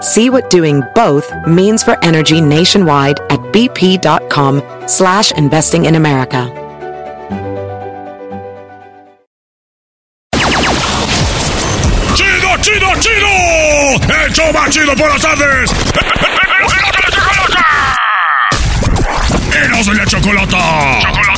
See what doing both means for energy nationwide at bp.com slash investing in America. ¡Chido, chido, chido! ¡El show más chido por las tardes! ¡Eros de la chocolata! ¡Chocolata!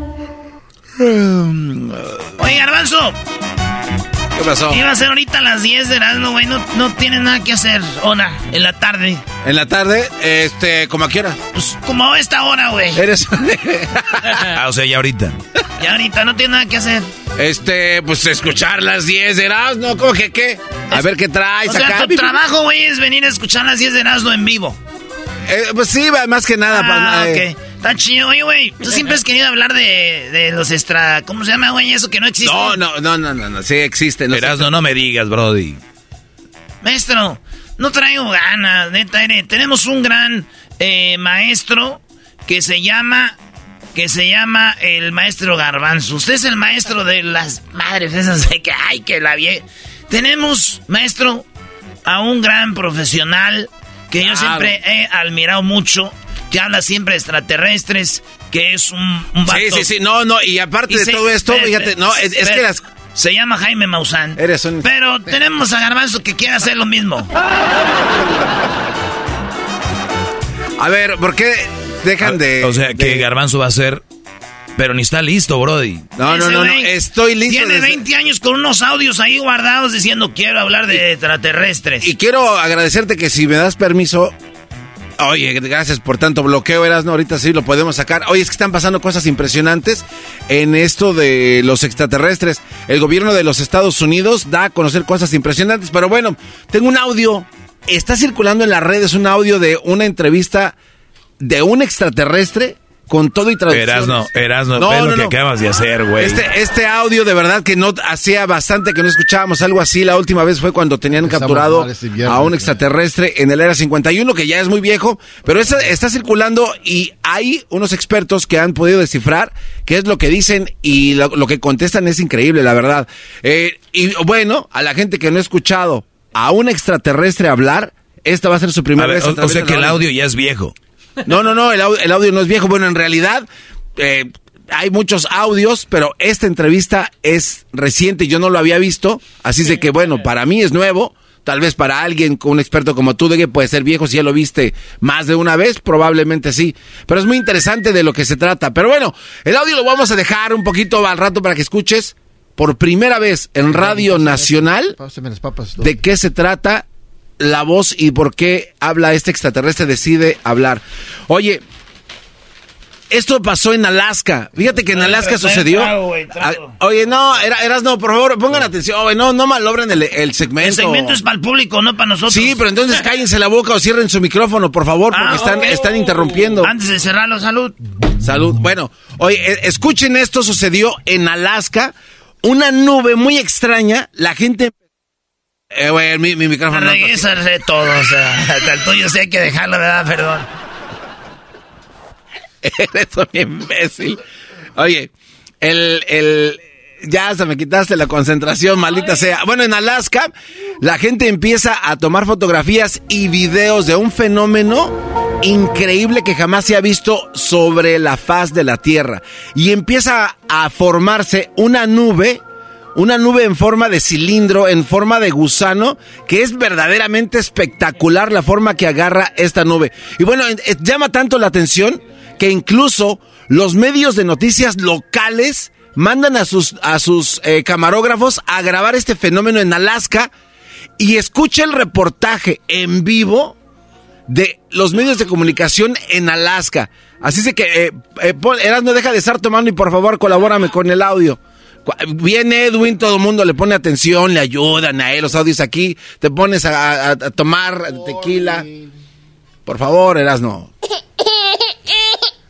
Oye, Garbanzo. ¿Qué pasó? Iba a ser ahorita a las 10 de Erasmo, güey. No, no tienes nada que hacer. Hola, en la tarde. En la tarde, este, como a qué hora. Pues como a esta hora, güey. Eres. ah, o sea, ya ahorita. Ya ahorita no tienes nada que hacer. Este, pues escuchar las 10 de Erasmo, ¿cómo que qué? A ver qué traes O sea, acá. tu trabajo, güey, es venir a escuchar las 10 de Erasmo en vivo. Eh, pues sí, más que nada. Ah, eh, ok. Está chido. Oye, güey, tú siempre has querido hablar de, de los extra... ¿Cómo se llama, güey? Eso que no existe. No, no, no, no, no, no, sí existe. No Erasmo, no me digas, Brody. Maestro, no traigo ganas, neta. Ere. Tenemos un gran eh, maestro que se llama... Que se llama el maestro Garbanzo. Usted es el maestro de las madres esas de que, ay, que la vie... Tenemos, maestro, a un gran profesional que yo siempre he admirado mucho, que habla siempre de extraterrestres, que es un, un vato. Sí, sí, sí, no, no, y aparte Y de se- todo esto, fíjate, no, es, que las... Se llama Jaime Maussan. Eres un... Pero tenemos a Garbanzo que quiere hacer lo mismo. A ver, ¿por qué dejan de...? O sea, que Garbanzo va a ser. Pero ni está listo, Brody. No, no, no, no, estoy listo. Tiene desde- 20 años con unos audios ahí guardados diciendo quiero hablar de extraterrestres. Y quiero agradecerte que si me das permiso... Oye, gracias por tanto bloqueo, Erasno. Ahorita sí lo podemos sacar. Oye, es que están pasando cosas impresionantes en esto de los extraterrestres. El gobierno de los Estados Unidos da a conocer cosas impresionantes. Pero bueno, tengo un audio. Está circulando en las redes un audio de una entrevista de un extraterrestre con todo y traducción. Erasno, Erasno, No, no, lo que acabas de hacer, güey. Este, este audio de verdad que no hacía bastante que no escuchábamos algo así. La última vez fue cuando tenían Empezamos capturado este viernes, a un extraterrestre en el Era 51, que ya es muy viejo, pero esa está circulando y hay unos expertos que han podido descifrar qué es lo que dicen y lo, lo que contestan es increíble, la verdad. Eh, y bueno, a la gente que no ha escuchado a un extraterrestre hablar, esta va a ser su primera ver, vez. a o, o sea que el audio ya es viejo. No, no, no, el audio, el audio no es viejo. Bueno, en realidad eh, hay muchos audios, pero esta entrevista es reciente, yo no lo había visto, así es de que bueno, para mí es nuevo. Tal vez para alguien, un experto como tú, de que puede ser viejo, si ya lo viste más de una vez, probablemente sí. Pero es muy interesante de lo que se trata. Pero bueno, el audio lo vamos a dejar un poquito al rato para que escuches por primera vez en Radio Nacional las papas. de qué se trata la voz y por qué habla este extraterrestre, decide hablar. Oye, esto pasó en Alaska. Fíjate que en Ay, Alaska sucedió. Ah, Oye, no, era, eras no, por favor, pongan atención. Oye, no, no malobren el, el segmento. El segmento es para el público, no para nosotros. Sí, pero entonces cállense la boca o cierren su micrófono, por favor, porque Ah, están, están interrumpiendo. Antes de cerrarlo, salud. Salud. Bueno, oye, eh, escuchen esto, sucedió en Alaska. Una nube muy extraña, la gente... Eh, güey, mi, mi micrófono... no- Regrésale todo, o sea, hasta el tuyo sí hay que dejarlo, ¿verdad? Perdón. Eres un imbécil. Oye, el, el, ya se me quitaste la concentración, maldita sea. Bueno, en Alaska, la gente empieza a tomar fotografías y videos de un fenómeno increíble que jamás se ha visto sobre la faz de la Tierra. Y empieza a formarse una nube una nube en forma de cilindro, en forma de gusano, que es verdaderamente espectacular la forma que agarra esta nube. Y bueno, eh, llama tanto la atención que incluso los medios de noticias locales mandan a sus, a sus eh, camarógrafos a grabar este fenómeno en Alaska y escucha el reportaje en vivo de los medios de comunicación en Alaska. Así es que, eh, eh, Eras, no deja de estar tomando y por favor colabórame con el audio. Viene Edwin, todo el mundo le pone atención, le ayudan a él, los audios aquí, te pones a, a- a tomar tequila. Por favor, Eras, no.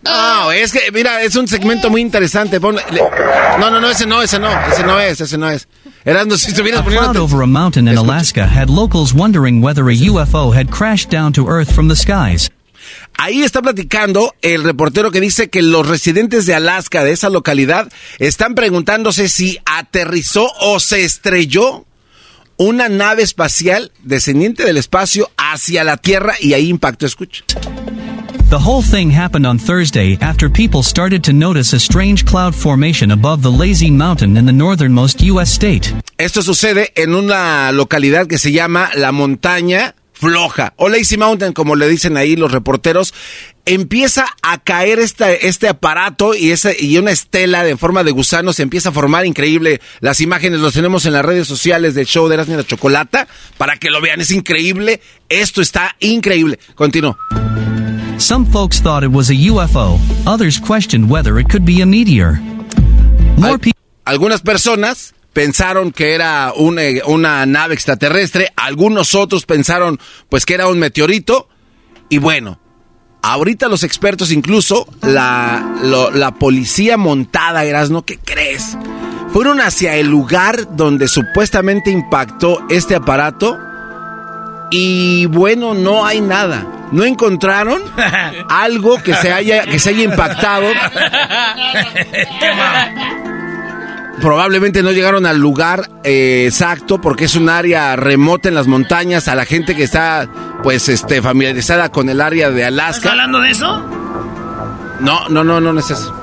No, es que, mira, es un segmento muy interesante. Pon- le- no, no, no, ese no, ese no, ese no es, ese no es. Erasmo, si estuvieras A poniendo... cloud over a mountain in. Alaska had locals wondering whether a UFO had crashed down to Earth from the skies. Ahí está platicando el reportero que dice que los residentes de Alaska, de esa localidad, están preguntándose si aterrizó o se estrelló una nave espacial descendiente del espacio hacia la Tierra y ahí impactó. Escucha. The whole thing happened on Thursday after people started to notice a strange cloud formation above the Lazy Mountain in the northernmost U.S. state. Esto sucede en una localidad que se llama La Montaña Floja o Lazy Mountain, como le dicen ahí los reporteros. Empieza a caer esta, este aparato y, esa, y una estela de forma de gusano se empieza a formar increíble. Las imágenes los tenemos en las redes sociales del show de Erasmus la Chocolata para que lo vean. Es increíble. Esto está increíble. Continúo. Some folks thought it was a UFO, others questioned whether it could be a meteor. More Al- algunas personas pensaron que era eh, una nave extraterrestre, algunos otros pensaron pues que era un meteorito y bueno, ahorita los expertos incluso la, lo- la policía montada, Erasno, ¿qué crees? Fueron hacia el lugar donde supuestamente impactó este aparato y bueno, no hay nada. No encontraron algo que se haya, que se haya impactado. Probablemente no llegaron al lugar eh, exacto porque es un área remota en las montañas. A la gente que está, pues, este, familiarizada con el área de ¿Estás Alaska. hablando de eso? No, no, no, no, no es eso.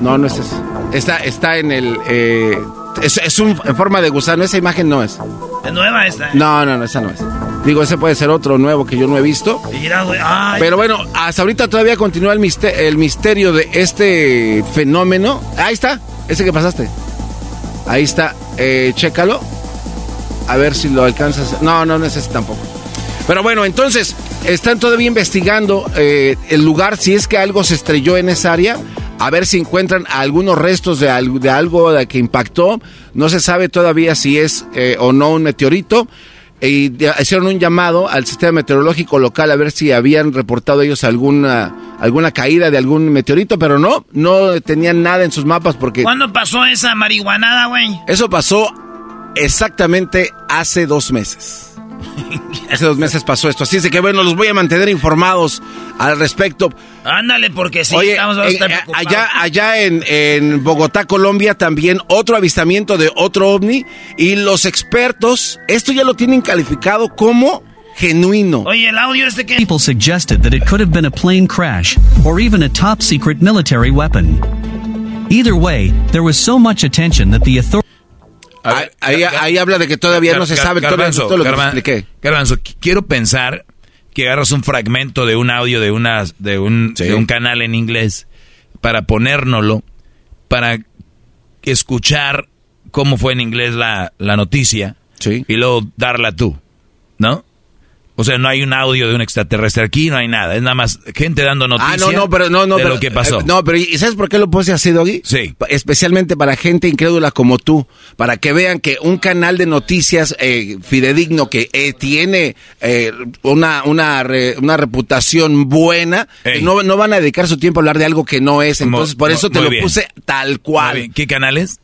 No, no es eso. Está, está en el, eh, es, es un, en forma de gusano. Esa imagen no es. Es nueva esta. ¿eh? No, no, no, esa no es. Digo, ese puede ser otro nuevo que yo no he visto. Mira, güey. Ay, Pero bueno, hasta ahorita todavía continúa el, mister- el misterio de este fenómeno. Ahí está, ese que pasaste. Ahí está, eh, chécalo. A ver si lo alcanzas. No, no, no es ese tampoco. Pero bueno, entonces, están todavía investigando eh, el lugar, si es que algo se estrelló en esa área, a ver si encuentran algunos restos de, algo- de algo que impactó. No se sabe todavía si es eh, o no un meteorito. Y hicieron un llamado al sistema meteorológico local a ver si habían reportado ellos alguna, alguna caída de algún meteorito, pero no, no tenían nada en sus mapas porque ¿Cuándo pasó esa marihuanada, güey? eso pasó exactamente hace dos meses. Hace dos meses pasó esto. Así es de que bueno, los voy a mantener informados al respecto. Ándale, porque sí, Oye, estamos vamos a en- estar eh, allá, allá en, en Bogotá, Colombia, también otro avistamiento de otro ovni. Y los expertos, esto ya lo tienen calificado como genuino. Oye, el audio este que... People suggested that it could have been a plane crash or even a top secret military weapon. Either way, there was so much attention that the authorities. A ver, ahí, Gar- ahí habla de que todavía Gar- no se sabe todo, Garbanzo, todo lo que expliqué. Garbanzo, qu- quiero pensar que agarras un fragmento de un audio de, una, de, un, Sí. de un canal en inglés para ponérnoslo, para escuchar cómo fue en inglés la, la noticia Sí. y luego darla tú, ¿no? O sea, no hay un audio de un extraterrestre aquí, no hay nada. Es nada más gente dando noticias Ah, no, no, pero no, no, de pero, lo que pasó. eh, no, pero ¿y sabes por qué lo puse así, Doggy? Sí. Especialmente para gente incrédula como tú, para que vean que un canal de noticias eh, fidedigno que eh, tiene eh, una, una, re- una reputación buena, no, no van a dedicar su tiempo a hablar de algo que no es. Entonces, por eso te lo bien. puse tal cual. ¿Qué canal es?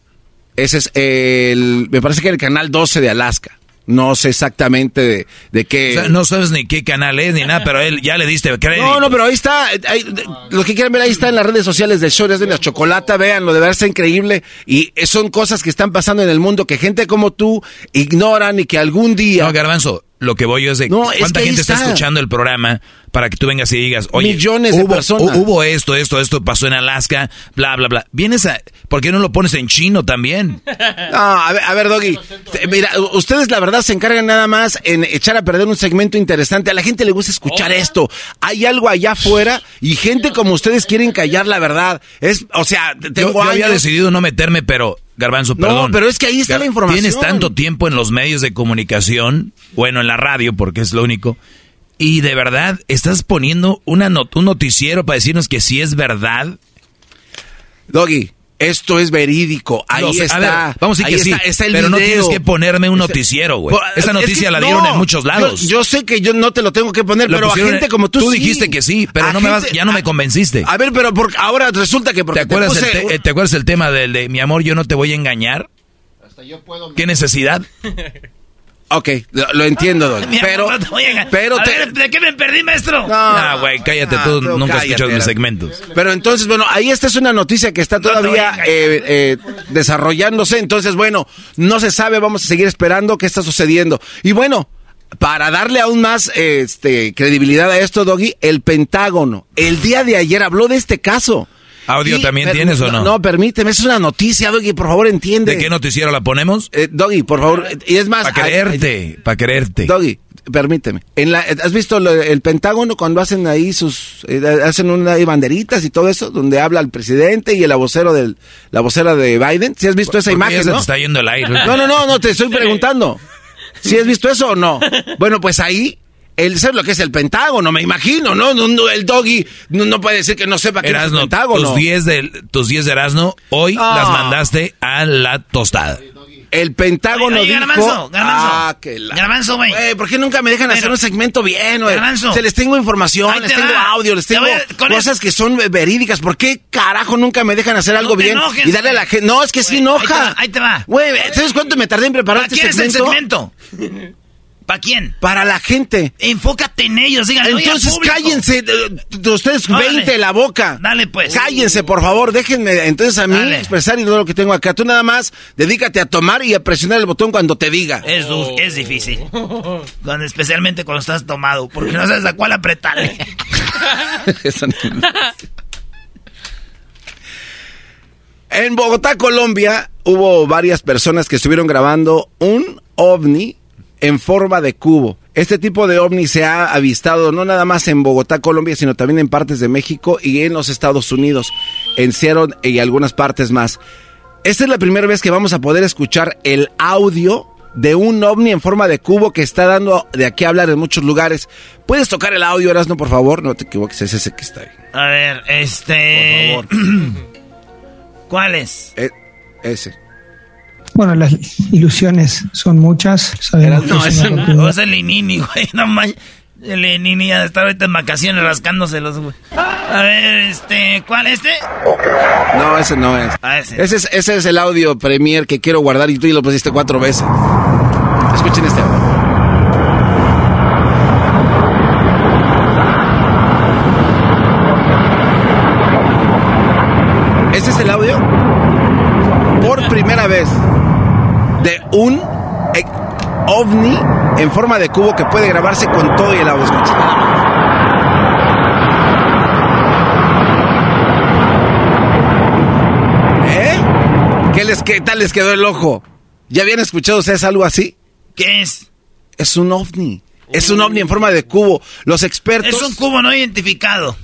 Ese es el, me parece que el canal 12 de Alaska. No sé exactamente de, de qué. O sea, no sabes ni qué canal es ni nada, pero él ya le diste crédito. No, no, pero ahí está. ahí- los que quieran ver, ahí está en las redes sociales del show de la chocolata. Véanlo, de verdad está increíble. Y son cosas que están pasando en el mundo que gente como tú ignoran y que algún día. No, Garbanzo, lo que voy yo es de No, es cuánta que gente está. está. escuchando el programa para que tú vengas y digas, oye, Millones de hubo, personas. hu- hubo esto, esto, esto pasó en Alaska, bla, bla, bla. Vienes a, ¿por qué no lo pones en chino también? No, a ver, a ver, Doggy. Mira, ustedes la verdad se encargan nada más en echar a perder un segmento interesante. A la gente le gusta escuchar esto. Hay algo allá afuera y gente como ustedes quieren callar la verdad. Es, o sea, Yo, tengo yo había años- decidido no meterme, pero, Garbanzo, No, perdón. pero es que ahí está la información. Tienes tanto tiempo en los medios de comunicación, bueno, en la radio, porque es lo único, y de verdad estás poniendo una not- un noticiero para decirnos que sí es verdad. Doggy, esto es verídico. Ahí está. A ver, vamos a decir que sí, está, está el pero no tienes que ponerme un noticiero, güey. Esa es noticia que la dieron no, en muchos lados. Yo, yo sé que yo no te lo tengo que poner, Lo pero a gente en- como tú Tú sí. dijiste que sí, pero A no me vas, ya no me convenciste. A ver, pero por- ahora resulta que porque ¿Te acuerdas, puse el te- un- eh, ¿Te acuerdas el tema del de mi amor, yo no te voy a engañar? ¿Qué necesidad? Ok, lo, lo entiendo, amor, Pero, no te a- pero A te- ver, ¿de qué me perdí, maestro? No, Ah, güey, cállate, ah, tú nunca has escuchado mis segmentos. Pero entonces, bueno, ahí esta es una noticia que está todavía eh, eh, desarrollándose. Entonces, bueno, no se sabe, vamos a seguir esperando qué está sucediendo. Y bueno, para darle aún más este, credibilidad a esto, Doggy, el Pentágono el día de ayer habló de este caso. ¿Audio también tienes o no? No, permíteme, es una noticia, Doggy, por favor, entiende. ¿De qué noticiero la ponemos? Eh, Doggy, por favor, y es más... Para creerte, para creerte. Doggy, permíteme. En la, ¿Has visto lo- el Pentágono cuando hacen ahí sus... eh, hacen una, hay banderitas y todo eso? Donde habla el presidente y el vocero del... La vocera de Biden. ¿Sí has visto esa ¿Por qué imagen, no? te está yendo el aire. No, no, no, no, te estoy preguntando. ¿Sí has visto eso o no? Bueno, pues ahí... El, ¿Sabes lo que es el Pentágono? Me imagino, ¿no? No, no, el doggy no, no puede decir que no sepa qué es el Pentágono. tus 10 de, tus 10 de Erasno, hoy Ah. las mandaste a la tostada. El Pentágono Oye, oye, dijo... Garbanzo, Garbanzo. Ah, que la... Garbanzo, güey. ¿por qué nunca me dejan hacer un segmento bien, güey? Garbanzo. Se les tengo información, les te tengo va. audio, les Te tengo cosas que son verídicas. ¿Por qué carajo nunca me dejan hacer algo te bien? enojes, y darle a la gente... No, es que sí ahí te enoja. va, ahí te va. Güey, ¿sabes cuánto me tardé en preparar ¿Para este quién es el segmento? ¿Para quién? Para la gente. Enfócate en ellos, al Entonces cállense, de ustedes Órale. 20 la boca. Dale, pues. Cállense, por favor, déjenme entonces a mí Dale. expresar y todo lo que tengo acá. Tú nada más dedícate a tomar y a presionar el botón cuando te diga. Es, difícil. Cuando, especialmente cuando estás tomado, porque no sabes a cuál apretarle. En Bogotá, Colombia, hubo varias personas que estuvieron grabando un ovni en forma de cubo. Este tipo de ovni se ha avistado no nada más en Bogotá, Colombia, sino también en partes de México y en los Estados Unidos, en Seattle y algunas partes más. Esta es la primera vez que vamos a poder escuchar el audio de un ovni en forma de cubo que está dando de aquí a hablar en muchos lugares. ¿Puedes tocar el audio, Erasno, por favor? No te equivoques, es ese que está ahí. A ver, este. Por favor. ¿Cuál es? E- ese. Bueno, las ilusiones son muchas. Sabemos No, que es ese una no. es el Linini, güey. No manches. El Linini ya está ahorita en vacaciones rascándoselos, güey. A ver, este. ¿Cuál? ¿Este? No, ese no es. Ah, ese. Ese es, ese es el audio premier que quiero guardar y tú ya lo pusiste cuatro veces. Escuchen este audio. Este es el audio por primera vez de un eh, ovni en forma de cubo que puede grabarse con todo y el audio. ¿Eh? ¿Qué, les, ¿Qué tal les quedó el ojo? ¿Ya habían escuchado ustedes algo así? ¿Qué es? Es un ovni. Es un ovni en forma de cubo. Los expertos, Es un cubo no identificado.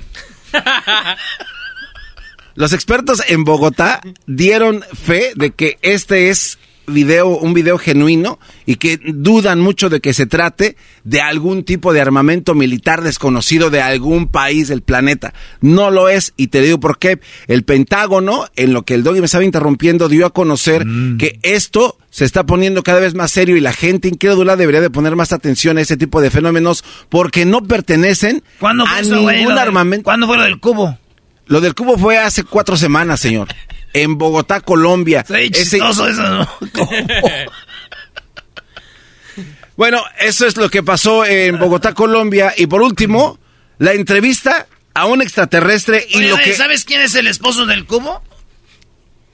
los expertos en Bogotá dieron fe de que este es video, un video genuino y que dudan mucho de que se trate de algún tipo de armamento militar desconocido de algún país del planeta. No lo es y te digo por qué. El Pentágono, en lo que el doggy me estaba interrumpiendo, dio a conocer Mm. que esto se está poniendo cada vez más serio y la gente incrédula debería de poner más atención a ese tipo de fenómenos porque no pertenecen ¿Cuándo fue a eso, ningún armamento. ¿Cuándo fue lo del cubo? Lo del cubo fue hace cuatro semanas, señor. En Bogotá, Colombia. Ese- eso, ¿no? Bueno, eso es lo que pasó en Bogotá, Colombia. Y por último, la entrevista a un extraterrestre y Oye, lo oye, que... ¿Sabes quién es el esposo del cubo?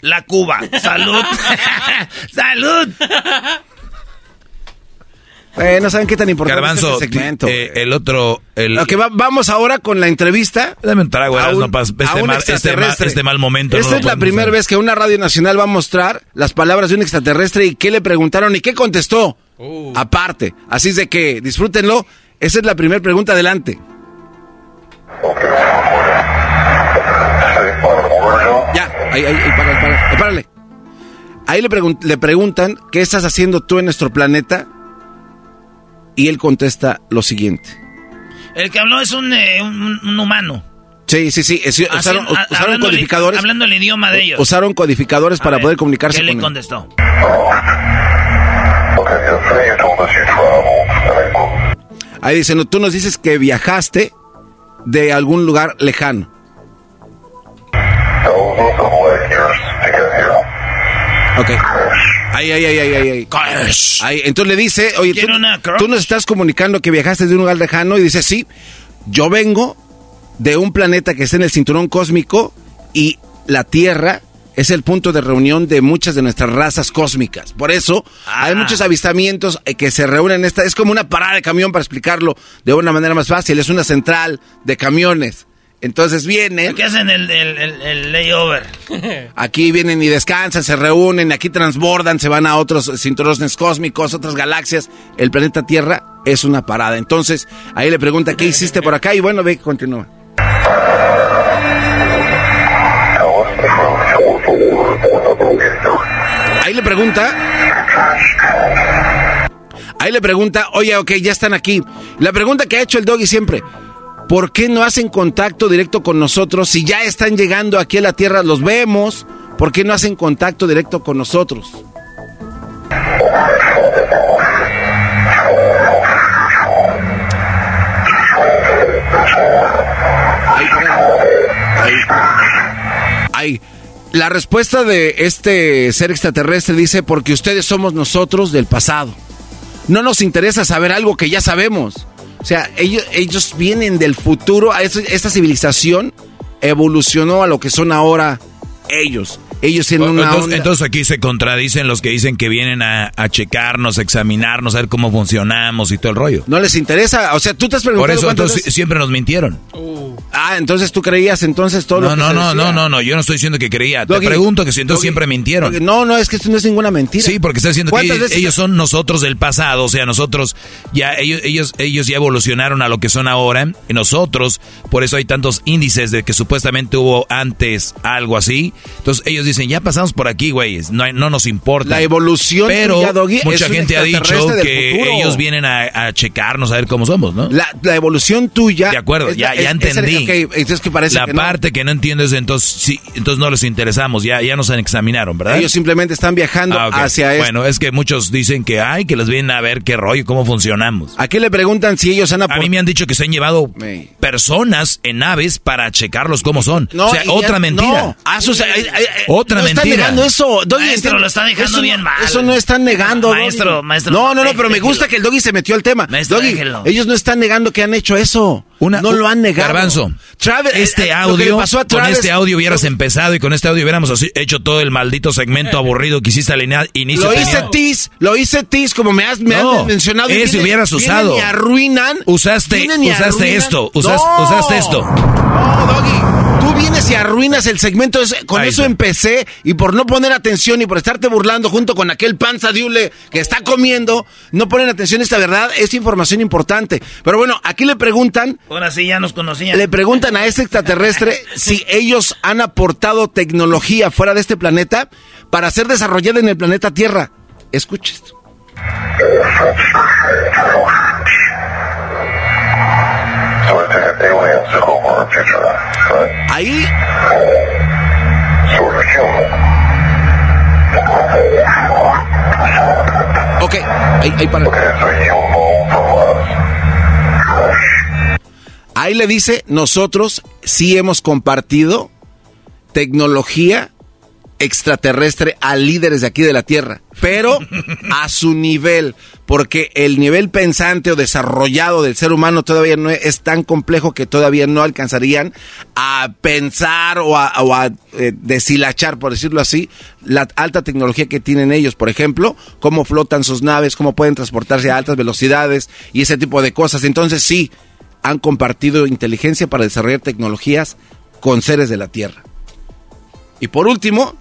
La Cuba. Salud. Salud. Eh, no saben qué tan importante Garbanzo, es este segmento. eh, el otro... El, va- vamos ahora con la entrevista. Dame un trago, a este, a un mal, este, mal, extraterrestre. este mal momento. Esta no es la primera vez que una radio nacional va a mostrar las palabras de un extraterrestre y qué le preguntaron y qué contestó. Aparte. Así es de que disfrútenlo. Esa es la primera pregunta. Adelante. Ya, ahí, ahí, ahí, párale, párale, ahí, párale. Ahí le, pregun- le preguntan, ¿qué estás haciendo tú en nuestro planeta? Y él contesta lo siguiente. El que habló es un, eh, un, un humano. Sí, sí, sí. es- usaron, Así, a- usaron hablando el- codificadores. hablando el idioma de ellos. Usaron codificadores A para ver, poder comunicarse ¿Qué con le él. contestó? Ahí dice, no, tú nos dices que viajaste de algún lugar lejano. Ok. Ahí, ahí, ahí, ahí. ahí. Ahí, Entonces le dice, oye, tú nos estás comunicando que viajaste de un lugar lejano y dice, sí, yo vengo de un planeta que está en el cinturón cósmico y la Tierra es el punto de reunión de muchas de nuestras razas cósmicas. Por eso Ah. hay muchos avistamientos eh, que se reúnen en esta. Es como una parada de camión para explicarlo de una manera más fácil. Es una central de camiones. Entonces vienen, ¿Qué hacen el, el, el, el layover? aquí vienen y descansan, se reúnen, aquí transbordan, se van a otros cinturones cósmicos, otras galaxias. El planeta Tierra es una parada. Entonces ahí le pregunta, ¿qué hiciste por acá? Y bueno, ve, continúa. Ahí le pregunta. Ahí le pregunta, oye, ok, ya están aquí. La pregunta que ha hecho el doggy siempre, ¿por qué no hacen contacto directo con nosotros si ya están llegando aquí a la Tierra? Los vemos. ¿Por qué no hacen contacto directo con nosotros? Ahí. La respuesta de este ser extraterrestre dice, porque ustedes somos nosotros del pasado. No nos interesa saber algo que ya sabemos. O sea, ellos, ellos vienen del futuro, esta civilización evolucionó a lo que son ahora ellos. Ellos tienen una entonces, onda- entonces aquí se contradicen los que dicen que vienen a, a checarnos, a examinarnos, a ver cómo funcionamos y todo el rollo. No les interesa. O sea, tú te has Por preguntado eso cuántas entonces veces- siempre nos mintieron. Ah, entonces tú creías entonces todo lo No, que no, se no, decía. no, no, no, yo no estoy diciendo que creía. Te Doggy, pregunto que si entonces Doggy, siempre mintieron. Doggy, No, no, es que esto no es ninguna mentira. Sí, porque está diciendo que ¿Cuántas ellos, veces- ellos son nosotros del pasado, o sea, nosotros ya ellos ellos ellos ya evolucionaron a lo que son ahora, y nosotros, por eso hay tantos índices de que supuestamente hubo antes algo así. Entonces ellos dicen, "Ya pasamos por aquí, güeyes, no hay- no nos importa." La evolución Pero tuya, Doggy, mucha gente ha dicho que ellos vienen a, a checarnos a ver cómo somos, ¿no? La, la evolución tuya. De acuerdo, es ya, ya el- entendí. ok, entonces que parece la que no. parte que no entiendo es entonces sí, entonces no les interesamos, ya ya nos examinaron, ¿verdad? Ellos simplemente están viajando Ah, hacia esto. Bueno, es que muchos dicen que ay, que les vienen a ver qué rollo, cómo funcionamos. Aquí le preguntan si ellos han A mí me han dicho que se han llevado personas en naves para checarlos cómo son. No, o sea, otra ya- mentira. No, Ah, sus- ay, ay, ay, Otra no están negando eso. Doggy, Maestro, lo está dejando eso no- bien mal. Eso no están negando. Doggy. Maestro, maestro, No, no, no, pero me gusta que el doggy se metió al tema. Maestro, Doggy, ellos no están negando que han hecho eso. Una- no lo han negado. Garbanzo, Travis- eh, este eh, le audio, pasó a con este audio hubieras empezado y con este audio hubiéramos así- hecho todo el maldito segmento aburrido que hiciste al inicio. Lo Tenía- hice tis, lo hice tis, como me has, me No, has mencionado. y ese vienen- hubieras usado. Y arruinan. Usaste- y usaste arruinan. esto, No. usaste esto. No, Doggy, tú vienes y arruinas el segmento. Con Ahí eso está. empecé y por no poner atención y por estarte burlando junto con aquel panza diule que está comiendo, no ponen atención a esta verdad, es información importante. Pero bueno, aquí le preguntan Ahora sí ya nos conocían. le preguntan a este extraterrestre si ellos han aportado tecnología fuera de este planeta para ser desarrollada en el planeta Tierra. Escuche esto. Ahí. Ok, ahí, ahí para. Ahí le dice, nosotros sí hemos compartido tecnología extraterrestre a líderes de aquí de la Tierra, pero a su nivel, porque el nivel pensante o desarrollado del ser humano todavía no es tan complejo que todavía no alcanzarían a pensar o a, eh, deshilachar, por decirlo así, la alta tecnología que tienen ellos, por ejemplo, cómo flotan sus naves, cómo pueden transportarse a altas velocidades y ese tipo de cosas. Entonces sí, han compartido inteligencia para desarrollar tecnologías con seres de la Tierra. Y por último,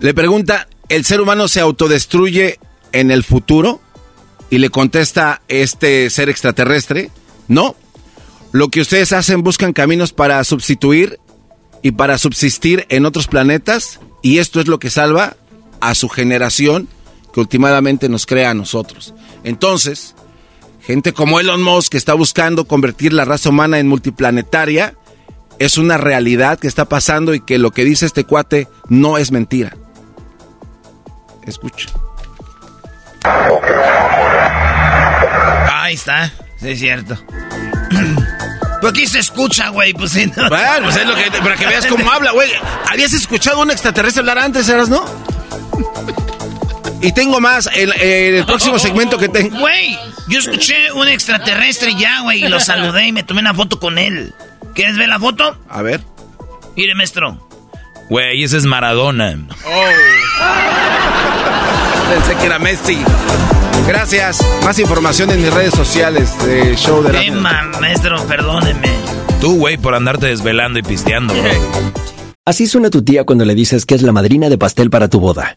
le pregunta, ¿el ser humano se autodestruye en el futuro? Y le contesta este ser extraterrestre, no. Lo que ustedes hacen buscan caminos para sustituir y para subsistir en otros planetas y esto es lo que salva a su generación que últimamente nos crea a nosotros. Entonces, gente como Elon Musk que está buscando convertir la raza humana en multiplanetaria, es una realidad que está pasando y que lo que dice este cuate no es mentira. Escucha. Ahí está, sí es cierto. Pues aquí se escucha, güey, pues sí. Bueno, pues es lo que, para que veas cómo habla, güey. ¿Habías escuchado un extraterrestre hablar antes, eras, no? Y tengo más en, el próximo segmento que tengo. Güey, yo escuché un extraterrestre ya, güey, y lo saludé y me tomé una foto con él. ¿Quieres ver la foto? A ver. Mire, maestro. Güey, ese es Maradona. Oh. Pensé que era Messi. Gracias. Más información en mis redes sociales de Show de la... maestro, perdóneme. Tú, güey, por andarte desvelando y pisteando, Así suena tu tía cuando le dices que es la madrina de pastel para tu boda.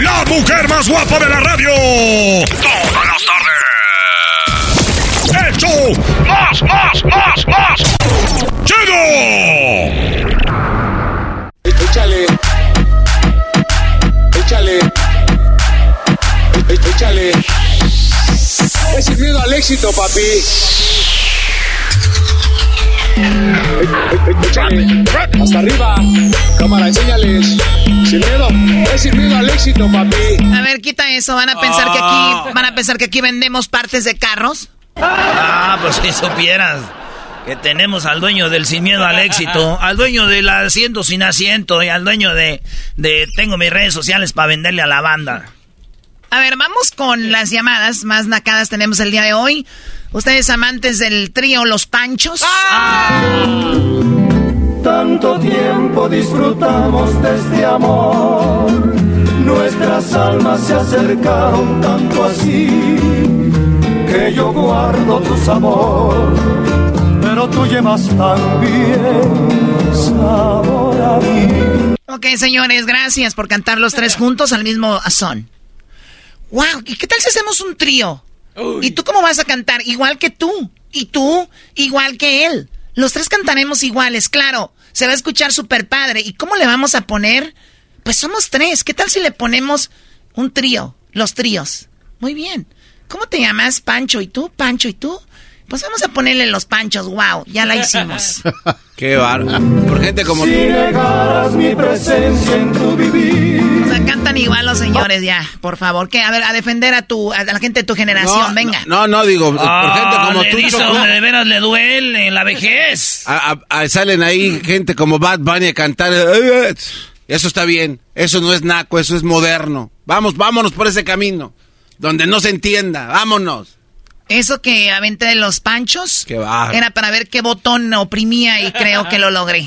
¡La mujer más guapa de la radio! ¡Todas las tardes! ¡Hecho! ¡Más, más, más, más! ¡Chido! Échale. Échale. Échale. Es el miedo al éxito, papi. Hasta arriba. Cámara, enséñales. Sin miedo. Es sin miedo al éxito, papi. A ver, quita eso. Van a pensar que aquí, ah. van a pensar que aquí vendemos partes de carros. Ah, pues si supieras que tenemos al dueño del sin miedo al éxito, al dueño del asiento sin asiento y al dueño de, de tengo mis redes sociales para venderle a la banda. A ver, vamos con las llamadas más nacadas tenemos el día de hoy. Ustedes amantes del trío Los Panchos. Tanto tiempo disfrutamos de este amor. Nuestras almas se acercaron tanto así que yo guardo tu sabor pero tú llevas también sabor a mí. Ok, señores, gracias por cantar los tres juntos al mismo son. Wow, ¿y qué tal si hacemos un trío? ¿Y tú cómo vas a cantar? Igual que tú. ¿Y tú? Igual que él. Los tres cantaremos iguales, claro. Se va a escuchar súper padre. ¿Y cómo le vamos a poner? Pues somos tres. ¿Qué tal si le ponemos un trío? Los tríos. Muy bien. ¿Cómo te llamas? Pancho. ¿Y tú? Pancho. ¿Y tú? Pues vamos a ponerle los panchos. Wow, ya la hicimos. Qué bárbaro. Por gente como Si negaras mi presencia en tu vivir. O sea, cantan igual los señores ya, por favor. ¿Qué? A ver, a defender a tu, a la gente de tu generación, venga. No, no, digo, por gente como le tú, dice Choco. donde de veras le duele, la vejez. A- a- a- salen ahí gente como Bad Bunny a cantar. eh, Eso está bien. Eso no es naco, eso es moderno. Vamos, vámonos por ese camino. Donde no se entienda. Vámonos. Eso que aventé de los panchos Qué era para ver qué botón oprimía y creo que lo logré.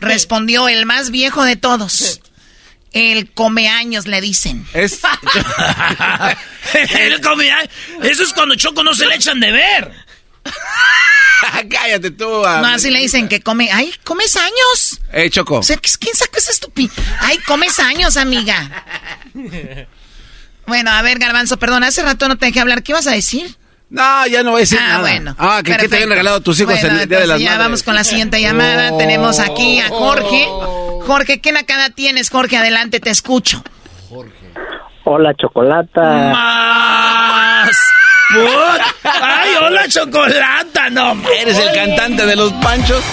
Respondió el más viejo de todos. El comeaños le dicen. Es. Él come- Eso es cuando Choco no se le echan de ver. Cállate tú. ah. No, así le dicen que come. ¡Ay, comes años! Eh, Choco. O sea, ¿quién sacó esa estupidez? ¡Ay, comes años, amiga! Bueno, a ver, Garbanzo, perdón, hace rato no te dejé hablar. ¿Qué ibas a decir? No, ya no voy a decir ah, nada. bueno. Ah, que qué te habían regalado tus hijos Bueno, en el Día de las ya Madres. vamos con la siguiente llamada. Tenemos aquí a Jorge. Jorge, ¿qué nacada tienes, Jorge? Adelante, te escucho. Hola, Chocolata. Más. Put. Ay, hola, chocolata. No, Eres el cantante de los panchos.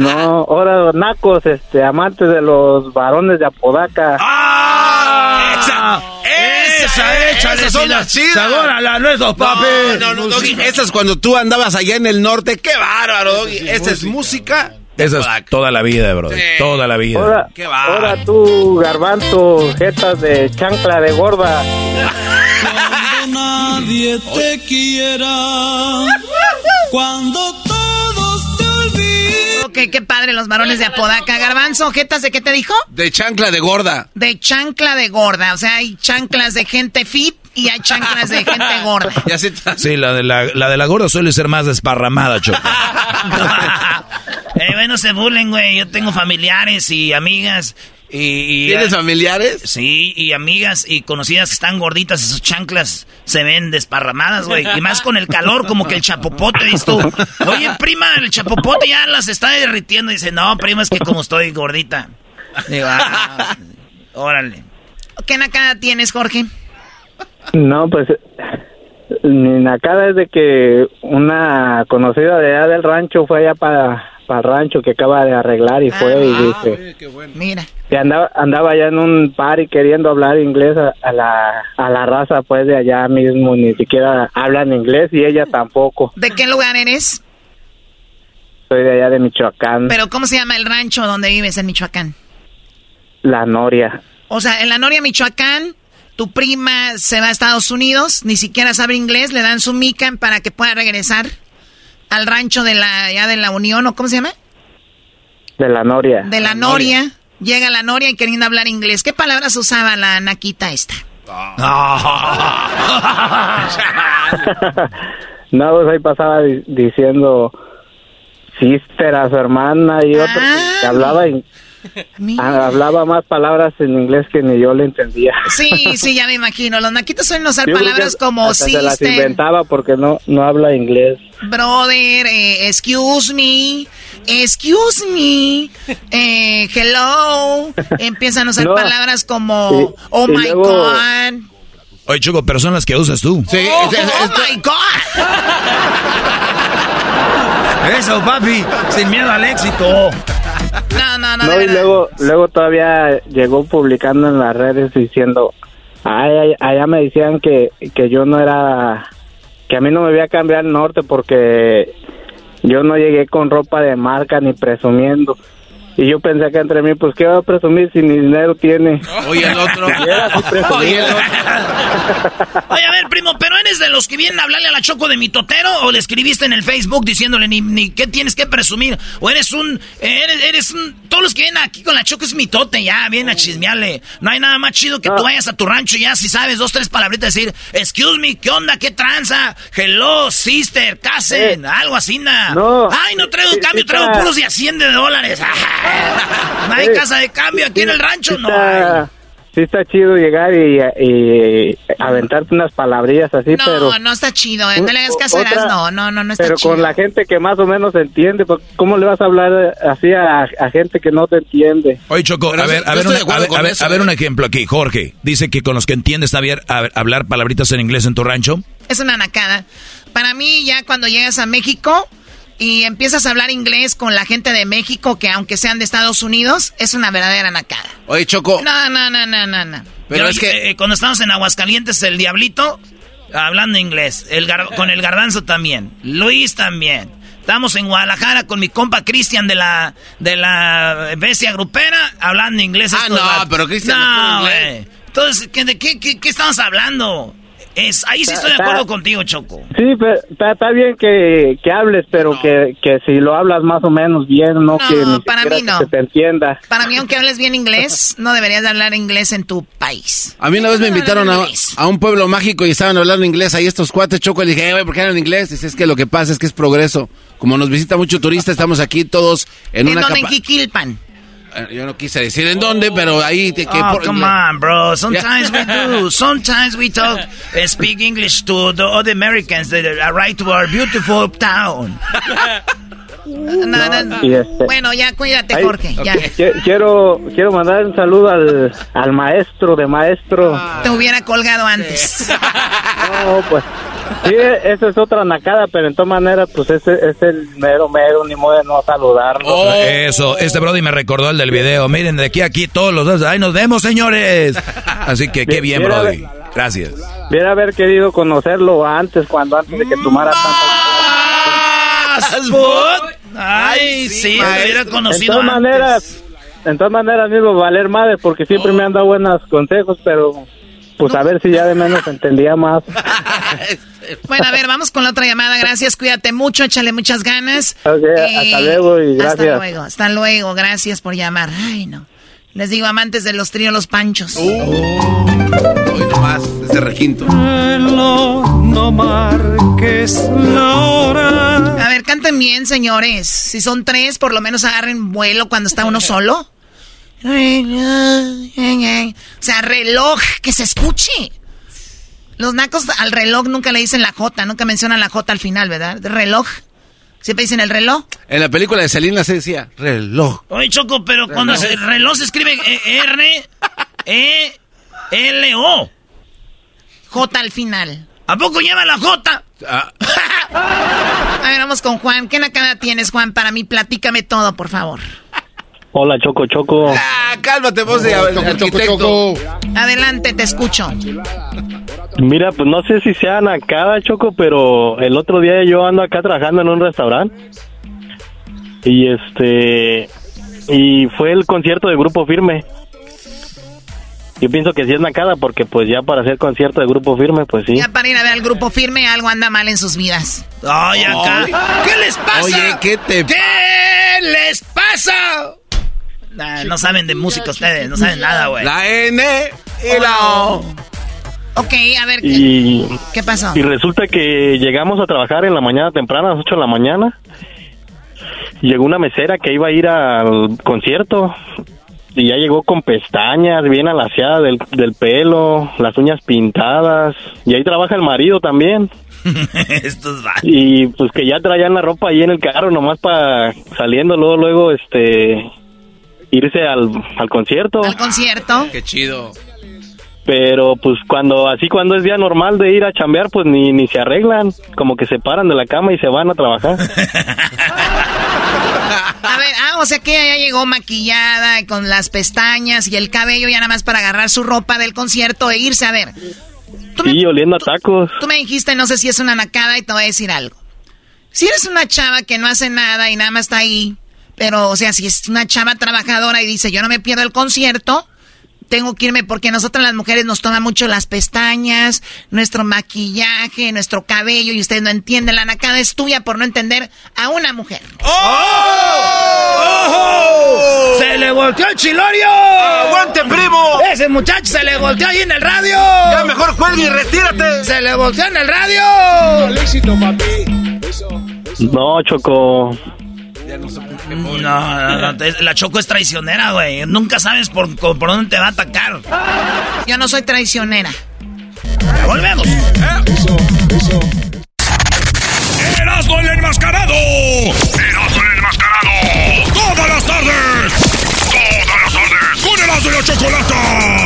No, ahora nacos, este, amantes de los varones de Apodaca. ¡Ah! Esa, échale, esas son si la- las chidas. sabor a la nuez, papi. No, no, no, Doggy. Esa es cuando tú andabas allá en el norte. ¡Qué bárbaro, Doggy! Esa es música. Esa es toda la vida, bro. Sí. Toda la vida. Ahora, Qué va. ahora tú, garbanzo, jetas de chancla de gorda. nadie te quiera. Cuando Ok, qué padre los varones de Apodaca. Garbanzo, ¿jetas de qué te dijo? De chancla de gorda. De chancla de gorda. O sea, hay chanclas de gente fit y hay chanclas de gente gorda. Sí, la de la, la de la gorda suele ser más desparramada, Choco. Eh, bueno, se burlen, güey. Yo tengo familiares y amigas. Y, y- ¿Tienes familiares? Sí, y amigas y conocidas que están gorditas y sus chanclas se ven desparramadas, güey. Y más con el calor, como que el chapopote, dices tú. Oye, prima, el chapopote ya las está derritiendo. Dice, no, prima, es que como estoy gordita. Digo, ah, órale. ¿Qué nacada tienes, Jorge? No, pues, mi nacada es de que una conocida de allá del rancho fue allá para el rancho que acaba de arreglar y fue y dice Mira. que andaba, andaba allá en un party queriendo hablar inglés a, a la, a la raza pues de allá mismo, ni siquiera hablan inglés y ella tampoco. ¿De qué lugar eres? Soy de allá de Michoacán, Pero ¿cómo se llama el rancho donde vives en Michoacán? La Noria. O sea, en la Noria, Michoacán, tu prima se va a Estados Unidos, ni siquiera sabe inglés, le dan su mica para que pueda regresar al rancho de la, ya de la Unión, ¿o cómo se llama? De la Noria. De la Noria. Llega la Noria y queriendo hablar inglés. ¿Qué palabras usaba la naquita esta? no, pues ahí pasaba di- diciendo sister a su hermana y otro Ah. que hablaba in- ah, hablaba más palabras en inglés que ni yo le entendía. Sí, sí, ya me imagino. Los naquitos suelen usar Yo palabras como hasta se las inventaba porque no no habla inglés. brother, eh, excuse me, excuse me, eh, hello. Empiezan a usar No. palabras como Y- oh y my luego- god. Oye, Choco, pero son las que usas tú. Sí, Oh, oh my god. Eso, papi, sin miedo al éxito. No, no, no, de No, y luego luego todavía llegó publicando en las redes diciendo, ay, ay, allá me decían que, que yo no era, que a mí no me voy a cambiar el norte porque yo no llegué con ropa de marca ni presumiendo. Y yo pensé que entre mí, pues, ¿qué va a presumir si ni dinero tiene? Oye, el otro. Oye, a ver, primo, ¿pero eres de los que vienen a hablarle a la Choco de mi totero o le escribiste en el Facebook diciéndole ni, ni qué tienes que presumir? ¿O eres un, eres, eres un, todos los que vienen aquí con la Choco es mi tote, ya, vienen a chismearle. No hay nada más chido que tú vayas a tu rancho ya, si sabes dos, tres palabritas, decir, excuse me, ¿qué onda? ¿Qué tranza? Hello, sister, casen, algo así, nada. No. Ay, no traigo Sí, cambio, sí traigo puros de a 100 de dólares. no hay Eh, casa de cambio aquí en el rancho, no hay. está, sí está chido llegar y, y aventarte unas palabrillas así, No, pero... no está chido. eh, No le hagas caso Otra- no, no, no, no está Pero chido. con la gente que más o menos entiende, pues, ¿cómo le vas a hablar así a, a gente que no te entiende? Oye, Choco, Pero a ver, a ver, una- a ver, a ver, eso, a ver ¿eh? un ejemplo aquí. Jorge dice que con los que entiende está bien hablar palabritas en inglés en tu rancho. Es una nacada. Para mí, ya cuando llegas a México y empiezas a hablar inglés con la gente de México, que aunque sean de Estados Unidos, es una verdadera nacada. Oye, Choco. No, no, no, no, no, no. Pero Yo, es que- eh, cuando estábamos en Aguascalientes, el Diablito, hablando inglés. El gar- con el Garbanzo también. Luis también. Estamos en Guadalajara con mi compa Cristian de la de la bestia grupera, hablando inglés. Ah, no, pero Cristian No, no. Entonces, ¿qué, ¿de qué, qué, qué estamos hablando? Es, ahí sí estoy de Está- acuerdo contigo, Choco. Sí, pero está, está bien que, que hables, pero que, que si lo hablas más o menos bien, no, que ni para siquiera mí que no. se te entienda. Para mí, aunque hables bien inglés, no deberías de hablar inglés en tu país. A mí una vez me No, invitaron no, no, a, a un pueblo mágico y estaban hablando inglés ahí estos cuates, Choco, y le dije, "Eh, güey, ¿por qué hablan inglés? Dice, es que lo que pasa es que es progreso. Como nos visita mucho turista, estamos aquí todos en, ¿En una? En. Eh, Yo no quise decir en dónde, pero ahí... te- que oh, por- come on, bro. Sometimes we do. Sometimes we talk, uh, speak English to the other Americans that arrive to our beautiful town. No, no. Y este- Bueno, ya cuídate, Ay, Jorge. Ya. Qui- Quiero, quiero mandar un saludo al, al maestro de maestro. Te hubiera colgado antes. No, pues sí, esa es otra nacada, pero en todas maneras, pues ese es el mero mero, ni modo de no saludarlo. Oh. Eso, este Brody me recordó el del video. Miren, de aquí a aquí todos los dos. ¡Ay, nos vemos, señores! Así que qué bien, Brody. Gracias. Hubiera haber querido conocerlo antes, cuando antes de que tomara food. Ay, sí, me hubiera En conocido todas antes. maneras, en todas maneras mismo valer madre, porque siempre me han dado buenos consejos, pero pues a ver si ya de menos entendía más. Bueno, a ver, vamos con la otra llamada. Gracias, cuídate mucho, échale muchas ganas. Ok, hasta luego y Hasta gracias. luego, hasta luego. Gracias por llamar. Ay, no. Les digo, amantes de los tríos Los Panchos. Hoy nomás, desde requinto. no marques la hora. A ver, canten bien, señores. Si son tres, por lo menos agarren vuelo cuando está uno solo. O sea, reloj, que se escuche. Los nacos al reloj nunca le dicen la J, nunca mencionan la J al final, ¿verdad? Reloj. Siempre dicen el reloj. En la película de Selena se decía reloj. Oye, Choco, pero cuando Reloj. el reloj se escribe eh, R, E, L, O. J al final. ¿A poco lleva la J? Ah, A ver, vamos con Juan. ¿Qué nacada tienes, Juan? Para mí, platícame todo, por favor. Hola, Choco, Choco. ah, cálmate vos de arquitecto. Adelante, te escucho. Mira, pues no sé si sea nacada, Choco, pero el otro día yo ando acá trabajando en un restaurante. Y este. Y fue el concierto de Grupo Firme. Yo pienso que sí es nacada porque, pues ya para hacer concierto de Grupo Firme, pues sí. Ya para ir a ver al grupo firme, algo anda mal en sus vidas. Ay, acá. ¿Qué les pasa? Oye, ¿qué te ¿Qué les pasa? Nah, no saben de música ustedes, no saben nada, güey. La N y la O. Ok, a ver, ¿qué, Y, qué pasó? y resulta que llegamos a trabajar en la mañana temprana, a las 8 de la mañana. Llegó una mesera que iba a ir al concierto y ya llegó con pestañas bien alaciadas del, del pelo, las uñas pintadas. Y ahí trabaja el marido también. Estos. Y pues que ya traían la ropa ahí en el carro nomás para saliendo luego, luego, este, irse al, al concierto. Al concierto. Qué chido. Pero pues cuando, así cuando es día normal de ir a chambear, pues ni, ni se arreglan, como que se paran de la cama y se van a trabajar. A ver, ah, o sea que ella llegó maquillada y con las pestañas y el cabello ya nada más para agarrar su ropa del concierto e irse a ver. Sí, oliendo a tacos. Tú me dijiste, no sé si es una nacada y te voy a decir algo. Si eres una chava que no hace nada y nada más está ahí, Pero, o sea, si es una chava trabajadora y dice, yo no me pierdo el concierto, tengo que irme porque nosotras las mujeres nos toman mucho las pestañas, nuestro maquillaje, nuestro cabello y ustedes no entienden. La nacada es tuya por no entender a una mujer. ¡Oh! ¡Se le volteó el chilorio! ¡Aguante, primo! Ese muchacho se le volteó ahí en el radio. Ya mejor cuelgue y retírate. Se le volteó en el radio. El éxito, No. No, no, no, la Choco es traicionera, güey. Nunca sabes por, por dónde te va a atacar. Yo no soy traicionera. Volvemos. Eso, eso. ¡Erasmo el enmascarado! ¡Erasmo el enmascarado! ¡Todas las tardes! ¡Todas las tardes! ¡Con Erasmo y la Chocolata!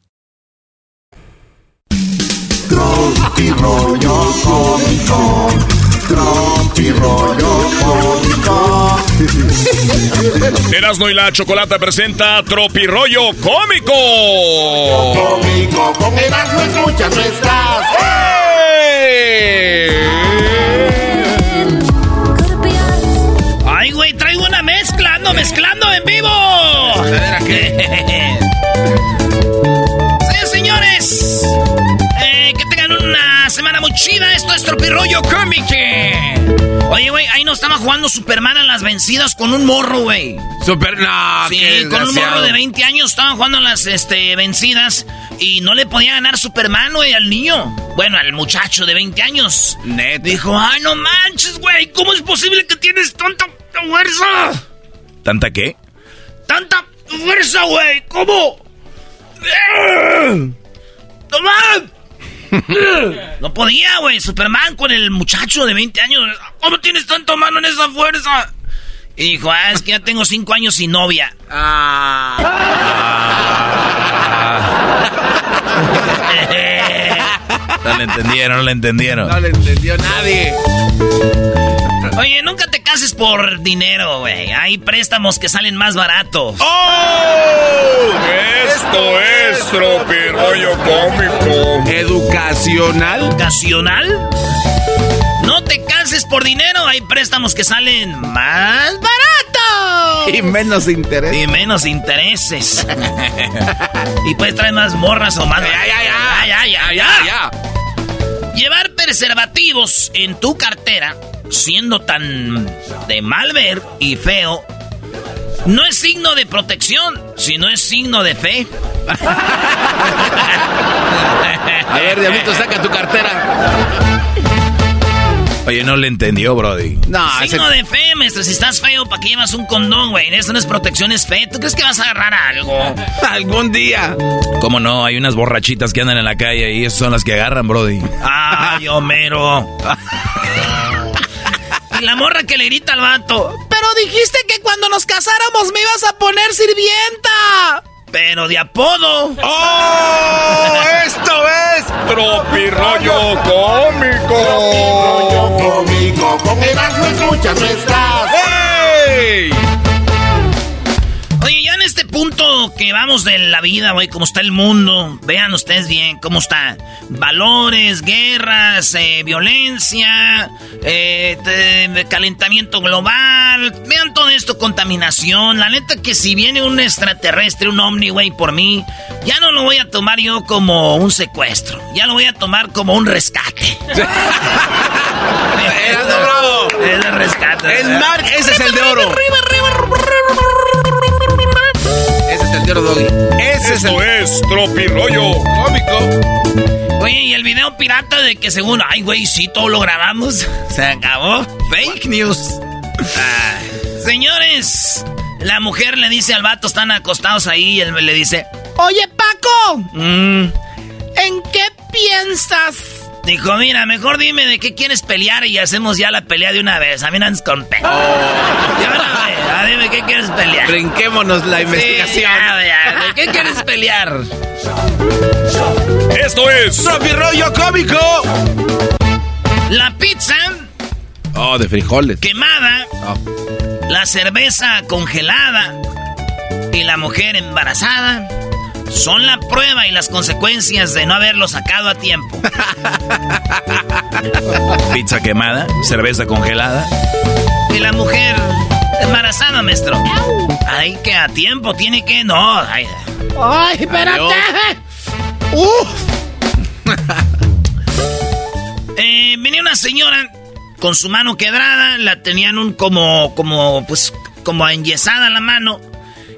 Tropi rollo cómico. Tropi rollo cómico. Erasmo y la Chocolata presenta Tropirollo Cómico. Cómico, con Erasmo escuchas no estás. Ay, güey, traigo una mezcla, ando mezclando en vivo. sí, señores. Eh, que tengan semana muy chida. Esto es Tropirollo Cómico. Oye, güey, ahí nos estaba jugando Superman en las vencidas con un morro, güey. Super, no, Sí, qué con un morro de 20 años estaban jugando en las este, vencidas y no le podía ganar Superman, güey, al niño. Bueno, al muchacho de 20 años. Neta. Dijo, ay, no manches, güey, ¿cómo es posible que tienes tanta fuerza? ¿Tanta qué? ¡Tanta fuerza, güey! ¿Cómo? ¡Toma! No podía, güey. Superman con el muchacho de 20 años. ¿Cómo tienes tanta mano en esa fuerza? Y dijo, ah, es que ya tengo 5 años sin novia. No le entendieron, no le entendieron. No le entendió nadie. Oye, nunca te cases por dinero, güey. Hay préstamos que salen más baratos. ¡Oh! Esto es Tropirollo Cómico. Educacional. ¿Ocasional? No te cases por dinero. Hay préstamos que salen más baratos. Y menos interés. Y menos intereses. y puedes traer más morras o más. Ya, ya, ya. ya, ya, ya, ya. Llevar preservativos en tu cartera, siendo tan de mal ver y feo, no es signo de protección, sino es signo de fe. A ver, Diablito, saca tu cartera. Oye, no le entendió, Brody. No, ese- Signo de fe, maestro. Si estás feo, ¿para qué llevas un condón, güey? Eso no es protección, es fe. ¿Tú crees que vas a agarrar algo? algún día. ¿Cómo no? Hay unas borrachitas que andan en la calle y esas son las que agarran, Brody. Ay, Homero. y la morra que le grita al vato. Pero dijiste que cuando nos casáramos me ibas a poner sirvienta. Pero de apodo. ¡Oh! ¡Esto es Tropirollo con Erasmo escuchas no que vamos de la vida, güey, cómo está el mundo, vean ustedes bien cómo está. Valores, guerras, eh, violencia, eh, te- calentamiento global, vean todo esto, contaminación. La neta que si viene un extraterrestre, un ovni, güey, por mí, ya no lo voy a tomar yo como un secuestro, ya lo voy a tomar como un rescate. Bravo. Es ese es el oro. Ese es el de oro, Doggy. Ese es el... Tropirollo cómico. Oye, y el video pirata de que según, ay, güey, sí, todo lo grabamos. Se acabó. Fake news. Ah, señores, la mujer le dice al vato, están acostados ahí, y él le dice, Oye, Paco, "Mm". ¿en qué piensas? Dijo, mira, mejor dime de qué quieres pelear y hacemos ya la pelea de una vez. A mí no andes con pe... Ya, bueno, güey, ah, dime qué quieres pelear. Brinquémonos la investigación. Sí, ya, ya, ¿De qué quieres pelear? Esto es Tropirollo cómico. La pizza Oh, de frijoles. quemada, Oh. la cerveza congelada y la mujer embarazada son la prueba y las consecuencias de no haberlo sacado a tiempo. Pizza quemada, cerveza congelada. Y la mujer embarazada, maestro. Ay, que a tiempo tiene que... No, ay. Ay, espérate. Uf. Eh, venía una señora con su mano quebrada, la tenían un como, como, pues, como enyesada la mano.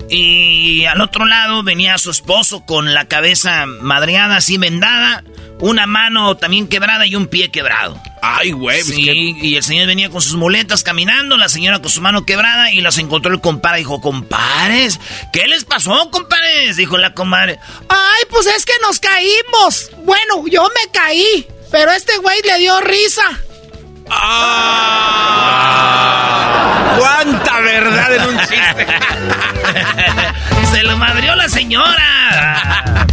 Y al otro lado venía su esposo con la cabeza madreada, así vendada, una mano también quebrada y un pie quebrado. Ay, güey. pues, Sí, y el señor venía con sus muletas caminando, la señora con su mano quebrada y las encontró el compadre. Dijo, compares, ¿qué les pasó, compares? Dijo la comadre. Ay, pues es que nos caímos. Bueno, yo me caí, pero este güey le dio risa. Ah, ¡Cuánta verdad en un chiste! Se lo madrió la señora.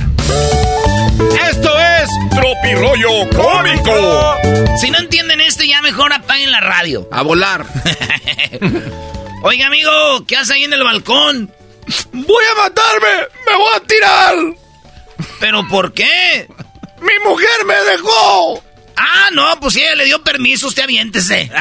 Esto es Tropirollo cómico. Si no entienden esto, ya mejor apaguen la radio. a volar. Oiga, amigo, ¿qué hace ahí en el balcón? ¡Voy a matarme! ¡Me voy a tirar! ¿Pero por qué? ¡Mi mujer me dejó! Ah, no, pues si ella le dio permiso, usted aviéntese.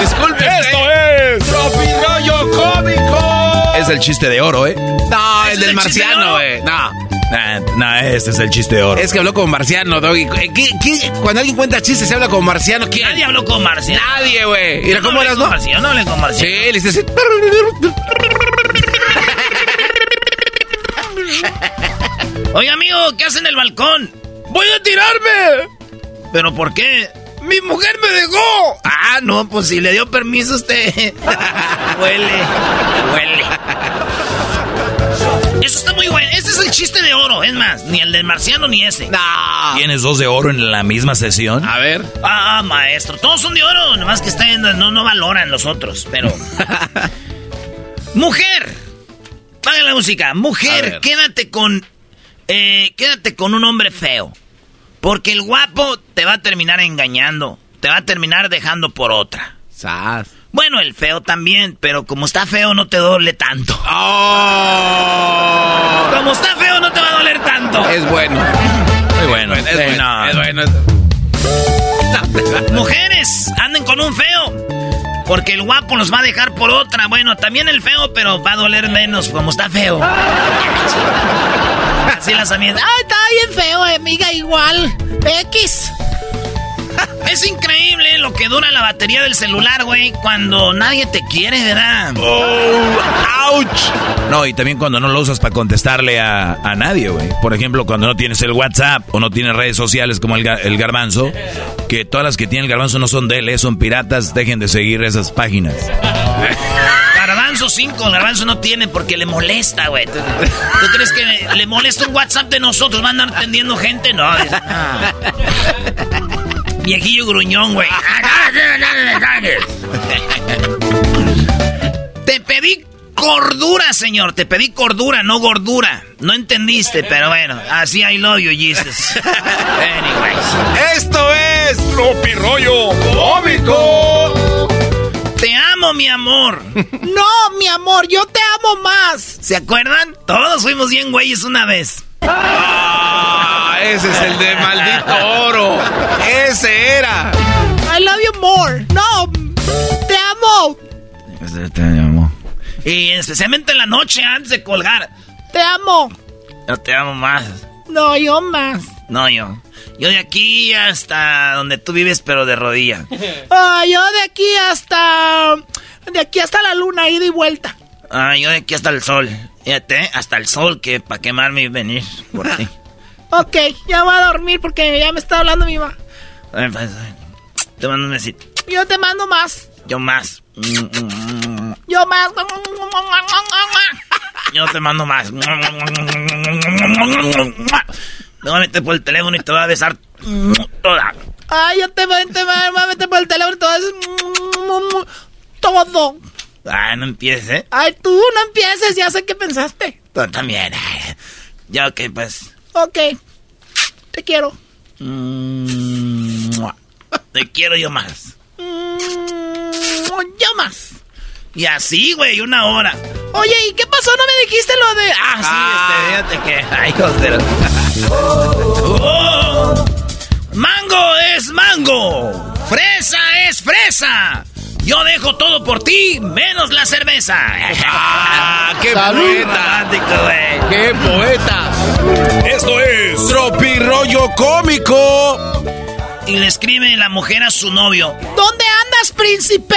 Disculpe. Esto es Tropirollo cómico. Es el chiste de oro, ¿eh? No, ¿Es el del el de marciano, oro? güey. No. Nah, nah, este es el chiste de oro. Es que habló como marciano, Doggy. ¿Qué- qué- Cuando alguien cuenta chistes, se habla como marciano. ¿Quién? Nadie habló con Marcia. Nadie, güey. Mira, ¿cómo eras, no? Marcia, no hablé con Marcia. Sí, le dices... Oye, amigo, ¿qué hace en el balcón? ¡Voy a tirarme! ¿Pero por qué? ¡Mi mujer me dejó! Ah, no, pues si le dio permiso usted. huele, huele. Eso está muy bueno. Este es el chiste de oro. Es más, ni el del marciano ni ese. No. ¿Tienes dos de oro en la misma sesión? A ver. Ah, maestro, todos son de oro. Nomás que están, no, no valoran los otros, pero. Mujer. Paga la música. A Mujer, quédate con. Eh, quédate con un hombre feo. Porque el guapo te va a terminar engañando. Te va a terminar dejando por otra. Sas. Bueno, el feo también, pero como está feo no te duele tanto. Oh. Como está feo no te va a doler tanto. Es bueno. Muy bueno. Es Sí, bueno. no. Es bueno. Mujeres, anden con un feo. Porque el guapo los va a dejar por otra. Bueno, también el feo, pero va a doler menos como está feo. Así las amigas. Ay, está bien feo, amiga, igual. X. Es increíble lo que dura la batería del celular, güey, cuando nadie te quiere, ¿verdad? Oh, ¡Ouch! No, y también cuando no lo usas para contestarle a, a nadie, güey. Por ejemplo, cuando no tienes el WhatsApp o no tienes redes sociales como el, el garbanzo, que todas las que tiene el garbanzo no son de él, eh, son piratas, dejen de seguir esas páginas. Garbanzo 5, Garbanzo no tiene porque le molesta, güey. ¿Tú, tú crees que le, le molesta un WhatsApp de nosotros? ¿Van a andar atendiendo gente? No. no. Viejillo gruñón, güey. Te pedí cordura, señor. Te pedí cordura, no gordura. No entendiste, pero bueno. Así I love you, Jesus. Anyways. Esto es Tropirollo cómico. Te amo, mi amor. No, mi amor, yo te amo más. ¿Se acuerdan? Todos fuimos bien güeyes una vez. Ah, ese es el de maldito oro. Ese era. I love you more. No, te amo. Y especialmente en la noche antes de colgar. Te amo. Yo te amo más. No, yo más. No, yo. Yo de aquí hasta donde tú vives, pero de rodilla. Ah, yo de aquí hasta. De aquí hasta la luna, ida y vuelta. Ah, yo de aquí hasta el sol. Fíjate, hasta el sol, que para quemarme y venir por ti. ok, ya voy a dormir porque ya me está hablando mi mamá. Pues, te mando un besito. Yo te mando más. Yo más. Yo más. Yo te mando más. Me voy a meter por el teléfono y te voy a besar toda. Ay, yo te voy, a meter por el teléfono y te voy a besar todo. Ay, no empieces, ¿eh? Ay, tú no empieces, ya sé qué pensaste. Tú también. Ya, ok, pues. Ok. Te quiero. Te quiero yo más. yo más. Y así, güey, una hora. Oye, ¿y qué pasó? ¿No me dijiste lo de...? Ah, sí, ah. este, fíjate que... Ay, hijos oh. ¡Mango es mango! ¡Fresa es fresa! Yo dejo todo por ti, menos la cerveza. ¡Ah, qué poeta! güey. ¡Qué poeta! Esto es... Tropirollo cómico. Y le escribe la mujer a su novio. ¿Dónde andas, príncipe?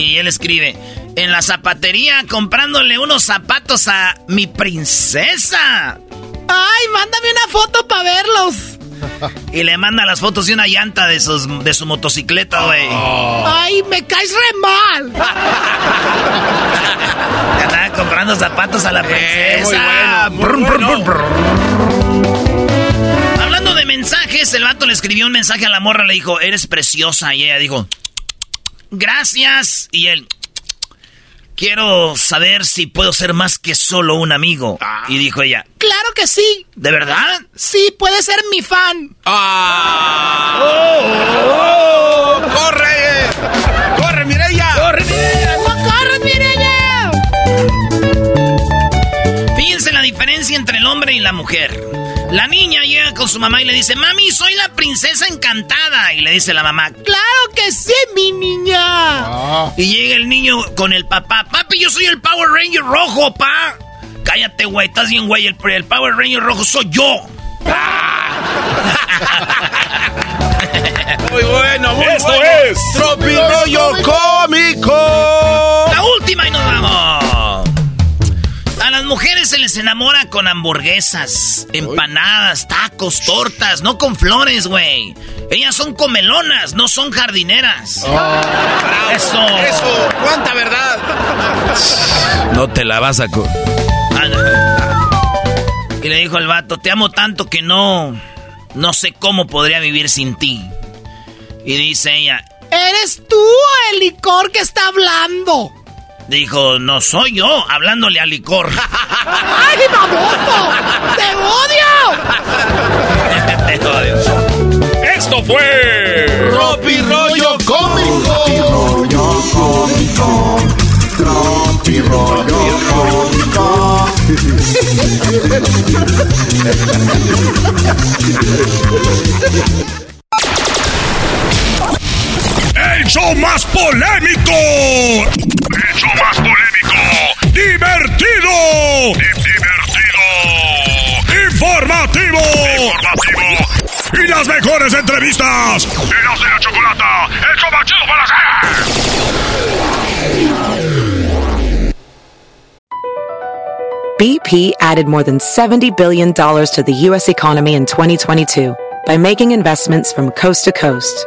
Y él escribe, en la zapatería comprándole unos zapatos a mi princesa. Ay, mándame una foto para verlos. Y le manda las fotos de una llanta de, sus, de su motocicleta, güey. Ay, me caes re mal. Estaba comprando zapatos a la eh, princesa. Hablando de mensajes, el vato le escribió un mensaje a la morra, le dijo, eres preciosa. Y ella dijo, gracias. Y él, quiero saber si puedo ser más que solo un amigo. Ah. Y dijo ella, claro que sí. ¿De verdad? Sí, puede ser mi fan. Ah. Oh, ¡Corre! ¡Corre, Mireya! ¡Corre, Mireya! ¡Corre, Mireya! Fíjense la diferencia entre el hombre y la mujer. La niña llega con su mamá y le dice, mami, soy la princesa encantada. Y le dice la mamá, claro que sí, mi niña. Ah. Y llega el niño con el papá, papi, yo soy el Power Ranger rojo, pa. Cállate, güey, estás bien, güey, el, Power Ranger rojo soy yo. muy bueno, muy Esto bueno. es Tropirollo Cómico. La última y nos vamos. Mujeres se les enamora con hamburguesas, empanadas, tacos, tortas, no con flores, güey. Ellas son comelonas, no son jardineras. Oh, eso. Eso, cuánta verdad. No te la vas a... Y le dijo el vato, te amo tanto que no... No sé cómo podría vivir sin ti. Y dice ella, ¿eres tú el licor que está hablando? Dijo, no soy yo, hablándole al licor. ¡Ay, baboso! ¡Te odio! Te odio. Esto fue... Ropi Rollo Cómico. Rollo Cómico. Tropi Rollo Cómico. El show más polémico. El show más polémico. Divertido. Divertido. Informativo. Informativo. Y las mejores entrevistas. De la chocolata. El show más chido para hacer. BP added more than $70 billion to the U.S. economy in 2022 by making investments from coast to coast.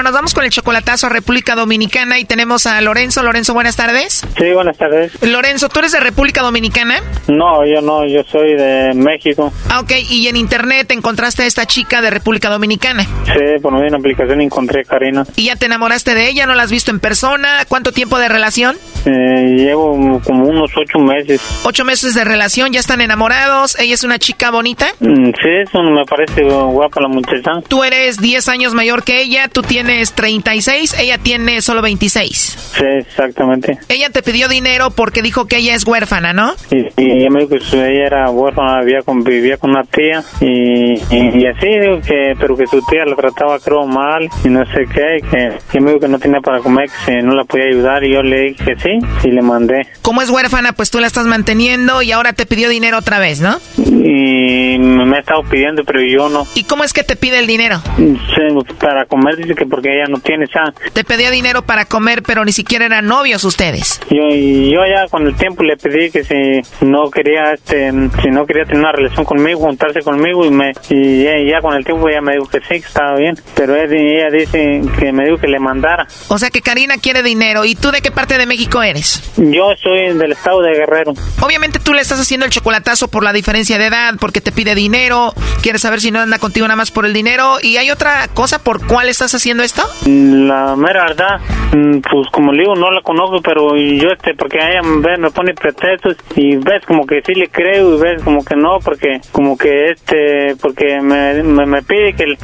Bueno, nos vamos con el chocolatazo a República Dominicana y tenemos a Lorenzo. Lorenzo, buenas tardes. Sí, buenas tardes. Lorenzo, ¿tú eres de República Dominicana? No, yo no, yo soy de México. Ah, ok, y en internet encontraste a esta chica de República Dominicana. Sí, por medio de una aplicación encontré a Karina. ¿Y ya te enamoraste de ella? ¿No la has visto en persona? ¿Cuánto tiempo de relación? Eh, llevo como unos ocho meses. Ocho meses de relación, ya están enamorados. ¿Ella es una chica bonita? Mm, sí, eso me parece guapa la muchacha. Tú eres 10 años mayor que ella, tú tienes 36, ella tiene solo 26. Sí, exactamente. Ella te pidió dinero porque dijo que ella es huérfana, ¿no? Y, y ella me dijo que ella era huérfana, vivía con, vivía con una tía y, y, y así, digo que, pero que su tía la trataba creo mal y no sé qué, que, que me dijo que no tenía para comer, que si no la podía ayudar y yo le dije que sí y le mandé. Como es huérfana, pues tú la estás manteniendo y ahora te pidió dinero otra vez, ¿no? Y me ha estado pidiendo, pero yo no. ¿Y cómo es que te pide el dinero? Sí, para comer dice que porque ella no tiene esa. Te pedía dinero para comer, pero ni siquiera eran novios ustedes. Yo, yo ya con el tiempo le pedí que si no quería este si no quería tener una relación conmigo, juntarse conmigo y me y ya, ya con el tiempo ella me dijo que sí, que estaba bien, pero ella, ella dice que me dijo que le mandara. O sea que Karina quiere dinero. ¿Y tú de qué parte de México eres? Yo soy del estado de Guerrero. Obviamente tú le estás haciendo el chocolatazo por la diferencia de edad, porque te pide dinero, quieres saber si no anda contigo nada más por el dinero. ¿Y hay otra cosa por cuál estás haciendo La mera verdad, mm, pues como le digo, no la conozco, pero yo este, porque ella me pone pretextos y ves como que sí le creo y ves como que no, porque como que este, porque me, me, me pide que le,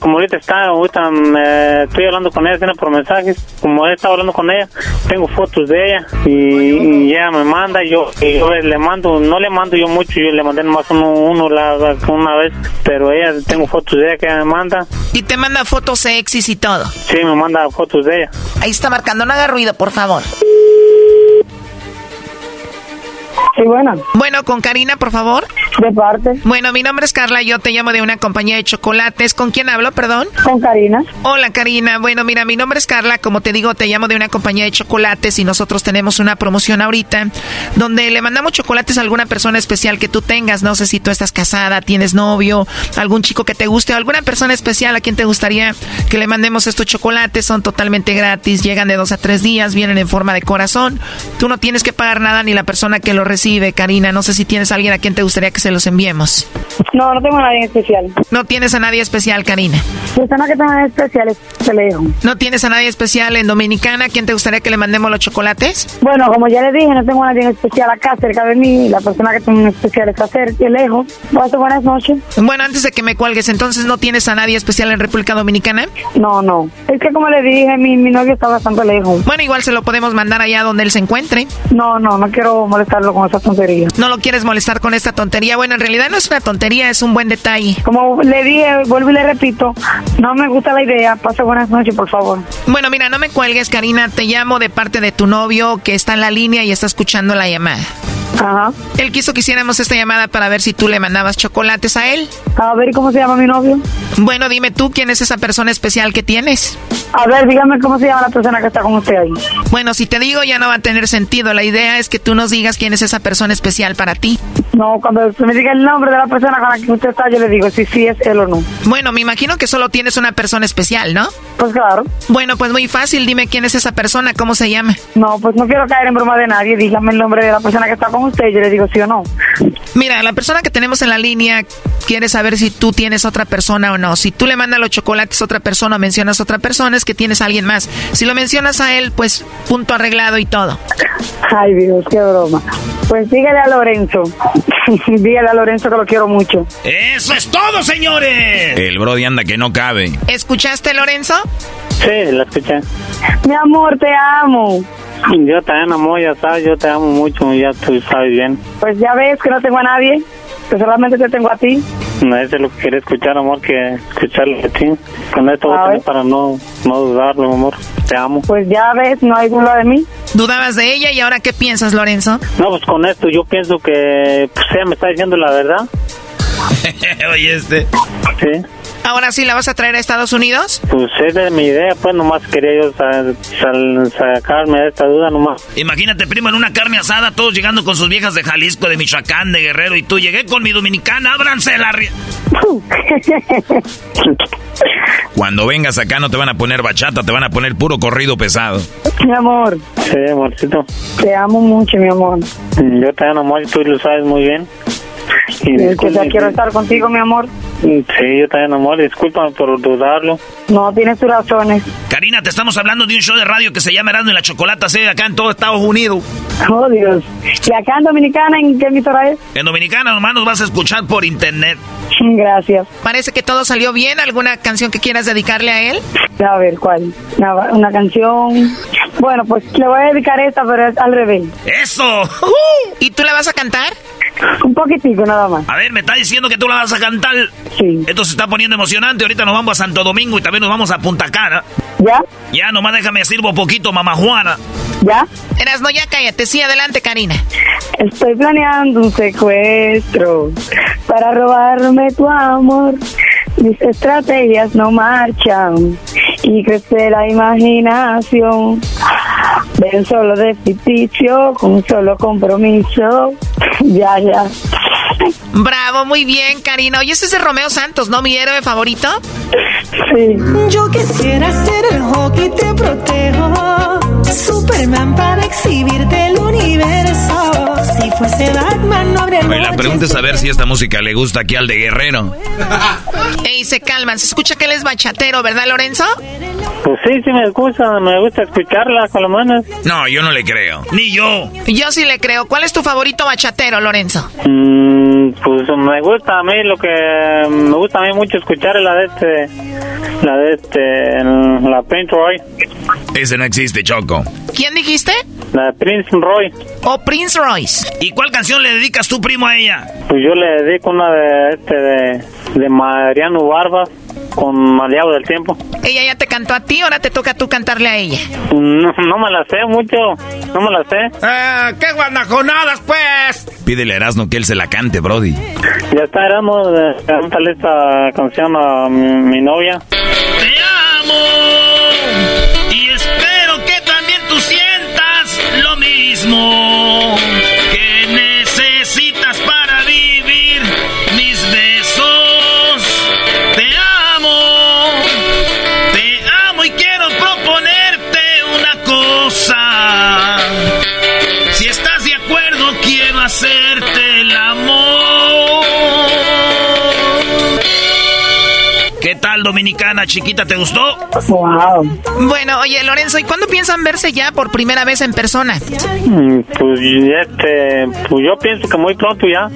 como ahorita está, ahorita me, estoy hablando con ella, tiene por mensajes, como he estado hablando con ella, tengo fotos de ella y, ella me manda, yo, y yo le mando, no le mando yo mucho, yo le mandé nomás uno, uno la, una vez, pero ella, tengo fotos de ella que ella me manda, Y te manda fotos sexys y todo. sí, me manda fotos de ella. Ahí está marcando, no haga ruido, por favor. Sí, bueno. Bueno, con Karina, por favor. De parte. Bueno, mi nombre es Carla, yo te llamo de una compañía de chocolates. ¿Con quién hablo, perdón? Con Karina. Hola, Karina. Bueno, mira, mi nombre es Carla, como te digo, te llamo de una compañía de chocolates y nosotros tenemos una promoción ahorita donde le mandamos chocolates a alguna persona especial que tú tengas. No sé si tú estás casada, tienes novio, algún chico que te guste o alguna persona especial a quien te gustaría que le mandemos estos chocolates. Son totalmente gratis, llegan de dos a tres días, vienen en forma de corazón. Tú no tienes que pagar nada ni la persona que lo recibe, Karina. No sé si tienes a alguien a quien te gustaría que se los enviemos. No, no tengo a nadie especial. No tienes a nadie especial, Karina. La persona que tengo en especial es Telejo. ¿No tienes a nadie especial en Dominicana a quien te gustaría que le mandemos los chocolates? Bueno, como ya le dije, no tengo a nadie especial acá cerca de mí. La persona que tengo en especial está cerca, lejos. Buenas noches. Bueno, antes de que me cuelgues, entonces no tienes a nadie especial en República Dominicana? No, no. Es que como le dije, mi, mi novio está bastante lejos. Bueno, igual se lo podemos mandar allá donde él se encuentre. No, no, no quiero molestarlo con esa tontería. No lo quieres molestar con esta tontería. Bueno, en realidad no es una tontería, es un buen detalle. Como le dije, vuelvo y le repito, no me gusta la idea. Pase buenas noches, por favor. Bueno, mira, no me cuelgues, Karina. Te llamo de parte de tu novio que está en la línea y está escuchando la llamada. Ajá. Él quiso que hiciéramos esta llamada para ver si tú le mandabas chocolates a él. A ver, ¿y ¿cómo se llama mi novio? Bueno, dime tú quién es esa persona especial que tienes. A ver, dígame cómo se llama la persona que está con usted ahí. Bueno, si te digo ya no va a tener sentido. La idea es que tú nos digas quién es esa persona especial para ti. No, cuando usted me diga el nombre de la persona con la que usted está, yo le digo si sí es él o no. Bueno, me imagino que solo tienes una persona especial, ¿no? Pues claro. Bueno, pues muy fácil. Dime quién es esa persona, cómo se llama. No, pues no quiero caer en broma de nadie. Dígame el nombre de la persona que está con usted y yo le digo sí o no. Mira, la persona que tenemos en la línea quiere saber si tú tienes otra persona o no. Si tú le mandas los chocolates a otra persona o mencionas a otra persona, es que tienes a alguien más. Si lo mencionas a él, pues punto arreglado y todo. Ay, Dios, qué broma. Pues dígale a Lorenzo. dígale a Lorenzo que lo quiero mucho. ¡Eso es todo, señores! El Brody anda que no cabe. ¿Escuchaste, Lorenzo? Sí, la escuché. Mi amor, te amo. Yo también, amor, ya sabes, yo te amo mucho, ya tú sabes bien. Pues ya ves que no tengo a nadie, que solamente te tengo a ti. No es de lo que quería escuchar, amor, que escucharlo de ti. Con esto voy a A tener para no, no dudarlo, amor. Te amo. Pues ya ves, no hay duda de mí. ¿Dudabas de ella y ahora qué piensas, Lorenzo? No, pues con esto yo pienso que pues, ella me está diciendo la verdad. Oye, este. Sí. ¿Ahora sí la vas a traer a Estados Unidos? Pues esa es mi idea, pues nomás quería yo sacarme de esta duda nomás. Imagínate, primo, en una carne asada, todos llegando con sus viejas de Jalisco, de Michoacán, de Guerrero, y tú llegué con mi dominicana, ábranse la... Cuando vengas acá no te van a poner bachata, te van a poner puro corrido pesado. Mi amor. Sí, amorcito. Te amo mucho, mi amor. Yo te amo, y tú lo sabes muy bien. Y es que ya quiero estar contigo, mi amor. Sí, yo también, amor. Disculpa por dudarlo. No, tienes tus razones. Karina, te estamos hablando de un show de radio que se llama Erasmo y la Chocolata, se acá en todo Estados Unidos. Oh, Dios. ¿Y acá en Dominicana en qué emisora es? En Dominicana nomás nos vas a escuchar por internet. Gracias. Parece que todo salió bien. ¿Alguna canción que quieras dedicarle a él? A ver, ¿cuál? Una, una canción... Bueno, pues le voy a dedicar esta, pero es al revés. ¡Eso! ¿Y tú la vas a cantar? Un poquitico nada más. A ver, me está diciendo que tú la vas a cantar. Sí. Esto se está poniendo emocionante. Ahorita nos vamos a Santo Domingo y también nos vamos a Punta Cana. ¿Ya? Ya, nomás déjame sirvo poquito, mamá Juana. ¿Ya? Eras, no, ya cállate. Sí, adelante, Karina. Estoy planeando un secuestro para robarme tu amor. Mis estrategias no marchan y crece la imaginación. Ven solo de ficticio, con un solo compromiso. ya, ya. Bravo, muy bien, Karina. Oye, ese es de Romeo Santos, ¿no? Mi héroe favorito. Sí. Yo quisiera ser el hockey, te protejo. Superman para exhibirte el universo. Si Oye, la pregunta es saber si esta música le gusta aquí al de Guerrero. Ey, se calman. Se escucha que él es bachatero, ¿verdad, Lorenzo? Pues sí, sí me gusta. Me gusta escucharla con las manos. No, yo no le creo. Ni yo. Yo sí le creo. ¿Cuál es tu favorito bachatero, Lorenzo? Mm, pues me gusta a mí lo que me gusta a mí mucho escuchar es la de este la de este la Prince Roy. Ese no existe, Choco. ¿Quién dijiste? La de Prince Roy. O Prince Royce. ¿Y cuál canción le dedicas tú, primo, a ella? Pues yo le dedico una de este de, de Mariano Barba con Maleado del Tiempo. ¿Ella ya te cantó a ti, ahora te toca a tú cantarle a ella? No, no me la sé mucho, no me la sé. Eh, ¡Qué guanajonadas, pues! Pídele a Erasmo que él se la cante, Brody. Ya está, Erasmo, cántale esta canción a mi, mi novia. ¡Te amo! Y espero que también tú sientas lo mismo tal, dominicana chiquita? ¿Te gustó? Wow. Bueno, oye, Lorenzo, ¿y cuándo piensan verse ya por primera vez en persona? Mm, Pues este, pues yo pienso que muy pronto ya.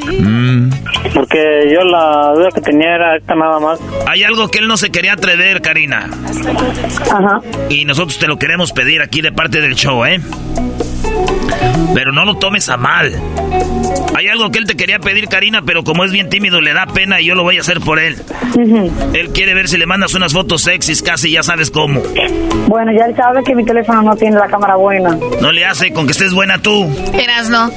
Porque yo la duda que tenía era esta nada más. Hay algo que él no se quería atrever, Karina. Ajá. Y nosotros te lo queremos pedir aquí de parte del show, ¿eh? Pero no lo tomes a mal. Hay algo que él te quería pedir, Karina, pero como es bien tímido, le da pena y yo lo voy a hacer por él. Él quiere ver si le mandas unas fotos sexys, casi ya sabes cómo. Bueno, ya él sabe que mi teléfono no tiene la cámara buena. No le hace con que estés buena tú. Eras, ¿no?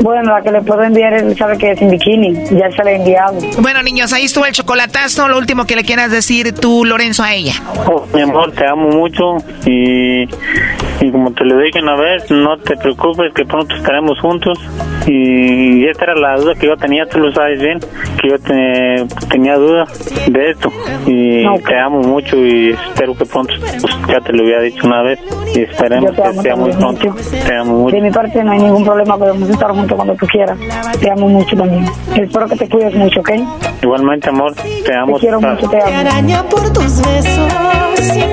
Bueno, la que le puedo enviar, él sabe que es en bikini. Ya se la he enviado. Bueno, niños, ahí estuvo el chocolatazo. Lo último que le quieras decir tú, Lorenzo, a ella. Oh, mi amor, te amo mucho y, y como te lo dije una vez, no te preocupes que pronto estaremos juntos. Y esta era la duda que yo tenía, tú lo sabes bien, que yo te- tenía duda de esto. Y te amo mucho y espero que pronto, pues, ya te lo había dicho una vez, y esperemos que sea muy pronto. mucho. Te amo mucho. De mi parte no hay ningún problema, podemos estar juntos cuando tú quieras. Te amo mucho también. Espero que te cuides mucho, ¿ok? Igualmente, amor, te amo. Te quiero mucho, te amo. araña por tus besos, sin.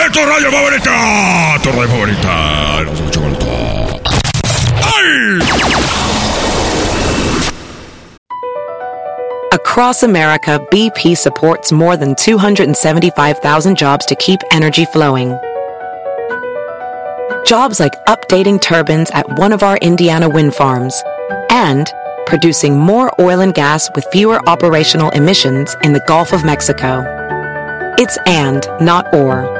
¡Es tu radio favorita! ¡Tu radio favorita! ¡Ay! Across America, BP supports more than 275,000 jobs to keep energy flowing. Jobs like updating turbines at one of our Indiana wind farms and producing more oil and gas with fewer operational emissions in the Gulf of Mexico. It's and, not or.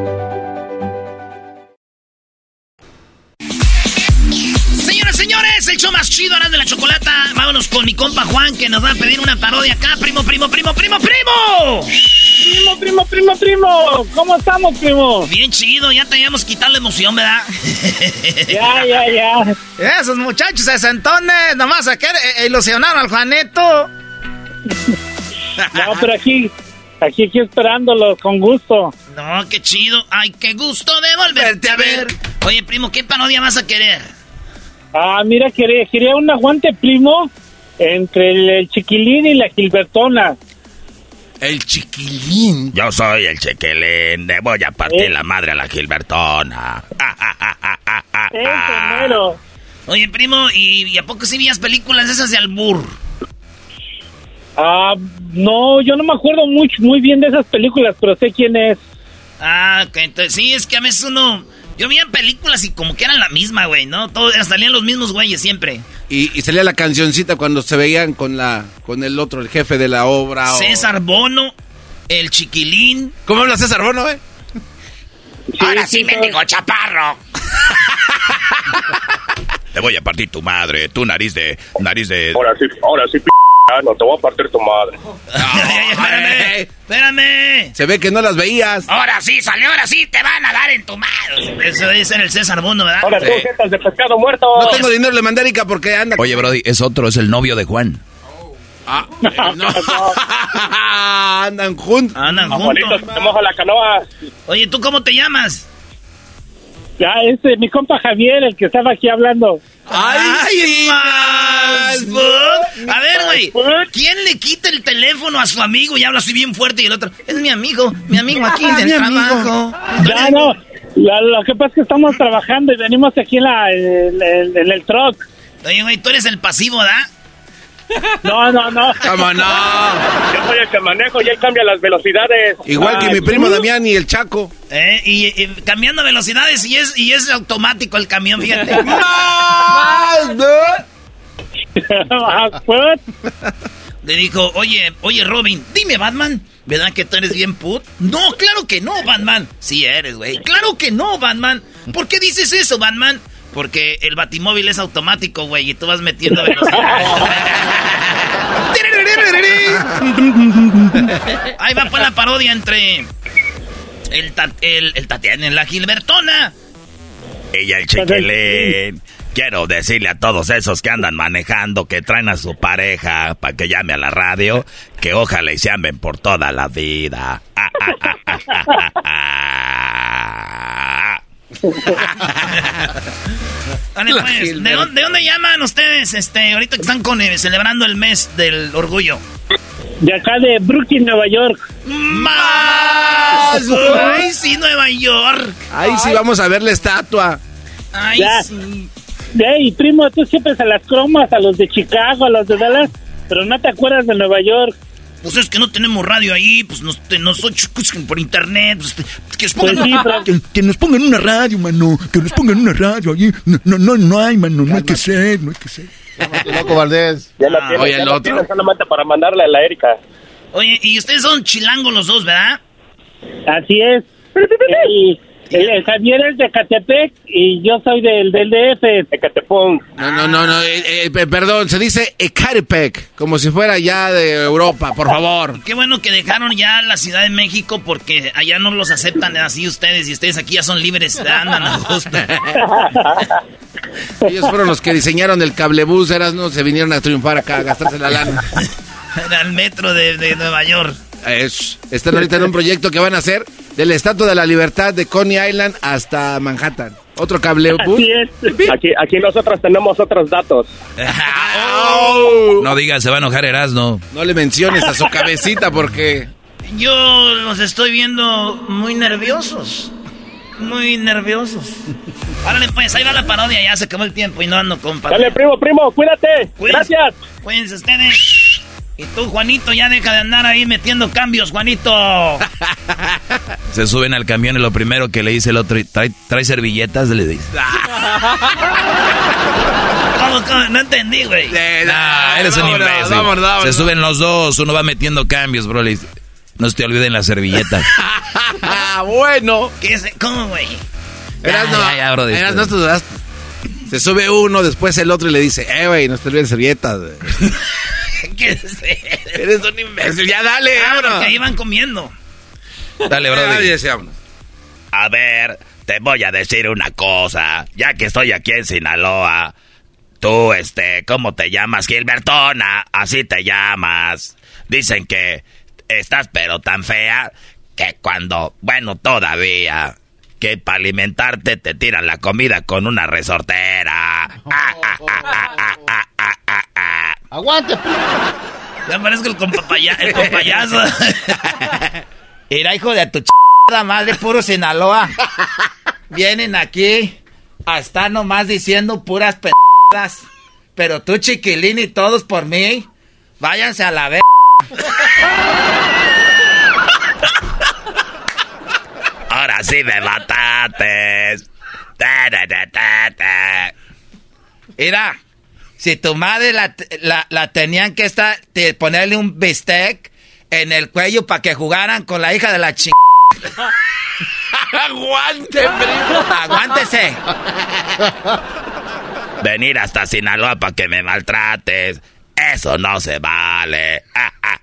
Vámonos con mi compa Juan que nos va a pedir una parodia acá. Primo, primo, primo, primo, primo. Primo, primo, primo, primo. ¿Cómo estamos, primo? Bien chido, ya teníamos quitado la emoción, ¿verdad? Ya, ya, ya. Esos muchachos sesentones, nomás a querer eh, ilusionar al Juanito. No, pero aquí, aquí, aquí esperándolo con gusto. No, qué chido. Ay, qué gusto de volverte a ver. Oye, primo, ¿qué parodia vas a querer? Ah, mira, quería, quería un aguante, primo, entre el, el chiquilín y la gilbertona. El chiquilín. Yo soy el chiquilín. Le voy a partir Eh. la madre a la Gilbertona. Ah, ah, ah, ah. Oye, primo, ¿y, y a poco sí veías películas de esas de albur? Ah, no, yo no me acuerdo mucho, muy bien de esas películas, pero sé quién es. Ah, ok, entonces sí, es que a veces uno... Yo veía películas y como que eran la misma, güey, ¿no? Todos salían los mismos güeyes siempre. Y, y salía la cancioncita cuando se veían con la con el otro, el jefe de la obra. o- César Bono, el chiquilín. ¿Cómo habla César Bono, eh? Ahora sí, mendigo chaparro. Te voy a partir tu madre, tu nariz de... Nariz de... Ahora sí, ahora sí, p no te voy a partir tu madre. espérame, espérame. Se ve que no las veías. Ahora sí, salió, ahora sí, te van a dar en tu madre. Eso debe ser el César Bono, ¿verdad? Ahora tú, Sí. jetas de pescado muerto. No tengo dinero, le mandé Erika porque anda. Oye, Brody, es otro, es el novio de Juan. Ah, no. Andan juntos. Andan juntos. te moja la canoa. Oye, ¿tú cómo te llamas? Ya, ese, mi compa Javier, el que estaba aquí hablando. ¡Ay, más! A ver, güey, ¿quién le quita el teléfono a su amigo y habla así bien fuerte y el otro? Es mi amigo, mi amigo aquí Ah, del mi amigo. trabajo. Ya, no. La- lo que pasa es que estamos trabajando y venimos aquí en, la, en, en- en el truck. Oye, güey, tú eres el pasivo, ¿verdad? No, no, no. ¿Cómo no? Yo soy el que manejo y él cambia las velocidades. Igual que Ay, mi primo. Damián y el Chaco. Eh, y, y cambiando velocidades y es, y es automático el camión, fíjate. Pues, Le dijo, oye, oye, Robin, dime, Batman, ¿verdad que tú eres bien put? No, claro que no, Batman. Sí eres, güey. Claro que no, Batman. ¿Por qué dices eso, Batman? Porque el batimóvil es automático, güey, y tú vas metiendo velocidad. Ahí va pues la parodia entre el, ta- el, el Tatiana y la Gilbertona. Ella el chiquilín. Quiero decirle a todos esos que andan manejando, que traen a su pareja para que llame a la radio, que ojalá y se amen por toda la vida. Ah, ah, ah, Dale, pues, ¿de, dónde, de dónde llaman ustedes este, ahorita que están con, eh, celebrando el mes del orgullo? de acá de Brooklyn, Nueva York. ¡Más! ¡Ay, sí, Nueva York! Ahí sí vamos a ver la estatua. ¡Ay, Ya. sí! Hey, primo, tú siempre se las cromas a los de Chicago, a los de Dallas, pero no te acuerdas de Nueva York. Pues es que no tenemos radio ahí, pues nos, te- nos escuchan por internet. pues, te- que, nos pongan, Pues sí, pero- Que, que nos pongan una radio, mano. Que nos pongan una radio allí. No, no, no, no hay, mano. No hay que ser, no hay que ser. Loco Valdés. Ya la Ah, tienes, oye, ya el la otro. tienes solamente para mandarle a la Erika. Oye, y ustedes son chilangos los dos, ¿verdad? Así es. Y el, el Javier es de Catepec y yo soy del, del DF. Ecatepón. No, no, no, no. eh, eh, pe- perdón, se dice Ecatepec, como si fuera ya de Europa, por favor. Qué bueno que dejaron ya la Ciudad de México porque allá no los aceptan así ustedes y ustedes aquí ya son libres, andan a gusto. Ellos fueron los que diseñaron el cablebús, eras no se vinieron a triunfar acá, a gastarse la lana. Era el metro de, de Nueva York. Es- están ahorita en un proyecto que van a hacer de la Estatua de la Libertad de Coney Island hasta Manhattan. Otro cablebús. Así es. Aquí, aquí nosotros tenemos otros datos. No digas, se va a enojar Erasno. No le menciones a su cabecita porque... Yo los estoy viendo muy nerviosos. muy nerviosos. Árale, pues, ahí va la parodia, ya se acabó el tiempo y no ando con parodia. Dale, primo, primo, cuídate. Gracias. Cuídense ustedes. Y tú, Juanito, ya deja de andar ahí metiendo cambios, Juanito. Se suben al camión y lo primero que le dice el otro, ¿trae, trae servilletas? Le dice. ¿Cómo, cómo? No entendí, güey. Nah, eres un imbécil. vámonos, vámonos. Se suben los dos, uno va metiendo cambios, bro. le dice, no se te olviden las servilletas. Ah, bueno. ¿Qué es? ¿Cómo, güey? Eras no, ya, ya, brody. Eras no, Se sube uno, después el otro y le dice, eh, güey, no te olvides servilletas. güey". ¿Qué es? Eres un imbécil, ya dale, Ah, vámonos. porque ahí van comiendo. Dale, Ya, bro. ya, ya, vámonos. A ver, te voy a decir una cosa. Ya que estoy aquí en Sinaloa, tú, este, ¿cómo te llamas? Gilbertona, así te llamas. Dicen que estás pero tan fea que cuando, bueno, todavía, que para alimentarte te tiran la comida con una resortera. Aguante. Me parezco el el compayazo. Era hijo de tu ch... madre, puro Sinaloa. Vienen aquí a estar nomás diciendo puras pedadas. Pero tú, chiquilín, y todos por mí, váyanse a la verga. Ahora sí me mataste. Ta, ta, ta, ta, ta. Mira, si tu madre la, la, la tenían que estar, te- ponerle un bistec en el cuello para que jugaran con la hija de la ching... Aguante, primo. Aguántese. Venir hasta Sinaloa para que me maltrates. Eso no se vale. Ah, ah,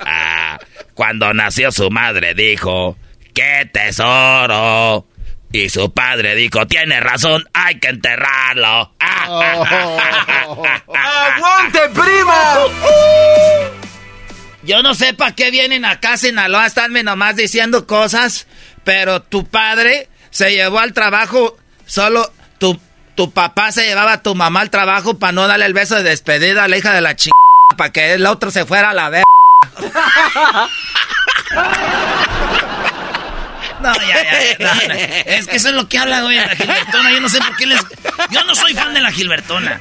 ah. Cuando nació su madre dijo, ¡qué tesoro! Y su padre dijo, tiene razón, hay que enterrarlo. Ah. ¡Aguante, prima! Yo no sé para qué vienen acá a Sinaloa a estarme nomás diciendo cosas, pero tu padre se llevó al trabajo solo tu, tu papá se llevaba a tu mamá al trabajo para no darle el beso de despedida a la hija de la chingada para que el otro se fuera a la ver. No, ya, ya, ya, no, no. Es que eso es lo que habla, güey, la Gilbertona. Yo no sé por qué les. Yo no soy fan de la Gilbertona.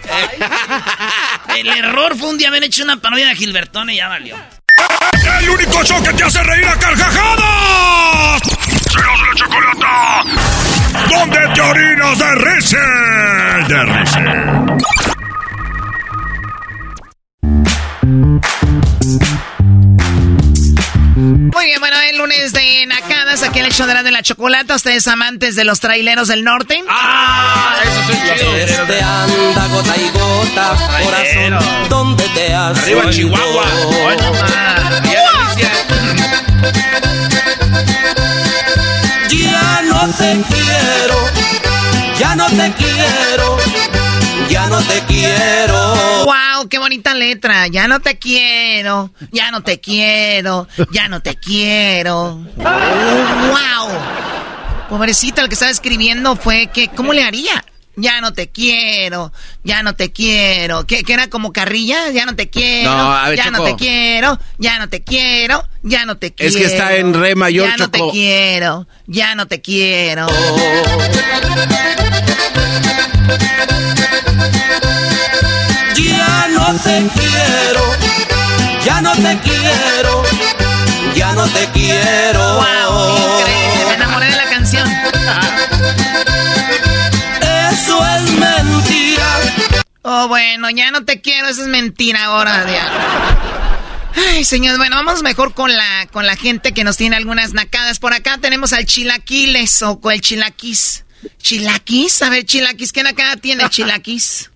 El error fue un día haber hecho una parodia de Gilbertona y ya valió. El único show que te hace reír a carcajadas. ¡Serás la chocolata! ¿Dónde te orinas de risa? De risa. Muy bien, bueno, el lunes de Nacadas, aquí en el show de la, de la chocolata. Ustedes amantes de los traileros del norte. ¡Ah! Eso es chido. Este anda gota y gota, corazón, ¿dónde te has Arriba? Chihuahua. Bueno. Ya no te quiero, ya no te quiero, ya no te quiero. ¡Wow! ¡Qué bonita letra! Ya no te quiero, ya no te quiero, ya no te quiero. ¡Wow! Pobrecita, el que estaba escribiendo fue que, ¿cómo le haría? Ya no te quiero, ya no te quiero. ¿Qué, qué era como carrilla? Ya no te quiero, No, a ver, ya no te quiero, ya no te quiero, ya no te quiero. Es que está en re mayor, Ya no te quiero, ya no te quiero. Ya te quiero, ya no te quiero, ya no te quiero. ¡Wow! Increíble, me enamoré de la canción. Eso es mentira. Oh, bueno, ya no te quiero, eso es mentira ahora, diablo. Ay, señor, bueno, vamos mejor con la, con la gente que nos tiene algunas nacadas. Por acá tenemos al Chilaquiles o con el Chilaquis. ¿Chilaquis? A ver, Chilaquis, ¿qué nacada tiene Chilaquis?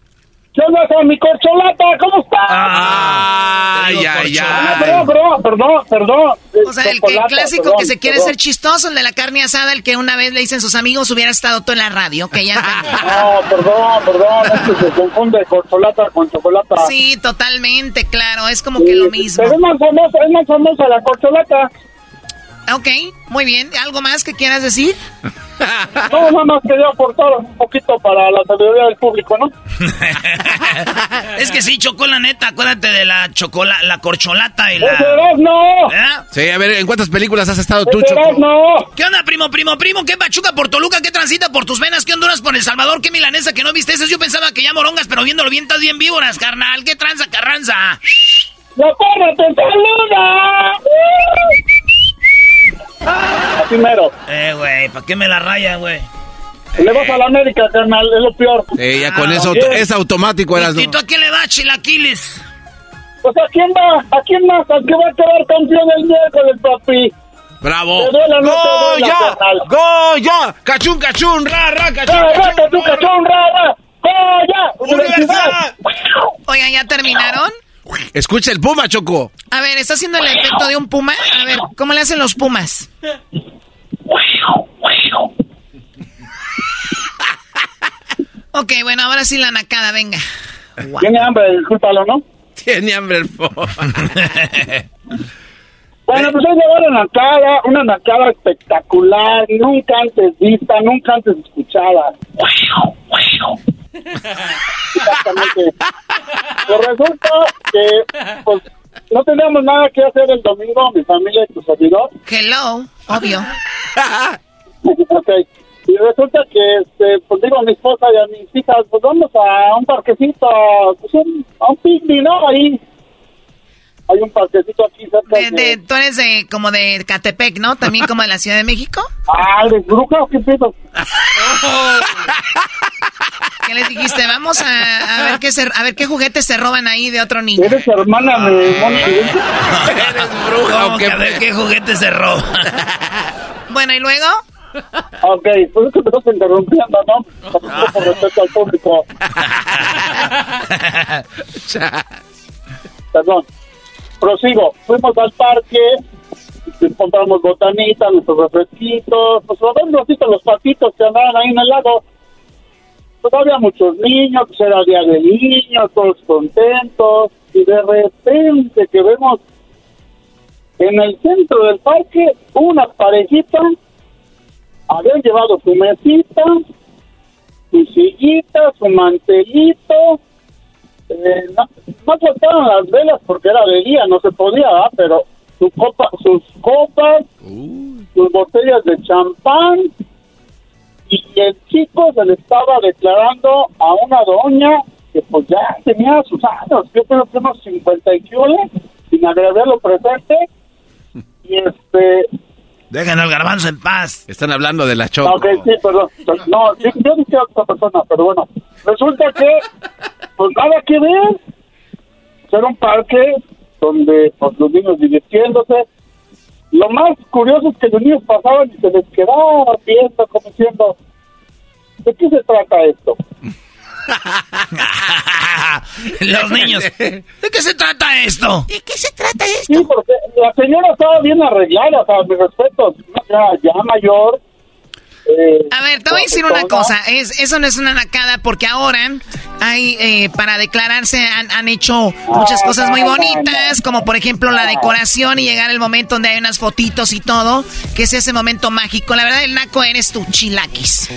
¿Qué onda con mi corcholata? ¿Cómo estás? Ay, ay, Ah, ay. perdón, perdón, perdón, perdón. O sea, el, que- Chocolata, clásico perdón, que se quiere perdón. ser chistoso, el de la carne asada, el que una vez le dicen sus amigos hubiera estado todo en la radio, que ya. No, perdón, perdón, es que se confunde corcholata con chocolata. Sí, totalmente, claro, es como que lo mismo. Pero es más famosa, es más famosa la corcholata. Ok, muy bien. ¿Algo más que quieras decir? No, nada más quería aportar un poquito para la sabiduría del público, ¿no? es que sí, Choco, la neta, acuérdate de la chocolate, la corcholata y la... no! ¿Eh? Sí, a ver, ¿en cuántas películas has estado tú, ¡Ese Choco? no! ¿Qué onda, primo, primo, primo? ¿Qué Pachuca por Toluca? ¿Qué transita por tus venas? ¿Qué Honduras por El Salvador? ¿Qué milanesa que no viste? Eso yo pensaba que ya morongas, pero viéndolo bien, estás bien víboras, carnal. ¿Qué tranza, carranza? ¡La porra te saluda! Primero. Eh, güey, ¿para qué me la raya, güey? Le vas a la América, carnal, es lo peor. Sí, ya con Ah, eso es automático, eras ¿Y tú a quién le vas, chilaquiles? Pues ¿a quién va? ¿A quién más? ¿Al que va a quedar campeón el miércoles, papi? ¡Bravo! Duela, no te duela, ¡Goya! ¡Goya! ¡Cachún, cachún! ¡Ra, ra, cachún! ¡Ra, ra, cachún, cachún, ra, ra! ¡Goya! ¡Universidad! Oigan, ¿ya terminaron? Escucha el Puma, Choco. A ver, ¿está haciendo el efecto de un puma? A ver, ¿cómo le hacen los pumas? Ok, bueno, ahora sí la nacada, venga. Tiene hambre, discúlpalo, ¿no? Tiene hambre el Puma. Bueno, pues es llevar una nacada, una nacada espectacular, nunca antes vista, nunca antes escuchada. Exactamente. Pues resulta que, pues, no teníamos nada que hacer el domingo, mi familia y tu servidor. Hello, obvio. ok. Y resulta que, este, pues digo a mi esposa y a mis hijas, pues vamos a un parquecito, pues un, a un picnic, ¿no? Ahí. Hay un parquecito aquí cerca De, de- tú eres de, como de Catepec, ¿no? También como de la Ciudad de México. Ah, ¿eres bruja o qué pedo? ¿Qué les dijiste? Vamos a, a ver qué se, a ver qué juguetes se roban ahí de otro niño. Eres hermana de Moni. Eres bruja, ¿o qué? A ver qué juguete se roba. Bueno, ¿y luego? Ok, es que me estás interrumpiendo, ¿no? Por respeto al público. Perdón. Prosigo. Fuimos al parque, compramos botanitas, nuestros refresquitos, pues un ratito los patitos que andaban ahí en el lago. Pues había muchos niños, pues era día de niños, todos contentos, y de repente que vemos en el centro del parque una parejita habían llevado su mesita, su sillita, su mantelito. Eh, no, no faltaban las velas porque era de día, no se podía, ¿verdad? pero su copa, sus copas, sus botellas de champán. Y el chico se le estaba declarando a una doña que pues ya tenía sus años, yo creo que unos 50 y sin agradecerlo presente. Y este, Dejen al garbanzo en paz. Están hablando de la Choco. Ok, sí, perdón. No, yo, yo dije a otra persona, pero bueno. Resulta que, pues nada que ver. Era un parque donde pues, los niños divirtiéndose. Lo más curioso es que los niños pasaban y se les quedaban viendo, como diciendo, ¿de qué se trata esto? Los niños. ¿De qué se trata esto? ¿De qué se trata esto? Sí, porque la señora estaba bien arreglada, o sea, mis respetos, ya, ya mayor. Eh, A ver, te voy a decir una cosa, es, eso no es una nacada porque ahora hay, eh, para declararse han, han hecho muchas cosas muy bonitas, como por ejemplo la decoración y llegar el momento donde hay unas fotitos y todo, que es ese momento mágico. La verdad, el naco eres tú, chilaquis.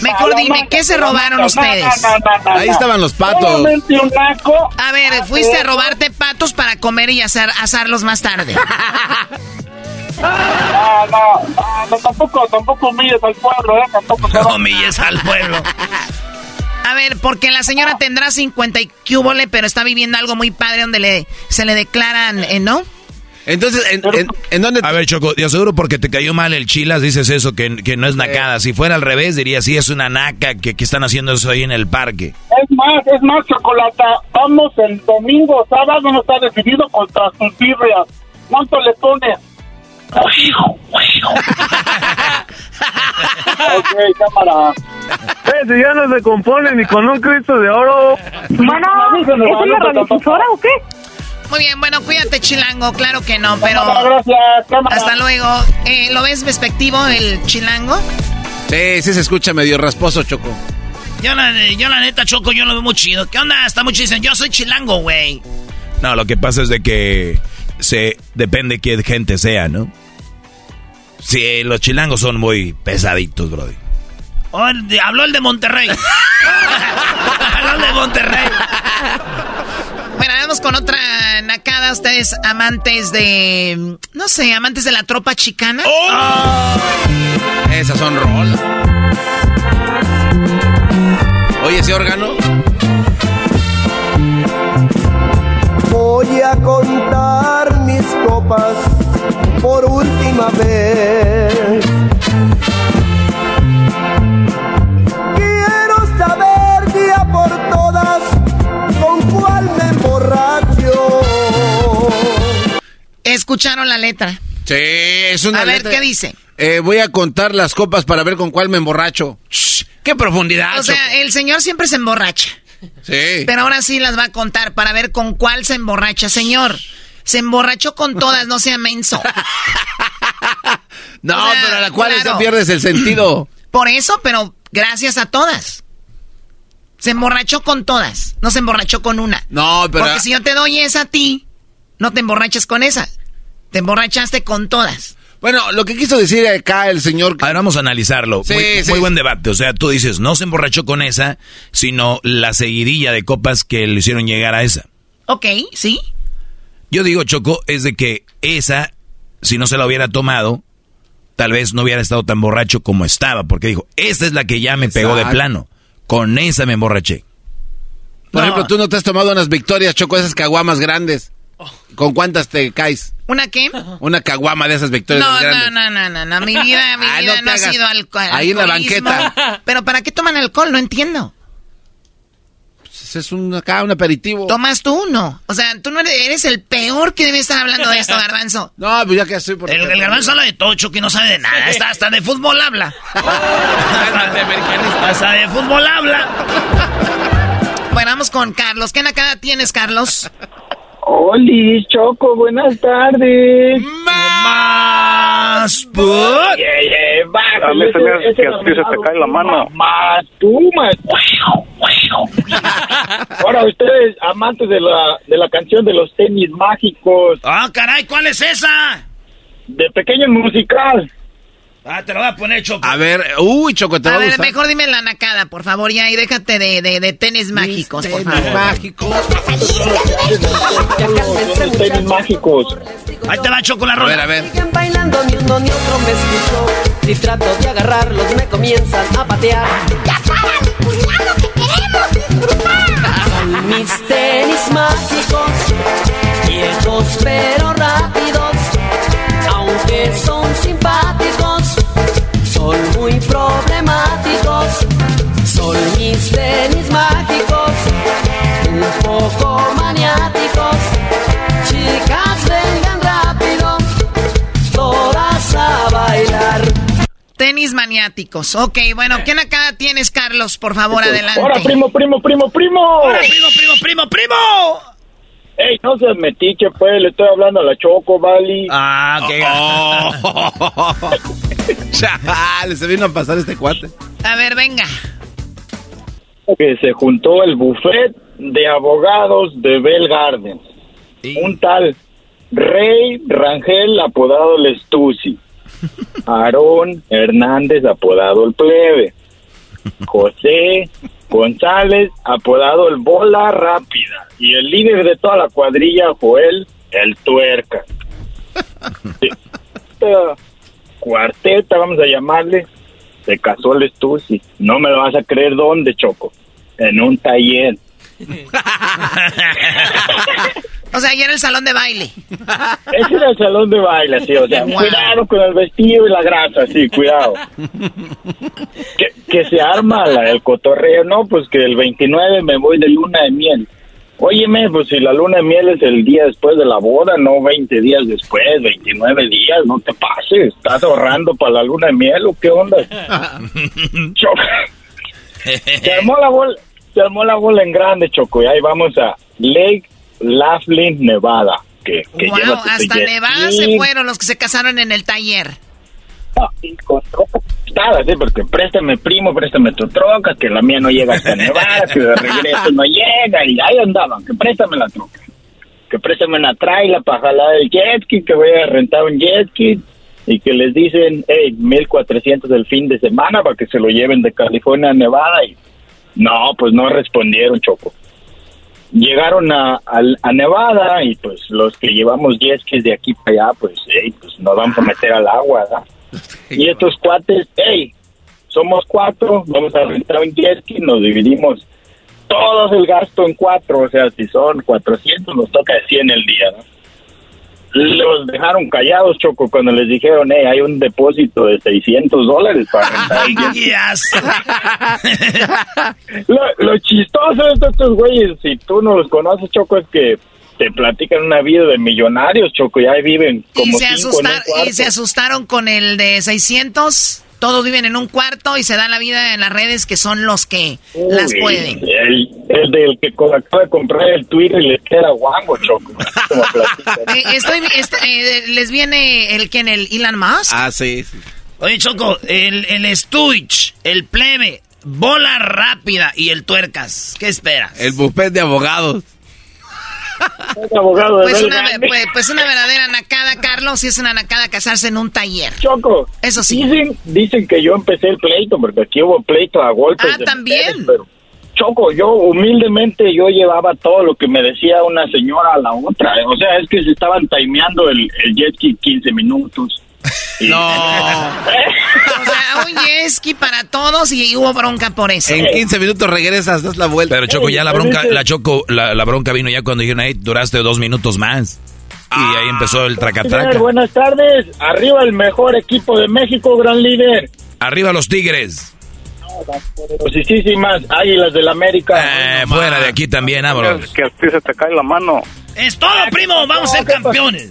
Mejor dime, ¿qué se robaron ustedes? Ahí estaban los patos. A ver, fuiste a robarte patos para comer y asar, asarlos más tarde. No, no, no, no, tampoco, tampoco humilles al pueblo, ¿eh? Tampoco No humilles al pueblo. A ver, porque la señora tendrá 50 y cúbole, pero está viviendo algo muy padre donde le, se le declaran, eh, ¿no? Entonces, ¿en, en, en dónde? A ver, Choco, yo seguro porque te cayó mal el chilas dices eso, que, que no es nacada. Si fuera al revés, diría, sí, es una naca que, que están haciendo eso ahí en el parque. Es más, es más, Chocolata. Vamos el domingo, sábado, no está decidido contra sus birrias. ¿Cuánto le pones? Ok, cámara. Eh, si ya no se compone ni con un Cristo de oro. Bueno, ¿es una radiodifusora o qué? Muy bien, bueno, cuídate, chilango, claro que no, pero... Cámara, gracias, cámara. Hasta luego. Eh, ¿Lo ves despectivo el chilango? Sí, sí se escucha medio rasposo, Choco. Yo la, yo la neta, Choco, yo lo veo muy chido. ¿Qué onda? Está muy chido. Dicen, Yo soy chilango, güey. No, lo que pasa es de que se depende qué gente sea, ¿no? Sí, los chilangos son muy pesaditos, brody. Oh, el de- habló el de Monterrey. habló el de Monterrey. Bueno, vamos con otra nacada. Ustedes amantes de. No sé, amantes de la tropa chicana. Oh. Esas son rolas. Oye, ese órgano. Voy a contar mis copas por última vez. Quiero saber día por todas con cuál me emborracho. Escucharon la letra. Sí, es una A ver, letra- ¿qué dice? Eh, voy a contar las copas para ver con cuál me emborracho. Shh, ¡Qué profundidad! O sea, el señor siempre se emborracha. Sí. Pero ahora sí las va a contar para ver con cuál se emborracha. Señor, se emborrachó con todas, no sea menso. no, o sea, pero a la cual claro. ya pierdes el sentido. Por eso, pero gracias a todas. Se emborrachó con todas, no se emborrachó con una. No, pero. Porque si yo te doy esa a ti, no te emborrachas con esa. Te emborrachaste con todas. Bueno, lo que quiso decir acá el señor. A ver, vamos a analizarlo. Sí, muy, sí. muy buen debate. O sea, tú dices, no se emborrachó con esa, sino la seguidilla de copas que le hicieron llegar a esa. Ok, ¿sí? Yo digo, Choco, es de que esa, si no se la hubiera tomado, tal vez no hubiera estado tan borracho como estaba, porque dijo, esta es la que ya me pegó de plano. Con esa me emborraché. Por No. ejemplo, tú no te has tomado unas victorias, Choco, esas caguamas grandes. ¿Con cuántas te caes? ¿Una qué? Una caguama de esas victorias No, grandes. no, no, no, no, no, mi vida, mi Ah, vida no no, ha sido alcohol. Ahí en la banqueta. Pero ¿para qué toman alcohol? No entiendo. Pues Es un, acá, un aperitivo. ¿Tomas tú? No. O sea, tú no eres, eres el peor que debe estar hablando de esto, Garbanzo. No, pues ya que estoy por... El, el garbanzo habla de todo, Chucky, no sabe de nada. Hasta, hasta de fútbol habla. hasta de fútbol habla. Bueno, vamos con Carlos. ¿Qué nacada tienes, Carlos? Oli, Choco, buenas tardes. Más. put. Yeah, yeah, bájale, A mí se me hace ese- que a ti se te cae la mano. Más, tú, más. Ahora, ustedes, amantes de la, de la canción de los tenis mágicos, Ah, caray, ¿cuál es esa? de pequeño musical. Ah, te lo voy a poner, Choco. A ver, uy, Choco, te va A a ver, gustar. mejor dime la nacada, por favor, ya, y déjate de, de, de tenis mágicos, por Tenis favor. mágicos. Los tenis mágicos. Ahí te va, Choco, la A ver, rola. a ver. Siguen bailando, ni uno ni otro me escuchó. Si trato de agarrarlos, me comienzan a patear. ¡Ya para, cuñado, que queremos disfrutar! Son mis tenis mágicos, viejos pero rápidos. Aunque son simpáticos, problemáticos. Son mis tenis mágicos, un poco maniáticos. Chicas, vengan rápido, todas a bailar. Tenis maniáticos. Ok, bueno, ¿qué nacada tienes, Carlos? Por favor, adelante. Ahora, primo, primo, primo, primo. ¡Ahora, primo, primo, primo, primo! Ey, no seas metiche, pues, le estoy hablando a la Choco, Vali. Ah, qué Oh. Chale, se vino a pasar este cuate. A ver, venga. que se juntó el buffet de abogados de Bell Gardens. Un tal Rey Rangel, apodado el Estusi. Aarón Hernández, apodado el Plebe. José González, apodado el Bola Rápida. Y el líder de toda la cuadrilla, Joel, el Tuerca. Sí. Esta cuarteta, vamos a llamarle, se casó el Stussy. No me lo vas a creer dónde, Choco. En un taller. O sea, ayer el salón de baile. Ese era el salón de baile, sí. O sea, Wow. cuidado con el vestido y la grasa, sí, cuidado. que, que se arma la, el cotorreo, no, pues que el 29 me voy de luna de miel. Óyeme, pues si la luna de miel es el día después de la boda, no 20 días después, 29 días, no te pases. ¿Estás ahorrando para la luna de miel o qué onda? Choco. Se armó la bola, se armó la bola en grande, Choco, y ahí vamos a Lake Laughlin, Nevada. Que, que wow, hasta Nevada se fueron los que se casaron en el taller. Sí, porque préstame primo, préstame tu troca, que la mía no llega hasta Nevada, que de regreso no llega, y ahí andaban, que préstame la troca, que préstame una traila para jalar el jet ski, que voy a rentar un jet ski, y que les dicen, hey, 1400 el fin de semana para que se lo lleven de California a Nevada y no, pues no respondieron, Choco. Llegaron a, a- a Nevada y pues los que llevamos jet skis de aquí para allá, pues, hey, pues nos vamos a meter al agua, ¿verdad? Y estos cuates, hey, somos cuatro, vamos a rentar un jet ski, nos dividimos todos el gasto en cuatro, o sea, si son 400, nos toca de 100 el día, ¿no? Los dejaron callados, Choco, cuando les dijeron, hey, hay un depósito de 600 dólares para rentar el jet ski". lo, lo chistoso de estos güeyes, si tú no los conoces, Choco, es que te platican una vida de millonarios, Choco, y ahí viven Y como se, cinco en un asustar- y se asustaron con el de 600. Todos viven en un cuarto y se dan la vida en las redes que son los que las pueden. El, el del que acaba de comprar el Twitter y le queda guango, Choco. Eh, estoy, eh, ¿Les viene el que en el Elon Musk? Ah, sí. Oye, Choco, el, el Stuich, el plebe, bola rápida y el tuercas. ¿Qué esperas? El buffet de abogados. Abogado de Pues una, pues, pues una verdadera nacada, Carlos, y es una nacada casarse en un taller. Choco. Eso sí. Dicen, dicen que yo empecé el pleito, porque aquí hubo pleito a golpes. Ah, de también. mujeres, pero, Choco, yo humildemente yo llevaba todo lo que me decía una señora a la otra. O sea, es que se estaban timeando el, el jet ski 15 minutos. No. O sea, un ski para todos y hubo bronca por eso. En 15 minutos regresas, das la vuelta. Pero Choco, ya la bronca, la Choco, la, la bronca vino ya cuando dijeron, hey, duraste dos minutos más. Y ahí empezó el tracatraca. buenas tardes. Arriba el mejor equipo de México, gran líder. Arriba los tigres. Poderosísimas Águilas del América. Eh, fuera de aquí también, vámonos. Que a ti se te cae la mano. Es todo, primo. Vamos a ser campeones.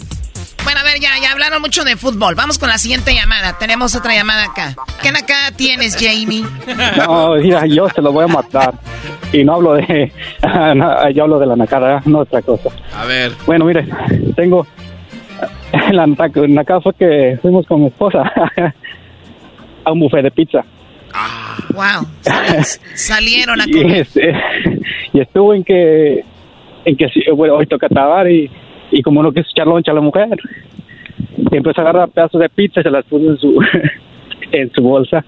Bueno, a ver, ya, ya hablaron mucho de fútbol. Vamos con la siguiente llamada. Tenemos otra llamada acá. ¿Qué nacada tienes, Jamie? No, mira, yo se lo voy a matar. Y no hablo de. no, yo hablo de la nacada, no otra cosa. A ver. Bueno, mire, tengo. La naca- nacada fue que fuimos con mi esposa a un buffet de pizza. Wow. Salieron a Y, comer. este, y estuvo en que. En que sí, bueno, hoy toca trabajar y, y como no quiso echar loncha a la mujer, empezó a agarrar pedazos de pizza y se las puso en su, en su bolsa.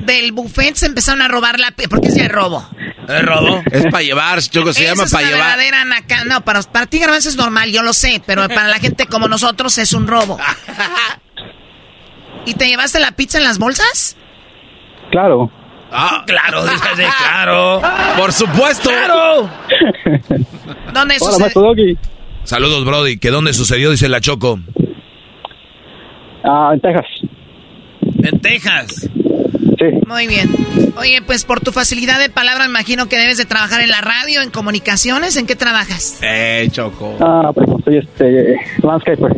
Del buffet se empezaron a robar la... pi- Porque es ya robo. ¿Es robo? Es para llevar, Choco, se llama para llevar. verdadera naca- No, para, para ti, Garbanzo, es normal, yo lo sé. Pero para la gente como nosotros es un robo. ¿Y te llevaste la pizza en las bolsas? Claro. Ah, claro, dígase, claro. Por supuesto. Claro. ¿Dónde Hola, sucede? Saludos, Brody. ¿Que dónde sucedió? Dice la Choco. Ah, en Texas. En Texas. Sí. Muy bien. Oye, pues por tu facilidad de palabra, imagino que debes de trabajar en la radio, en comunicaciones. ¿En qué trabajas? Eh, Choco. Ah, pues soy este. Landscaper.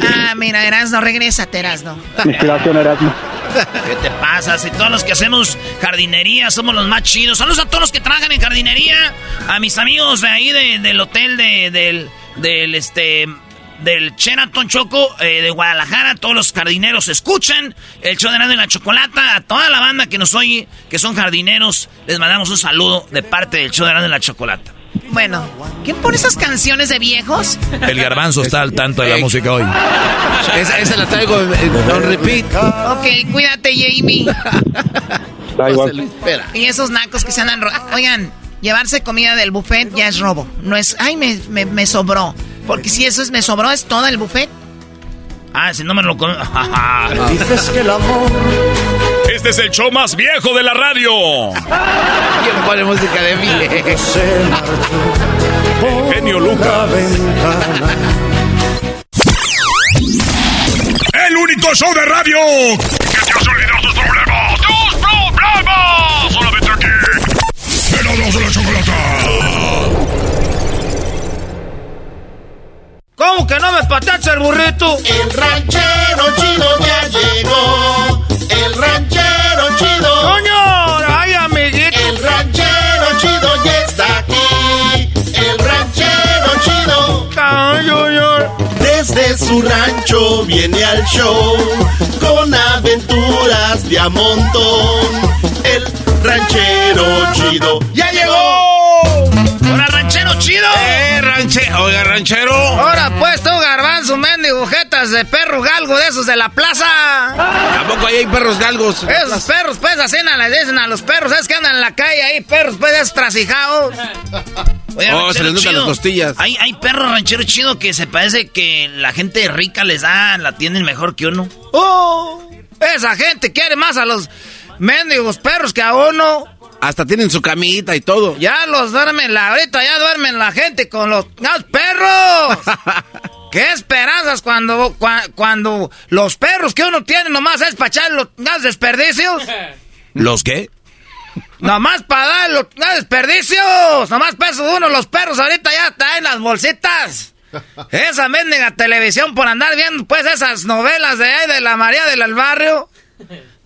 Ah, mira, Erasno, regrésate, Erasno. Mi inspiración Erasmo. ¿Qué te pasa? Si todos los que hacemos jardinería somos los más chidos. Saludos a todos los que trabajan en jardinería. A mis amigos de ahí de- del hotel de, del, del este del Sheraton Choco eh, de Guadalajara. Todos los jardineros escuchan el show de y la Chocolata. A toda la banda que nos oye, que son jardineros, les mandamos un saludo de parte del show de y la Chocolata. Bueno, ¿quién pone esas canciones de viejos? El garbanzo está al tanto de la música hoy. Esa, esa la traigo on repeat. Ok, cuídate, Jamie. Da igual. Y esos nacos que se andan... ro- Oigan, llevarse comida del buffet ya es robo. No es, ay, me, me, me sobró. Porque si eso es me sobró, es todo el buffet. Ah, si no me lo Dices que el amor Este es el show más viejo de la radio. ¿Quién pone música de mí? Genio Lucas. El único show de radio que te hace olvidar tus problemas. ¡Tus problemas! Solamente aquí. Helados de la chocolata. ¿Cómo que no me patacha el burrito? El ranchero chido ya llegó. El ranchero chido. ¡Coño! ¡Ay, amiguito! El ranchero chido ya está aquí. El ranchero chido. Ay. Desde su rancho viene al show con aventuras de a montón. El ranchero chido ya llegó. ¡Hola, ranchero chido! Eh, ranchero. Oiga, ranchero. De perro galgo de esos de la plaza. Tampoco ahí hay perros galgos. Esos perros, pues, así les dicen a los perros, ¿sabes que andan en la calle ahí? Perros, pues, esos trasijados. Oye, Oh, se les notan las costillas. Hay, hay perros rancheros chidos que se parece que la gente rica les da, la tienen mejor que uno. ¡Oh! Esa gente quiere más a los mendigos perros que a uno. Hasta tienen su camita y todo. Ya los duermen, la, ahorita ya duermen la gente con los, ¡los perros. ¿Qué esperanzas cuando, cua- cuando los perros que uno tiene nomás es para echar los desperdicios? ¿Los qué? Nomás para dar los desperdicios. Nomás peso uno, los perros ahorita ya traen las bolsitas. Esa mendiga televisión por andar viendo pues esas novelas de ahí de la María del Barrio.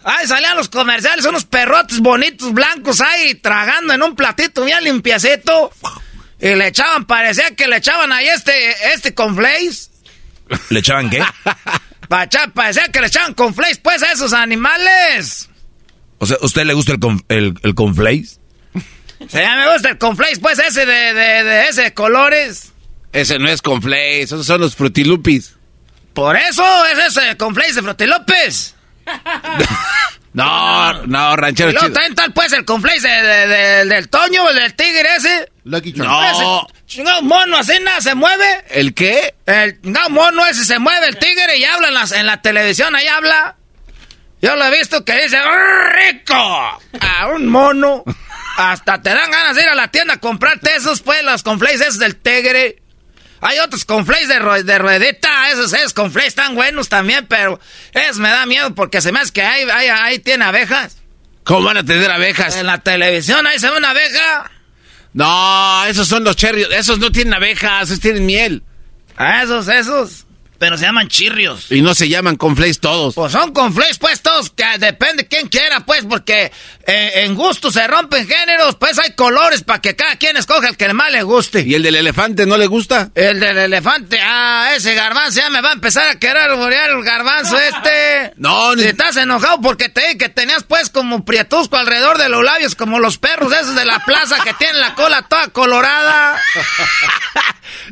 Ay, salían los comerciales, unos perrotes bonitos, blancos ahí, tragando en un platito bien limpiecito. Y le echaban, parecía que le echaban ahí este, este conflace. ¿Le echaban qué? Parecía que le echaban conflace pues a esos animales. O sea, ¿usted le gusta el, con, el, el conflace? Se ya me gusta el conflace pues ese de, de, de ese de colores. Ese no es conflace, esos son los frutilupis. Por eso es ese conflace de Frutilopes. No, no, ranchero chido. también tal pues el conflace de- de- de- del Toño, el del tigre ese. Charm. No. No. Ese chingado mono así nada se mueve. ¿El qué? El chingado mono ese se mueve, el tigre, y habla en, las- en la televisión, ahí habla. Yo lo he visto que dice, ¡rico! A un mono. Hasta te dan ganas de ir a la tienda a comprarte esos, pues, los conflaces esos del tigre. Hay otros conflaces de, ru- de ruedita, esos, esos conflaces están buenos también, pero es me da miedo porque se me hace que ahí, ahí, ahí tiene abejas. ¿Cómo van a tener abejas? En la televisión ahí se ve una abeja. No, esos son los cherries. Esos no tienen abejas, esos tienen miel. Ah, esos, esos. Pero se llaman chirrios. Y no se llaman conflace todos. Pues son conflays, pues todos, que depende quién quiera, pues, porque eh, en gusto se rompen géneros, pues hay colores para que cada quien escoja el que más le guste. ¿Y el del elefante no le gusta? El del elefante, ah, ese garbanzo ya me va a empezar a querer alborear el garbanzo este. No, Si estás enojado porque te dije que tenías pues como prietusco alrededor de los labios, como los perros esos de la plaza que tienen la cola toda colorada.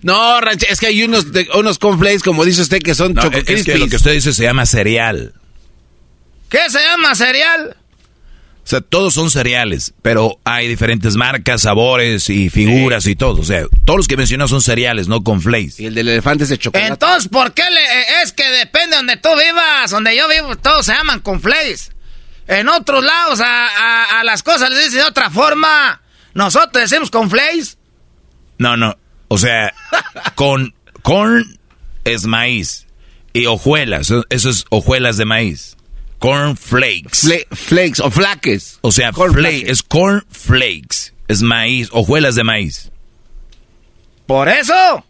No, ranchero, es que hay unos, de- unos conflace, como dice usted, que son No, choco es que lo que usted dice se llama cereal. ¿Qué se llama cereal? O sea, todos son cereales, pero hay diferentes marcas, sabores y figuras y todo. O sea, todos los que mencionó son cereales, no conflace. Y el del elefante es de chocolate. Entonces, ¿por qué le, eh, es que depende de donde tú vivas? Donde yo vivo, todos se llaman conflays. En otros lados, a, a- a las cosas les dicen de otra forma. Nosotros decimos conflays. No, no. O sea, con corn es maíz. Y hojuelas, eso es hojuelas de maíz. Corn flakes. Fle- flakes o flaques. O sea, Corn flake, flakes. es corn flakes. Es maíz, hojuelas de maíz. Por eso.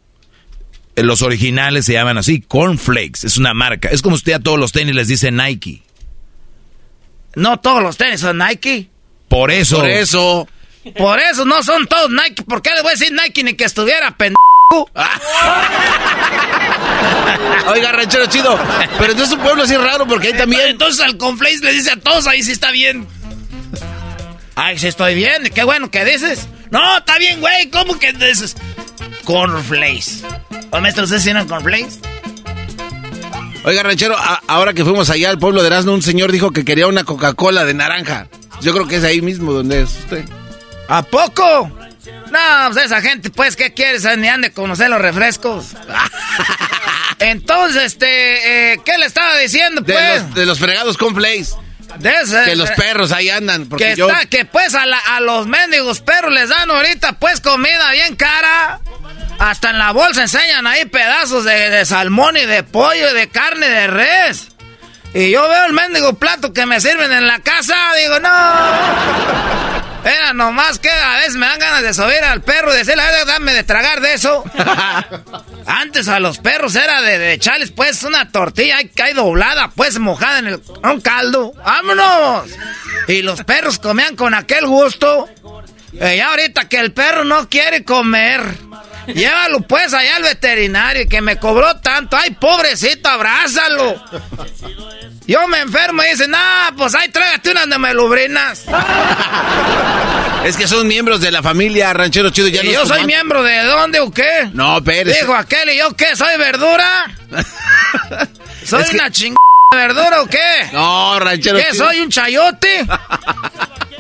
Eh, Los originales se llaman así, corn flakes. Es una marca. Es como usted a todos los tenis les dice Nike. No todos los tenis son Nike. Por eso. Por eso. Por eso no son todos Nike. ¿Por qué le voy a decir Nike ni que estuviera pendejo? Oiga, ranchero chido. Pero entonces un pueblo así raro porque hay también. Entonces al conflays le dice a todos ahí sí está bien. Ay, sí estoy bien. Qué bueno que dices. No, está bien, güey. ¿Cómo que dices? Cornflakes. ¿O maestro, ustedes tienen cornflakes? Oiga, ranchero, a- ahora que fuimos allá al pueblo de Erasmo, un señor dijo que quería una Coca-Cola de naranja. Yo creo que es ahí mismo donde es usted. ¿A poco? No, pues esa gente, pues, ¿qué quieres? Ni han de conocer los refrescos. Entonces, este, eh, ¿qué le estaba diciendo, De, pues? los, de los fregados conflays. De ese- Que los perros ahí andan. Porque que yo. está, que pues a, la- a los mendigos perros les dan ahorita pues comida bien cara. Hasta en la bolsa enseñan ahí pedazos de, de salmón y de pollo y de carne de res. Y yo veo el mendigo plato que me sirven en la casa, digo, no. Era nomás que a veces me dan ganas de subir al perro y decirle, "A ver, dame de tragar de eso. Antes a los perros era de, de echarles pues una tortilla ahí, ahí doblada, pues mojada en el, un caldo. ¡Vámonos! Y los perros comían con aquel gusto. Y ya ahorita que el perro no quiere comer, llévalo pues allá al veterinario que me cobró tanto. ¡Ay, pobrecito, abrázalo! Yo me enfermo y dicen, ah, pues ahí trágate unas de melubrinas. Es que son miembros de la familia ranchero chido. Ya ¿Y yo soy miembro de dónde o qué? No, Pérez. Dijo aquel, ¿y yo qué? ¿Soy verdura? ¿Soy Es que- una chingada verdura o qué? No, ranchero ¿Qué, soy un chayote?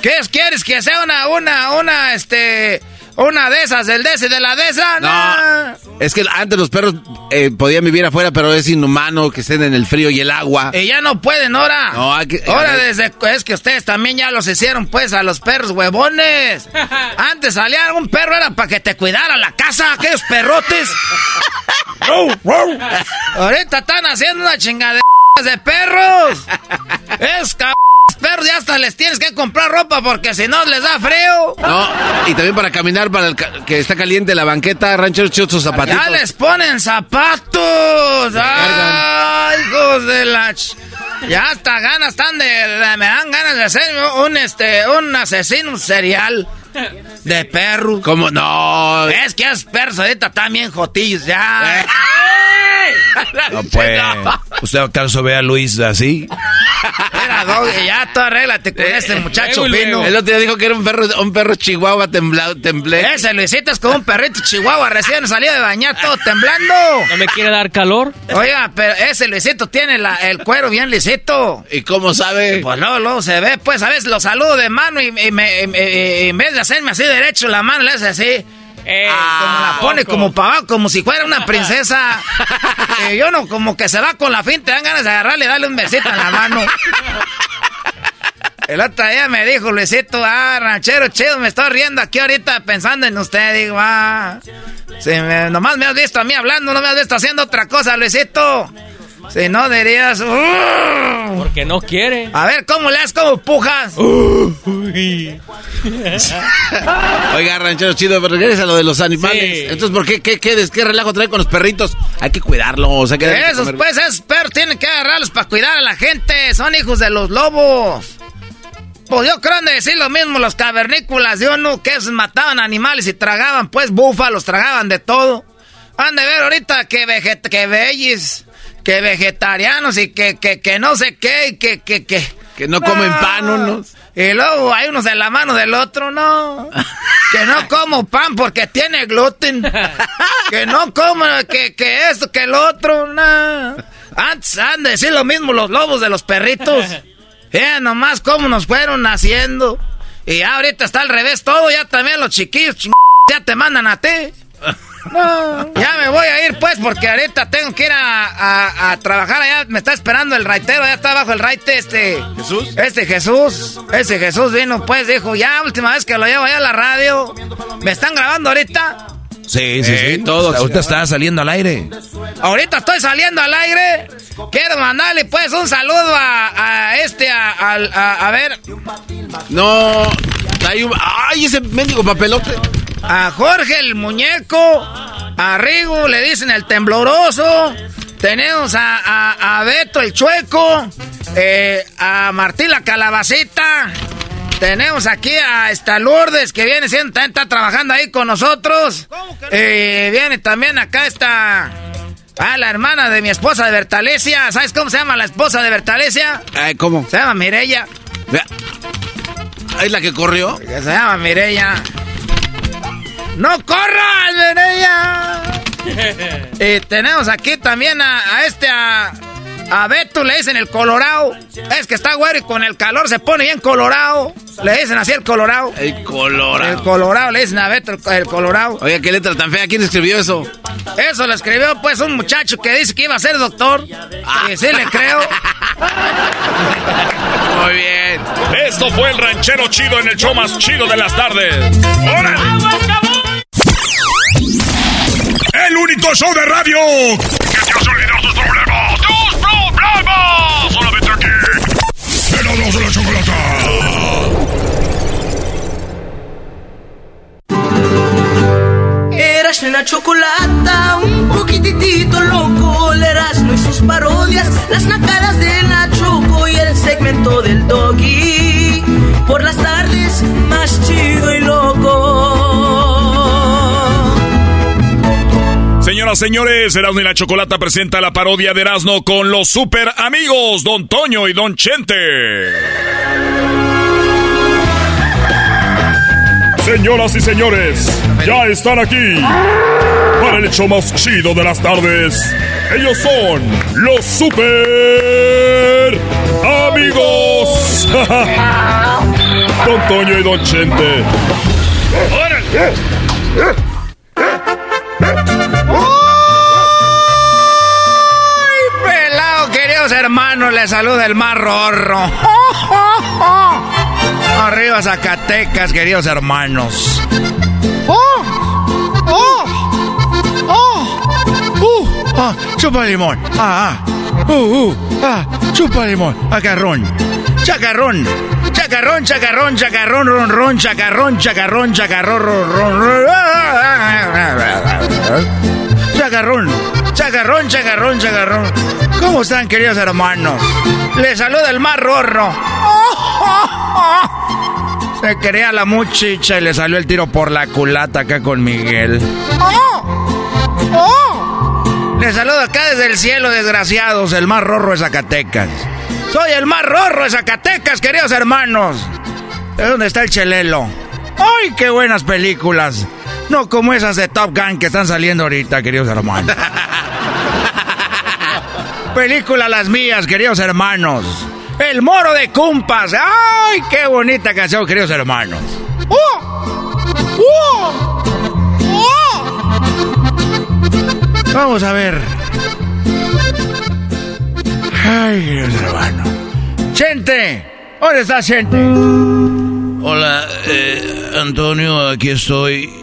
¿Qué es, quieres que sea una, una, una, este, una de esas, del de ese, de la de esa? No. Es que antes los perros eh, podían vivir afuera, pero es inhumano que estén en el frío y el agua. Y ya no pueden ahora. No, hay que- Ahora desde es que ustedes también ya los hicieron pues a los perros huevones. Antes salía algún perro era para que te cuidara la casa, aquellos perrotes. Ahorita están haciendo una chingadera de perros. Es cabrón. Perros ya hasta les tienes que comprar ropa porque si no les da frío. No, y también para caminar, para el ca- que está caliente la banqueta, ranchero chido sus zapatitos. Ya les ponen zapatos. Ay, hijos de la... ch- Ya hasta ganas están de... de- Me dan ganas de ser un, este, un asesino serial de perros. ¿Cómo? No. Es que esos perros ahorita bien jotillos ya. No puede. ¿Usted acaso ve a Luis así? Mira, Doggy, ya tú arréglate con este muchacho fino. El otro día dijo que era un perro, un perro chihuahua temblado, temblé. Ese Luisito es como un perrito chihuahua recién salido de bañar todo temblando. ¿No me quiere dar calor? Oiga, pero ese Luisito tiene la- el cuero bien lisito. ¿Y cómo sabe? Pues luego, luego se ve, pues a veces lo saludo de mano y, y me- y- y- y en vez de hacerme así derecho la mano, le hace así. como la pone como para abajo, como si fuera una princesa. Eh, yo no, como que se va con la finta, te dan ganas de agarrarle y darle un besito en la mano. El otro día me dijo Luisito, ah, ranchero chido, me estoy riendo aquí ahorita pensando en usted. Digo, ah, si me- nomás me has visto a mí hablando, no me has visto haciendo otra cosa, Luisito. Si no dirías, "Uh". Porque no quiere. a ver, ¿cómo le das? ¿Cómo pujas? Oiga, ranchero chido, pero regresa a lo de los animales. Sí. Entonces, ¿por qué, qué, qué, des- qué relajo trae con los perritos? Hay que cuidarlos, hay que Esos, pues, esos perros tienen que agarrarlos para cuidar a la gente. Son hijos de los lobos. Pues yo creo han de decir lo mismo los cavernícolas de uno, que esos mataban animales y tragaban, pues, búfalos, tragaban de todo. Han de ver ahorita que, veget que bellis, que vegetarianos y que, que, que no sé qué, y que, que, que... Que no comen pan unos. Y luego hay unos de la mano del otro, no. Que no como pan porque tiene gluten. Que no como que, que esto, que el otro, no. Antes han de decir lo mismo los lobos de los perritos. Ya nomás cómo nos fueron haciendo. Y ahorita está al revés todo, ya también los chiquillos ya te mandan a ti. No, ya me voy a ir pues porque ahorita tengo que ir a, a- a trabajar allá. Me está esperando el raitero, ya está abajo el raite este. ¿Jesús? Este Jesús, ese Jesús vino pues, dijo, ya última vez que lo llevo allá a la radio. ¿Me están grabando ahorita? Sí, sí, Eh, sí. todos. Ahorita está saliendo al aire. Ahorita estoy saliendo al aire. Quiero mandarle pues un saludo a, a este, a, a- a ver, No, hay un... ¡Ay, ese mendigo papelote! A Jorge el muñeco, a Rigo le dicen el tembloroso, tenemos a, a- a Beto el chueco, eh, a Martín la calabacita, tenemos aquí a esta Lourdes que viene siendo, también está trabajando ahí con nosotros, Eh, viene también acá esta... Ah, la hermana de mi esposa de Bertalesia. ¿Sabes cómo se llama la esposa de Bertalesia? Ay, ¿Cómo? Se llama Mirella. Vea. ¿Es la que corrió? Se llama Mirella. ¡No corras, Mirella! y tenemos aquí también a, a este, a, a Beto, le dicen el Colorado. Es que está güero y con el calor se pone bien colorado. Le dicen así el Colorado. El colorado. El Colorado, le dicen a Beto el, el Colorado. Oiga, qué letra tan fea. ¿Quién escribió eso? Eso lo escribió pues un muchacho que dice que iba a ser doctor. Y sí le creo. Muy bien. Esto fue el ranchero chido en el show más chido de las tardes. ¡Órale! Único show de radio que te hace olvidar tus problemas. ¡Tus problemas! Solamente aquí. Erasmus de la chocolata. Eras la chocolata, un poquitito loco, el Erasmo y sus parodias, las nacadas de la Choco y el segmento del Doggy. Por las tardes, más chido y loco. Señoras, señores, Erasmo y la Chocolata presenta la parodia de Erasmo con los super amigos Don Toño y Don Chente. Señoras y señores, ya están aquí para el hecho más chido de las tardes. Ellos son los super amigos. Don Toño y Don Chente. ¡Ay, queridos hermanos! Les saluda el mar rorro. Arriba Zacatecas, queridos hermanos. ¡Oh! ¡Oh! ¡Oh! ¡Uh! ¡Ah! ¡Chupa limón! ¡Ah! ah. ¡Uh! ¡Uh! ¡Ah! ¡Chupa limón! ¡Acarrón! ¡Chacarrón! Chacarrón, chacarrón, chacarrón, ron, ron, chacarrón, chacarrón, chacarrón, ron, ron, ron. Chacarrón, chacarrón, chacarrón, chacarrón. ¿Cómo están, queridos hermanos? Les saluda el más rorro. Se quería la muchicha y le salió el tiro por la culata acá con Miguel. Les saludo acá desde el cielo, desgraciados, el más rorro de Zacatecas. Soy el más rorro de Zacatecas, queridos hermanos. ¿De dónde está el chelelo? ¡Ay, qué buenas películas! No como esas de Top Gun que están saliendo ahorita, queridos hermanos. Película las mías, queridos hermanos. El moro de Cumpas. ¡Ay, qué bonita canción, queridos hermanos! Vamos a ver. Ay, queridos hermanos. Chente, ¿dónde está Chente? Hola, eh, Antonio, aquí estoy.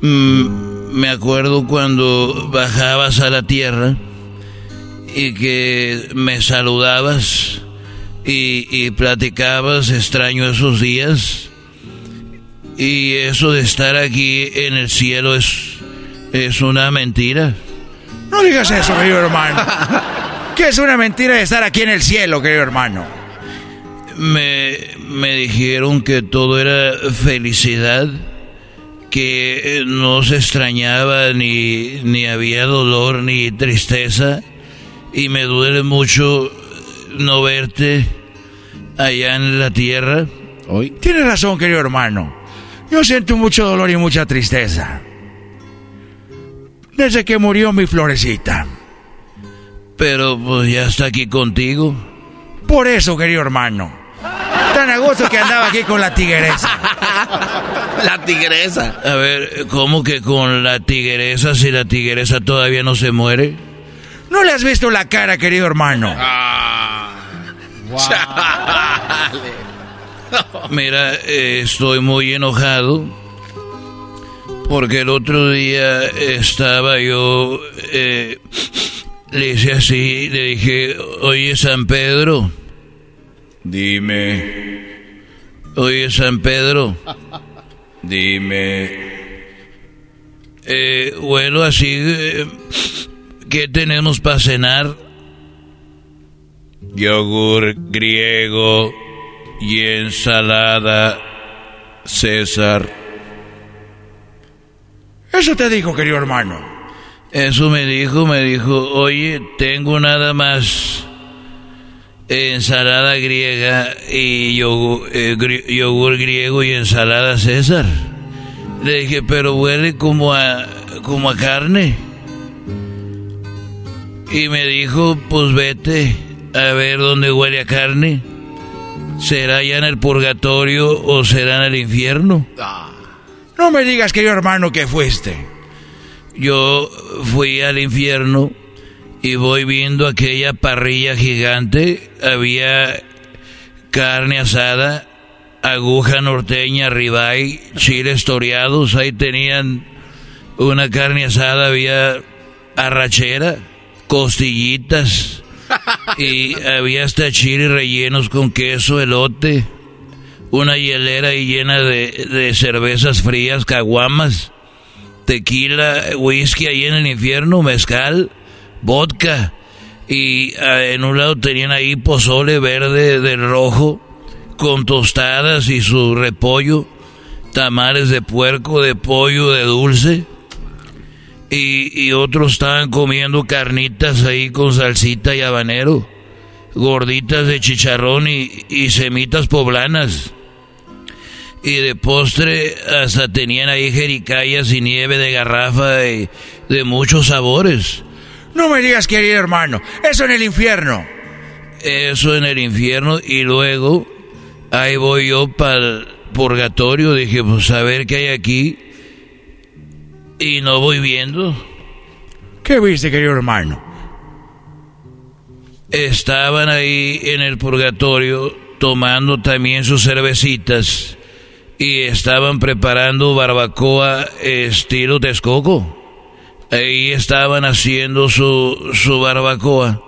Mm, me acuerdo cuando bajabas a la tierra y que me saludabas y, y platicabas, extraño esos días. Y eso de estar aquí en el cielo es, es una mentira. No digas eso, querido hermano. ¿Qué es una mentira de estar aquí en el cielo, querido hermano? Me, me dijeron que todo era felicidad, que eh, no se extrañaba ni, ni había dolor ni tristeza, y me duele mucho no verte allá en la tierra. Hoy. Tienes razón, querido hermano. Yo siento mucho dolor y mucha tristeza. Desde que murió mi florecita. Pero pues ya está aquí contigo. Por eso, querido hermano. Tan a gusto que andaba aquí con la tigresa. La tigresa. A ver, ¿cómo que con la tigresa si la tigresa todavía no se muere? ¿No le has visto la cara, querido hermano? Mira, eh, estoy muy enojado porque el otro día estaba yo, eh, le hice así, le dije, oye San Pedro, dime, oye San Pedro, dime, eh, bueno, así, eh, ¿qué tenemos para cenar? Yogur griego y ensalada César. Eso te dijo, querido hermano. Eso me dijo, me dijo, oye, tengo nada más ensalada griega y yogur, eh, gri- yogur griego y ensalada César. Le dije, pero huele como a, como a carne. Y me dijo, pues vete a ver dónde huele a carne. ¿Será ya en el purgatorio o será en el infierno? No me digas, querido hermano, que fuiste. Yo fui al infierno y voy viendo aquella parrilla gigante. Había carne asada, aguja norteña, ribeye, chiles toreados. Ahí tenían una carne asada, había arrachera, costillitas. Y había hasta chiles rellenos con queso, elote. Una hielera ahí llena de, de cervezas frías, caguamas tequila, whisky ahí en el infierno, mezcal, vodka. Y ah, en un lado tenían ahí pozole verde del rojo, con tostadas y su repollo, tamales de puerco, de pollo, de dulce. Y, y otros estaban comiendo carnitas ahí con salsita y habanero, gorditas de chicharrón y, y semitas poblanas. Y de postre hasta tenían ahí jericayas y nieve de garrafa y de muchos sabores. No me digas, querido hermano, eso en el infierno. Eso en el infierno y luego ahí voy yo para el purgatorio. Dije, pues a ver qué hay aquí. Y no voy viendo. ¿Qué viste, querido hermano? Estaban ahí en el purgatorio tomando también sus cervecitas y estaban preparando barbacoa estilo Texcoco. Ahí estaban haciendo su, su barbacoa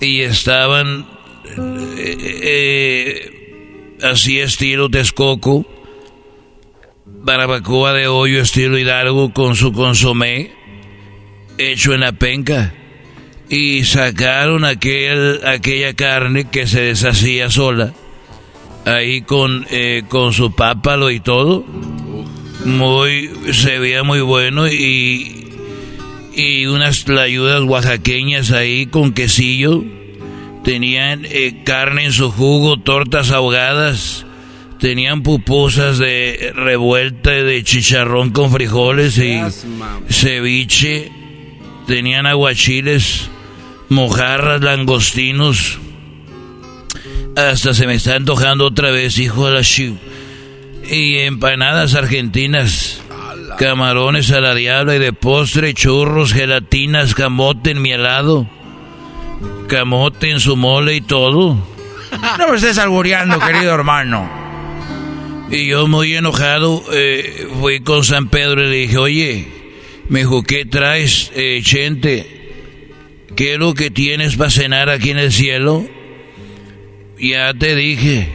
y estaban eh, eh, así estilo Texcoco, barbacoa de hoyo estilo Hidalgo con su consomé hecho en la penca y sacaron aquel, aquella carne que se deshacía sola ahí con, eh, con su pápalo y todo. Muy, se veía muy bueno y, y unas ayudas oaxaqueñas ahí con quesillo. Tenían eh, carne en su jugo, tortas ahogadas. Tenían pupusas de revuelta de chicharrón con frijoles y ceviche. Tenían aguachiles, mojarras, langostinos hasta se me está antojando otra vez, hijo de la chiv. Y empanadas argentinas, camarones a la diabla y de postre, churros, gelatinas, camote en mi helado, camote en su mole y todo. No me estés albureando, querido hermano. Y yo muy enojado eh, fui con San Pedro y le dije, oye, me dijo, ¿qué traes, eh, Chente? ¿Qué es lo que tienes para cenar aquí en el cielo? Ya te dije.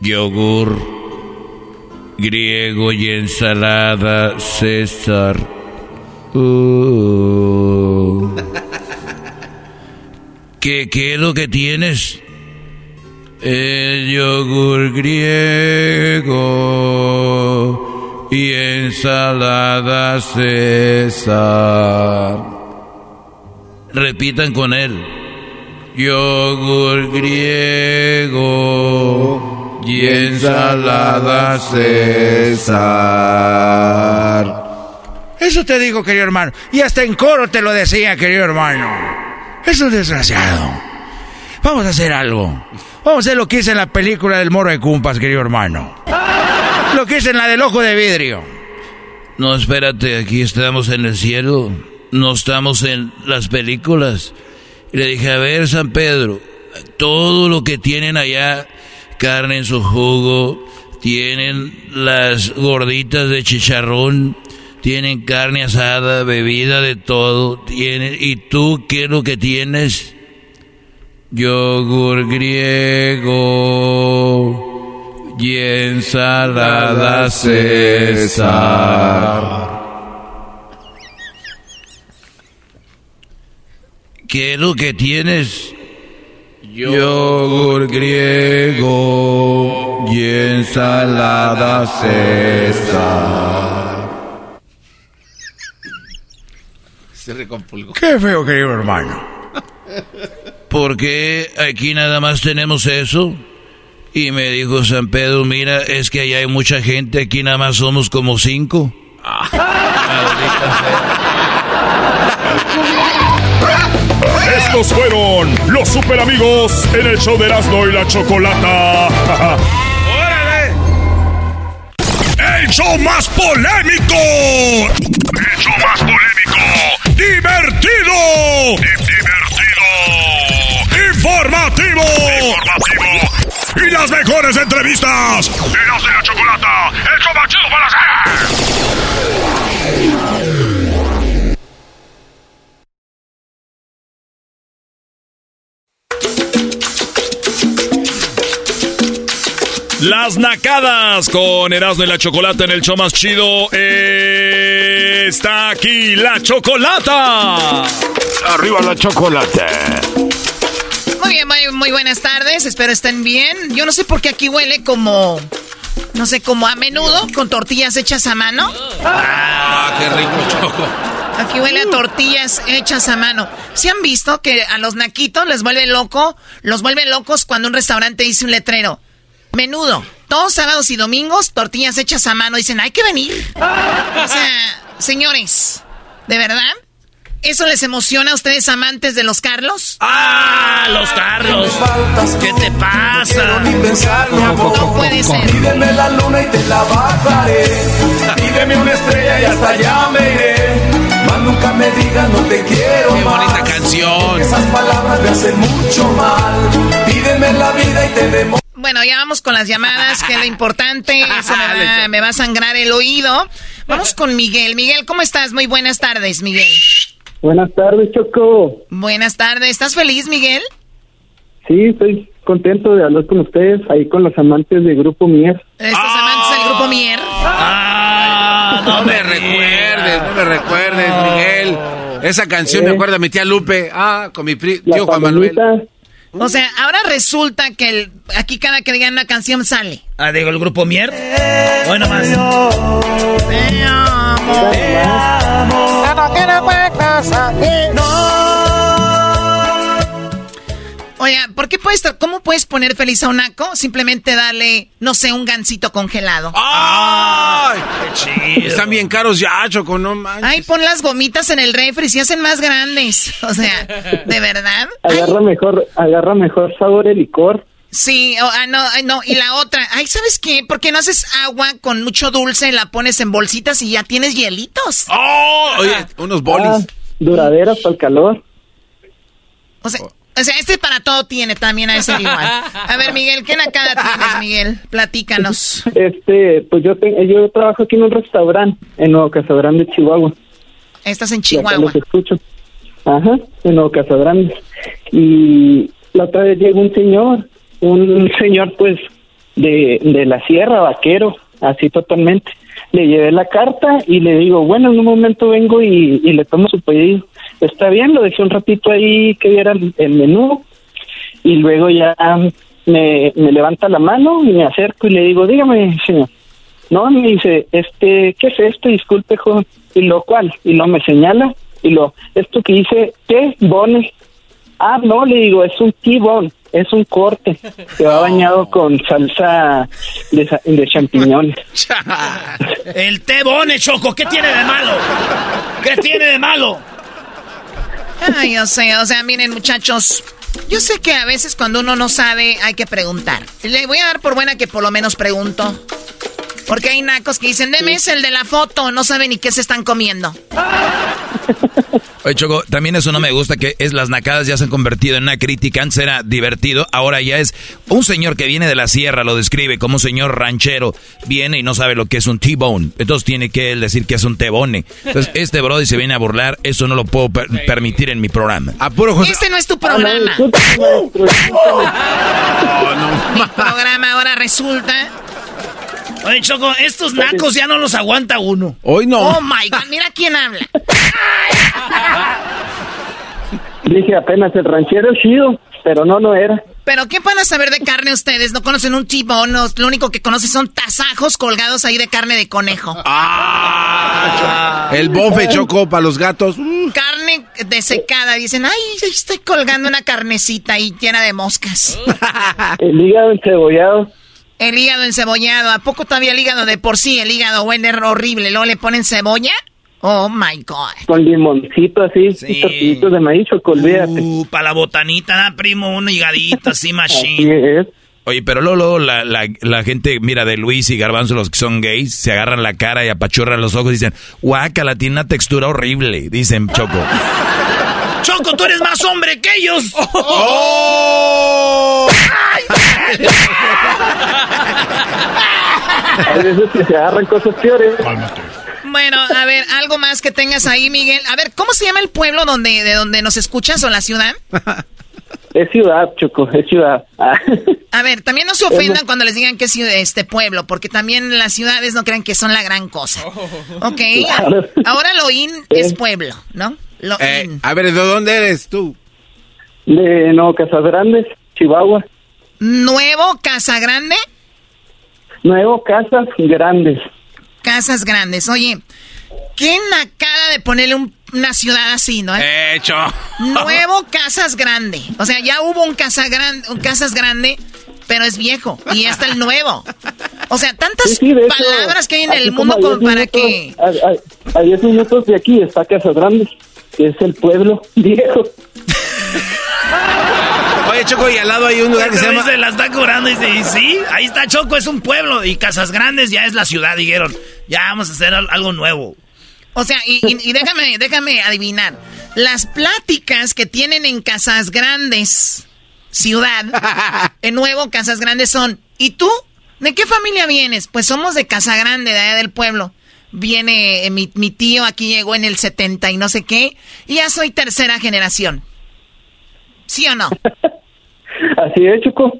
Yogur griego y ensalada César. Uh. ¿Qué, ¿Qué lo que tienes? El yogur griego y ensalada César. Repitan con él yogur griego y ensalada César. Eso te digo, querido hermano. Y hasta en coro te lo decía, querido hermano. Es un desgraciado. Vamos a hacer algo. Vamos a hacer lo que hice en la película del moro de Cumpas, querido hermano. Lo que hice en la del ojo de vidrio. No, espérate, aquí estamos en el cielo. No estamos en las películas. Y le dije, a ver, San Pedro, todo lo que tienen allá, carne en su jugo, tienen las gorditas de chicharrón, tienen carne asada, bebida de todo, tienen, ¿y tú qué es lo que tienes? Yogur griego y ensalada César. ¿Qué es lo que tienes? Yogur griego y ensalada César. Se recompulgó. Qué feo, querido hermano. ¿Por qué aquí nada más tenemos eso? Y me dijo San Pedro, mira, es que allá hay mucha gente, aquí nada más somos como cinco. Estos fueron los super amigos en el show de Erasmo y la Chocolata. ¡Órale! ¡El show más polémico! ¡El show más polémico! ¡Divertido! ¡Divertido! ¡Informativo! ¡Informativo! Y las mejores entrevistas. Erasmo y la Chocolata, el show más chido para hacer. Las nacadas con Erasmo y la Chocolata en el show más chido. Eh, está aquí la Chocolata. Arriba la Chocolata. Muy bien, muy, muy buenas tardes. Espero estén bien. Yo no sé por qué aquí huele como. No sé, como a menudo, con tortillas hechas a mano. Ah, qué rico, Choco. Aquí huele a tortillas hechas a mano. ¿Se han visto que a los naquitos les vuelve loco? Los vuelve locos cuando un restaurante dice un letrero. Menudo, todos sábados y domingos, tortillas hechas a mano, dicen, hay que venir. O sea, señores, ¿de verdad? ¿Eso les emociona a ustedes amantes de los Carlos? ¡Ah! ¡Los Carlos! ¿Qué te pasa? No puede ser. Pídeme la luna y te la bajaré. Pídeme una estrella y hasta allá me iré. Más nunca me digas no te quiero Qué más. bonita canción. Esas palabras me hacen mucho mal. Pídeme la vida y te demo. Bueno, ya vamos con las llamadas, que es lo importante. Eso me va, me va a sangrar el oído. Vamos con Miguel. Miguel, ¿cómo estás? Muy buenas tardes, Miguel. Buenas tardes, Choco. Buenas tardes. ¿Estás feliz, Miguel? Sí, estoy contento de hablar con ustedes, ahí con los amantes de Grupo Mier. ¿Estos amantes del grupo Mier? Ah, no me recuerdes, no me recuerdes, Miguel. Esa canción me Eh. acuerda a mi tía Lupe. Ah, con mi La tío Juan Manuel. O sea, ahora resulta que el- aquí cada que digan una canción sale. Ah, digo, el grupo Mier. Hoy nomás. Te amo. Oiga, ¿por qué puedes, ¿cómo puedes poner feliz a un naco? Simplemente dale, no sé, un gansito congelado. ¡Ay! Están bien caros ya, Choco, no manches. Ay, pon las gomitas en el refri, se hacen más grandes. O sea, ¿de verdad? agarra mejor, agarra mejor sabor el licor. Sí, ah, no, ay, no, y la otra, ay, ¿sabes qué? ¿Por qué no haces agua con mucho dulce, la pones en bolsitas y ya tienes hielitos? ¡Oh! Oye, unos bolis. Ah, duraderas para el calor. O sea, o sea, este para todo tiene también a ese igual. A ver, Miguel, ¿qué nacada tienes, Miguel? Platícanos. Este, pues yo te- yo trabajo aquí en un restaurante en Nuevo Casagrande, Chihuahua. Estás en Chihuahua. los escucho. Ajá, en Nuevo Casagrande. Y la otra vez llegó un señor, un señor pues de, de la sierra, vaquero, así totalmente. Le llevé la carta y le digo, bueno, en un momento vengo y, y le tomo su pedido. Está bien, lo dejé un ratito ahí que viera el, menú y luego ya me, me levanta la mano y me acerco y le digo, dígame, señor. No, me dice, este, ¿qué es esto? Disculpe, joven. Y lo cual, y lo me señala, y lo, esto que dice, ¿qué? Bone. Ah, no, le digo, es un T-bone, es un corte que va bañado con salsa de, de champiñones. El té bone, Choco, ¿qué tiene de malo? ¿Qué tiene de malo? Ay, yo sé, o sea, miren, muchachos. Yo sé que a veces cuando uno no sabe hay que preguntar. Le voy a dar por buena que por lo menos pregunto. Porque hay nacos que dicen, deme ese, el de la foto, no saben ni qué se están comiendo. Oye, Choco, también eso no me gusta, que es las nacadas ya se han convertido en una crítica. Antes era divertido, ahora ya es un señor que viene de la sierra, lo describe como un señor ranchero, viene y no sabe lo que es un T-bone. Entonces tiene que él decir que es un T-bone. Entonces, este brody se viene a burlar, eso no lo puedo per- permitir en mi programa. A puro José. Este no es tu programa. Mi programa ahora resulta. Oye, Choco, estos nacos ya no los aguanta uno. Hoy no. Oh my god, mira quién habla. Dije apenas el ranchero es chido, pero no, no era. Pero ¿qué van a saber de carne ustedes? ¿No conocen un T-bone? No, Lo único que conocen son tasajos colgados ahí de carne de conejo. Ah, El bofe Choco para los gatos. Carne desecada. Dicen, ay, estoy colgando una carnecita ahí llena de moscas. El hígado encebollado. El hígado encebollado. ¿A poco todavía el hígado de por sí? El hígado bueno es horrible. Luego le ponen cebolla. Oh my God. Con limoncito así, y tortillitos de maíz, olvídate. Uh, para la botanita, ¿no, primo, un higadito así, Así machine. es. Oye, pero luego, luego la, la, la gente, mira, de Luis y Garbanzo, los que son gays, se agarran la cara y apachurran los ojos y dicen, guácala, tiene una textura horrible, dicen Choco. Choco, tú eres más hombre que ellos. ¡Oh! Hay veces que se agarran cosas peores. Bueno, a ver, algo más que tengas ahí, Miguel. A ver, ¿cómo se llama el pueblo donde, de donde nos escuchas o la ciudad? Es ciudad, Choco, es ciudad. Ah. A ver, también no se ofendan cuando les digan que es ciudad- este pueblo, porque también las ciudades no crean que son la gran cosa. Ok, Claro. ahora lo in es pueblo, ¿no? Lo eh, in. a ver, ¿de dónde eres tú? De Nuevo Casagrandes, Chihuahua. Nuevo, Casa Grande, Nuevo Casas Grandes. Casas Grandes. Oye, qué nacada de ponerle un- una ciudad así, ¿no? Hecho. Nuevo Casas Grande. O sea, ya hubo un Casa Grande, un Casas Grande pero es viejo. Y está el nuevo. O sea, tantas Sí, sí, de hecho, palabras que hay en el mundo como 10 para minutos- que... A, a- a 10 minutos de aquí está Casa Grande, que es el pueblo viejo. Oye, Choco, y al lado hay un lugar que se llama... se la está curando y dice, y sí, ahí está Choco, es un pueblo. Y Casas Grandes ya es la ciudad, dijeron. Ya vamos a hacer al- algo nuevo. O sea, y, y- y déjame, déjame adivinar. Las pláticas que tienen en Casas Grandes, ciudad, en nuevo Casas Grandes son, ¿y tú? ¿De qué familia vienes? Pues somos de Casa Grande, de allá del pueblo. Viene eh, mi, mi tío, aquí llegó en el 70 y no sé qué, y ya soy tercera generación. ¿Sí o no? Así es, Choco.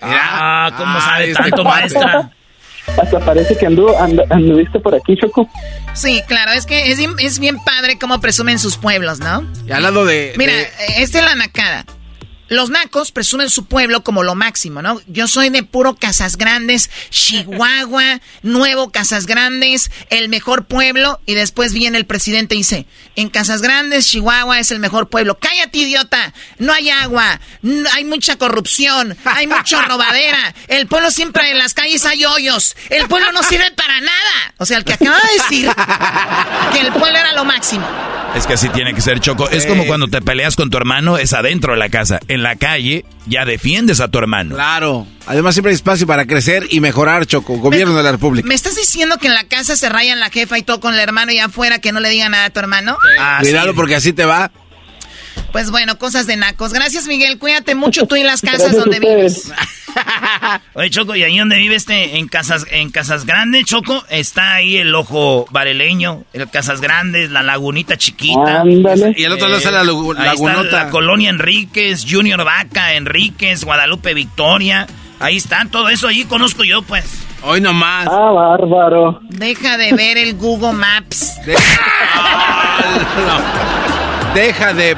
Ah, ¿cómo Ah, sabe tanto, maestra? Hasta parece que andu, and- anduviste por aquí, Choco. Sí, claro, es que es, bien- es bien padre cómo presumen sus pueblos, ¿no? Y al lado de... Mira, de- esta es la nacada. Los nacos presumen su pueblo como lo máximo, ¿no? Yo soy de puro Casas Grandes, Chihuahua, Nuevo Casas Grandes, el mejor pueblo. Y después viene el presidente y dice, en Casas Grandes, Chihuahua es el mejor pueblo. Cállate, idiota. No hay agua, no- hay mucha corrupción, hay mucha robadera. El pueblo siempre en las calles hay hoyos. El pueblo no sirve para nada. O sea, el que acaba de decir que el pueblo era lo máximo. Es que así tiene que ser, Choco. Es como cuando te peleas con tu hermano, es adentro de la casa. En la calle, ya defiendes a tu hermano. Claro. Además siempre hay espacio para crecer y mejorar, Choco. Gobierno de la República. ¿Me estás diciendo que en la casa se rayan la jefa y todo con el hermano y afuera que no le digan nada a tu hermano? Ah, Cuidado sí. porque así te va. Pues bueno, cosas de nacos. Gracias, Miguel. Cuídate mucho tú y las casas Gracias donde vives. Oye, Choco, ¿y ahí donde vive este? En Casas, en Casas Grandes, Choco, está ahí el ojo vareleño, el Casas Grandes, la lagunita chiquita. Ándale. Y el otro lado está la ahí está lagunota. la colonia Enríquez, Junior Vaca, Enríquez, Guadalupe Victoria. Ahí está, todo eso allí conozco yo, pues. Hoy nomás. Ah, bárbaro. Deja de ver el Google Maps. No. Deja de...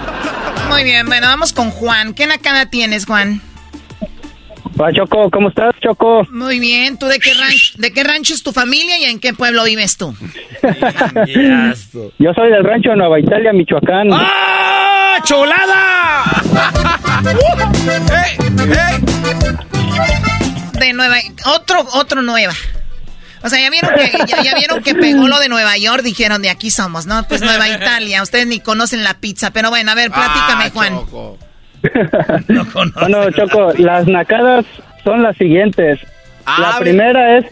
Muy bien, bueno, vamos con Juan. ¿Qué nacada tienes, Juan? Hola, Choco, ¿cómo estás, Choco? Muy bien. ¿Tú de qué, rancho, de qué rancho es tu familia y en qué pueblo vives tú? Yo soy del rancho de Nueva Italia, Michoacán. ¡Ah, chulada! De Nueva... Otro, otro Nueva. O sea, ya vieron que, ya, ya vieron que pegó lo de Nueva York, dijeron de aquí somos, ¿no? Pues Nueva Italia, ustedes ni conocen la pizza, pero bueno, a ver, platícame, Ah, Juan. Choco. No conozco. Bueno, Choco, las nacadas son las siguientes. Ah, la primera es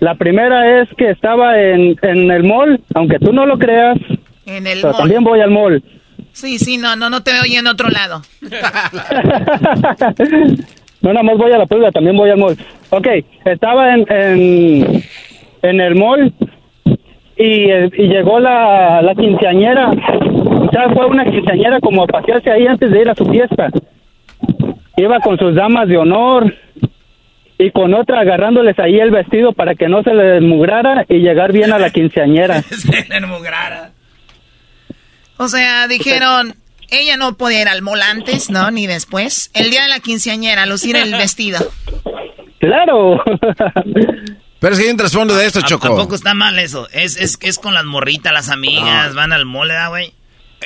la primera es que estaba en, en el mall, aunque tú no lo creas, En el pero mall. también voy al mall. Sí, sí, no, no, no te veo en otro lado. no, nada más voy a la prueba, también voy al mall. Ok, estaba en, en, en el mall y, y llegó la, la quinceañera. O sea, fue una quinceañera como a pasearse ahí antes de ir a su fiesta. Iba con sus damas de honor y con otra agarrándoles ahí el vestido para que no se le desmugrara y llegar bien a la quinceañera. Se le enmugrara. O sea, dijeron, ella no podía ir al mall antes, ¿no? Ni después. El día de la quinceañera, lucir el vestido. ¡Claro! Pero es que hay un trasfondo de esto, ¿A- Choco. Tampoco está mal eso. Es, es, es con las morritas, las amigas, van al mole, ¿da, güey?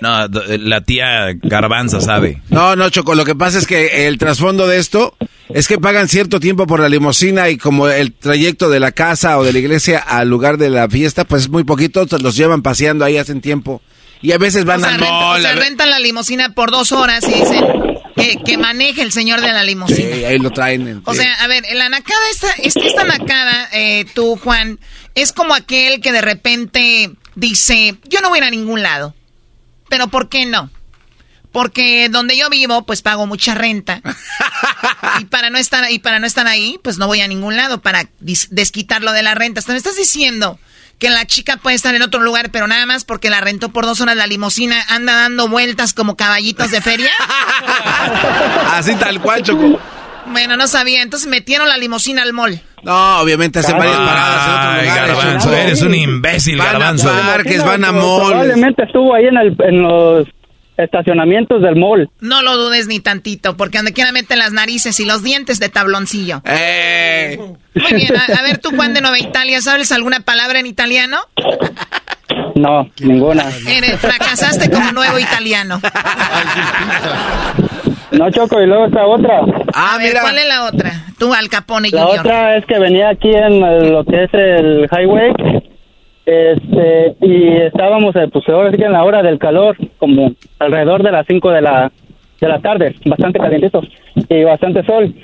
No, d- la tía Garbanza sabe. No, no, Choco, lo que pasa es que el trasfondo de esto es que pagan cierto tiempo por la limusina y como el trayecto de la casa o de la iglesia al lugar de la fiesta, pues es muy poquito, los llevan paseando ahí hacen tiempo. Y a veces van O sea, al renta- o mall. sea, rentan la limusina por dos horas y dicen que, que maneje el señor de la limusina. Sí, ahí lo traen. en- O sí. sea, a ver, la nacada, esta, esta, esta nacada, eh, tú, Juan, es como aquel que de repente dice, yo no voy a ir a ningún lado. Pero ¿por qué no? Porque donde yo vivo, pues pago mucha renta. y para no estar y para no estar ahí, pues no voy a ningún lado para desquitarlo de la renta. Hasta me estás diciendo que la chica puede estar en otro lugar, pero nada más porque la rentó por dos horas la limusina, anda dando vueltas como caballitos de feria. Así tal cual, Choco. bueno, no sabía. Entonces metieron la limusina al mall. No, obviamente hacen varias paradas en. Garbanzo, Choco. eres un imbécil, Van a Garbanzo. parques, van a malls. Probablemente estuvo ahí en, el, en los estacionamientos del mall. No lo dudes ni tantito, porque donde quiera meten las narices y los dientes de tabloncillo. Eh. Muy bien, a, a ver tú, Juan de Nueva Italia, ¿sabes alguna palabra en italiano? No, ninguna. Eres- fracasaste como nuevo italiano. No, Choco, y luego esta otra. Ah, A ver, ¿cuál es la otra? Tú, Al Capone La Junior. otra es que venía aquí en el- lo que es el highway, este, y estábamos, eh, pues ahora sí que en la hora del calor, como alrededor de las 5 de la, de la tarde, bastante calientito y bastante sol.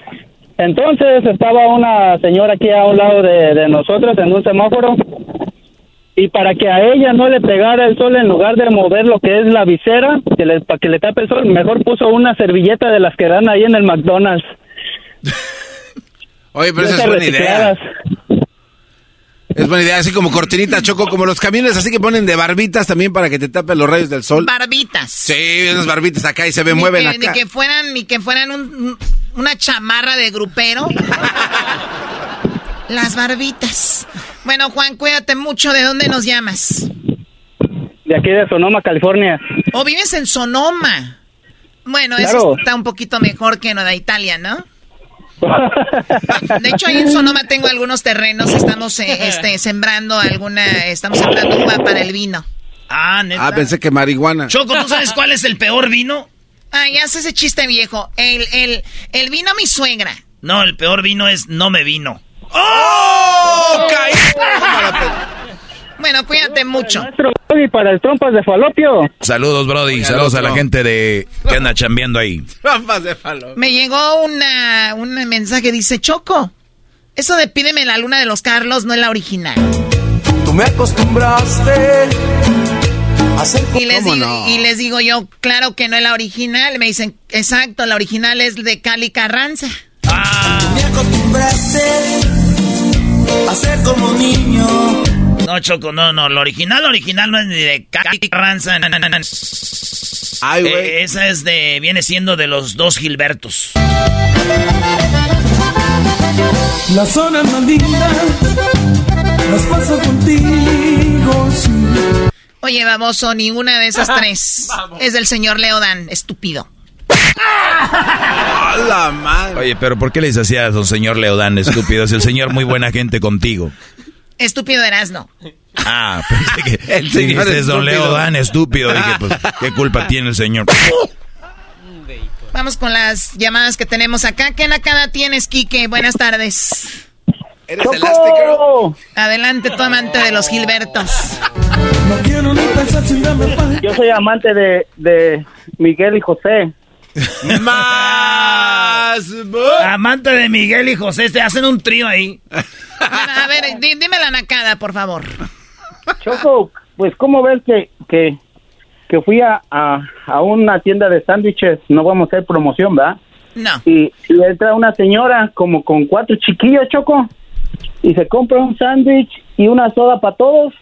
Entonces estaba una señora aquí a un lado de, de nosotros en un semáforo y para que a ella no le pegara el sol en lugar de mover lo que es la visera, que le, para que le tape el sol, mejor puso una servilleta de las que dan ahí en el McDonald's. Oye, pero esa es buena idea. Es buena idea, así como cortinita, Choco, como los camiones así que ponen de barbitas también para que te tapen los rayos del sol. Barbitas. Sí, unas barbitas acá y se me Ni mueven que, acá. Ni que fueran, ni que fueran un- una chamarra de grupero. Las barbitas. Bueno, Juan, cuídate mucho. ¿De dónde nos llamas? De aquí de Sonoma, California. ¿O vives en Sonoma? Bueno, eso está un poquito mejor que en lo de Italia, ¿no? De hecho, ahí en Sonoma tengo algunos terrenos. Estamos eh, este, sembrando alguna. Estamos sembrando uva para el vino. Ah, neta. Ah, pensé que marihuana. Choco, ¿tú sabes cuál es el peor vino? Ah, ya hace ese chiste viejo. El, el, el vino mi suegra. No, el peor vino es no me vino. ¡Oh! Bueno, cuídate mucho. Y para el trompas de falopio. Saludos, Brody. Saludos a la gente de que anda chambeando ahí. Trampas de falo. Me llegó una, un mensaje, dice, Choco, eso de pídeme la luna de los Carlos no es la original. Tú me acostumbraste a ser Y les, ¿Cómo digo, no? y les digo yo, claro que no es la original. Me dicen, exacto, la original es de Cali Carranza. Me acostumbraste a ser como niño. No, Choco, no, no. Lo original, lo original no es ni de Cali Ranza. Ay, güey. Eh, esa es de. Viene siendo de los dos Gilbertos. Las horas más lindas las paso contigo. sí. Oye, baboso, ninguna de esas tres es del señor Leodan, estúpido. ¡A la madre! Oye, pero ¿por qué le dices así a don señor Leodán, estúpido? Es el señor muy buena gente contigo. Estúpido Erasno. Ah, pensé que El señor dijiste don estúpido. Leodán, estúpido. Dije, pues, ¿qué culpa tiene el señor? Vamos con las llamadas que tenemos acá. ¿Qué nacada tienes, Quique? Buenas tardes. ¿Eres elástico? Adelante, tu amante de los Gilbertos. No quiero ni pensar si dame paz. Yo soy amante de, de Miguel y José. Más. Amante de Miguel y José, te hacen un trío ahí. Bueno, a ver, di- dime la nacada, por favor. Choco, pues ¿cómo ves que, que, que fui a, a, a una tienda de sándwiches? No vamos a hacer promoción, ¿verdad? No. Y, y entra una señora como con cuatro chiquillos, Choco, y se compra un sándwich y una soda para todos.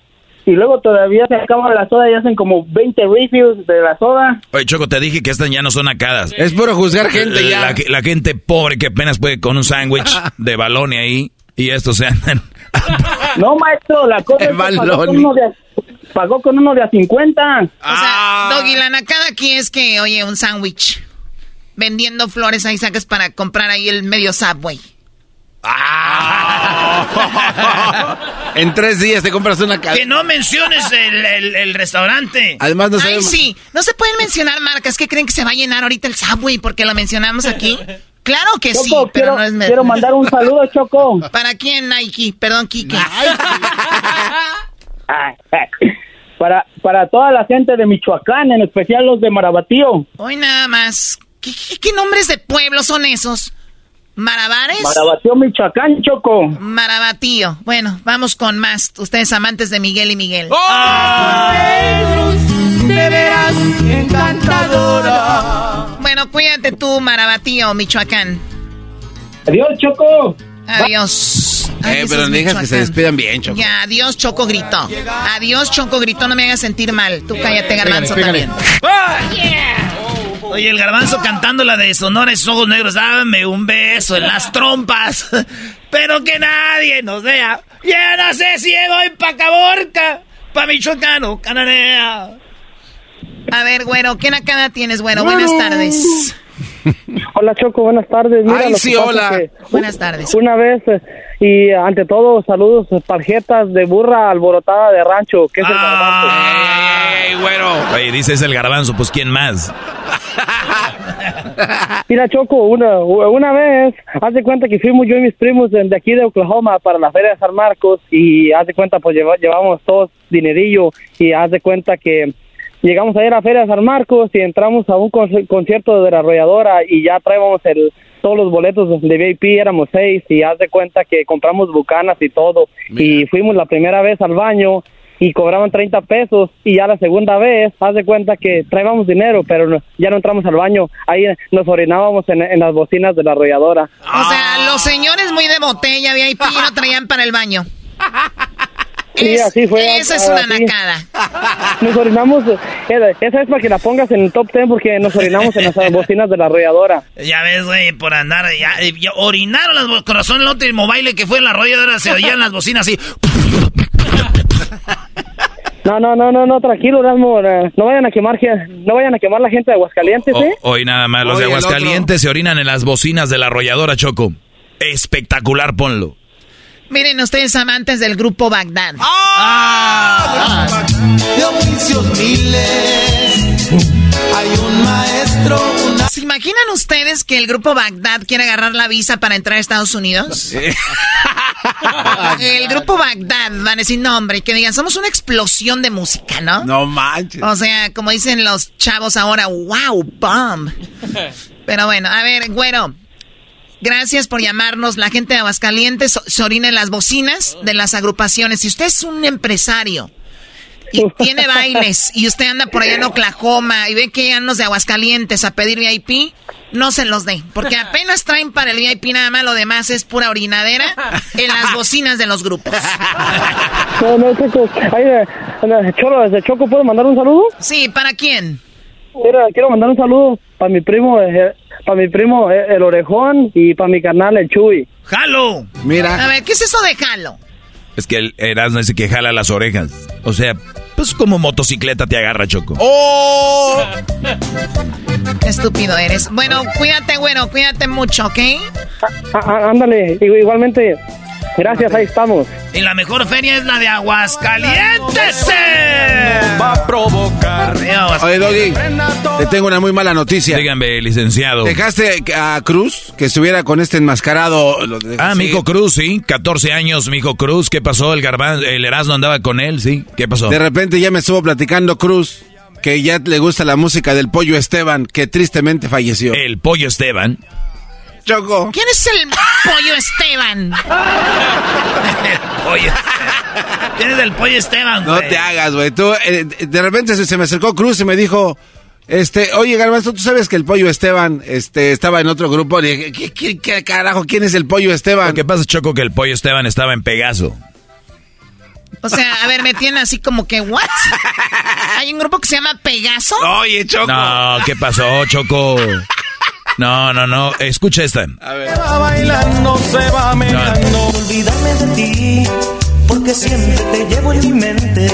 Y luego todavía se acaba la soda y hacen como 20 reviews de la soda. Oye, Choco, te dije que estas ya no son acadas. Es puro juzgar gente ya. La, la gente pobre que apenas puede con un sándwich de balón ahí. Y estos se andan. No, maestro, la cosa es que pagó con, uno de, a- pagó con uno de a 50. O Ah. sea, Doggy, la nacada aquí es que, oye, un sándwich. Vendiendo flores ahí sacas para comprar ahí el medio Subway. En tres días te compras una Que cadena. no menciones el, el- el restaurante. Además, no Ay, sí. No se pueden mencionar marcas. ¿Qué creen que se va a llenar ahorita el Subway porque lo mencionamos aquí? Claro que sí, Choco, pero quiero, no es... me- quiero mandar un saludo, Choco. ¿Para quién, Nike? Perdón, Kike. para, para toda la gente de Michoacán, en especial los de Marabatío. Hoy nada más. ¿Qué, qué- qué nombres de pueblo son esos? ¿Marabares? Marabatío, Michoacán, Choco. Marabatío. Bueno, vamos con más. Ustedes amantes de Miguel y Miguel. De veras encantadora. Bueno, cuídate tú, Marabatío, Michoacán. Adiós, Choco. Adiós. Ay, Eh, pero dejas que se despidan bien, Choco. Ya, adiós, Choco gritó. Adiós, Choco gritó, no me hagas sentir mal. Tú cállate, Garbanzo, pégale. también. Oye, el garbanzo cantando la de Sonora y sus ojos negros, dame un beso en las trompas, pero que nadie nos vea. Ya no sé si voy pa' Caborca, pa' Michoacán o Cananea. A ver, güero, ¿qué nacada tienes, güero? Buenas tardes. Hola, Choco, buenas tardes. Mira, Ay, lo que sí, hola. es que Buenas tardes. Una vez, eh, y ante todo, saludos, eh, tarjetas de burra alborotada de rancho, que es el garbanzo. Ey, güero. Oye, dice es el garbanzo, pues ¿quién más? Mira, Choco, una, una vez, haz de cuenta que fuimos yo y mis primos de, de aquí de Oklahoma para la Feria de San Marcos y haz de cuenta, pues lleva- llevamos todos dinerillo y haz de cuenta que llegamos a ir a la Feria de San Marcos y entramos a un conci- concierto de la arrolladora y ya traíamos el, todos los boletos de VIP, éramos seis y haz de cuenta que compramos bucanas y todo y fuimos la primera vez al baño y cobraban 30 pesos y ya la segunda vez, haz de cuenta que traíamos dinero, pero no- ya no entramos al baño, ahí nos orinábamos en, en las bocinas de la arrolladora. O sea, los señores muy de botella VIP no traían para el baño. Sí, Es- así fue. Esa es una así. nacada. Nos orinamos, eh, esa es para que la pongas en el top 10 porque nos orinamos en las bocinas de la arrolladora. Ya ves, güey, por andar, ya, eh, ya orinaron las bo- con razón el último baile que fue en la arrolladora, se oían las bocinas así. No, no, no, no, no, tranquilo, Erasmo, eh, no vayan a quemar, no vayan a quemar la gente de Aguascalientes, ¿eh? Hoy nada más, los de Oye, Aguascalientes se orinan en las bocinas de la arrolladora, Choco. Espectacular, ponlo. Miren ustedes amantes del grupo Bagdad. De oficios miles. Hay un maestro, una. ¿Se imaginan ustedes que el grupo Bagdad quiere agarrar la visa para entrar a Estados Unidos? el grupo Bagdad van a decir nombre, que digan, somos una explosión de música, ¿no? No manches. O sea, como dicen los chavos ahora, wow, bomb. Pero bueno, a ver, güero. Gracias por llamarnos. La gente de Aguascalientes se orina en las bocinas de las agrupaciones. Si usted es un empresario y tiene bailes y usted anda por allá en Oklahoma y ve que llegan los de Aguascalientes a pedir VIP, no se los dé. Porque apenas traen para el VIP nada más, lo demás es pura orinadera en las bocinas de los grupos. No, no, Choco, ahí, Cholo, desde Choco, ¿puedo mandar un saludo? Sí, ¿para quién? Mira, quiero mandar un saludo para mi primo, eh, para mi primo eh, el Orejón y para mi carnal el Chuy. ¡Jalo! Mira. A ver, ¿qué es eso de jalo? Es que el Erasmo dice que jala las orejas. O sea, pues como motocicleta te agarra, Choco. ¡Oh! Estúpido eres. Bueno, cuídate, güero, cuídate mucho, ¿ok? Ah, ah, ándale, igualmente, gracias, ahí estamos. Y la mejor feria es la de Aguascalientes. Va a provocar. Oye, Doggy, te tengo una muy mala noticia. Díganme, licenciado. ¿Dejaste a Cruz que estuviera con este enmascarado? Ah, sí. mi hijo Cruz, sí. 14 años, mi hijo Cruz. ¿Qué pasó? El garbán, el Erasmo andaba con él, sí. ¿Qué pasó? De repente ya me estuvo platicando Cruz que ya le gusta la música del Pollo Esteban, que tristemente falleció. El pollo Esteban. Choco. ¿Quién es el pollo Esteban? Oye, tienes el pollo Esteban, No te hagas, güey. Tú, eh, de repente se, se me acercó Cruz y me dijo, este, oye, Garbanzo, ¿tú sabes que el Pollo Esteban este, estaba en otro grupo? Le dije, ¿qué, qué- qué carajo? ¿Quién es el Pollo Esteban? Lo que pasa, Choco, que el pollo Esteban estaba en Pegaso. O sea, a ver, me tienen así como que, ¿what? ¿Hay un grupo que se llama Pegaso? Oye, Choco. No, ¿qué pasó, Choco? No, no, no. Escucha esta. Se va bailando, se va mirando. Olvidarme de ti, porque siempre te llevo en mi mente.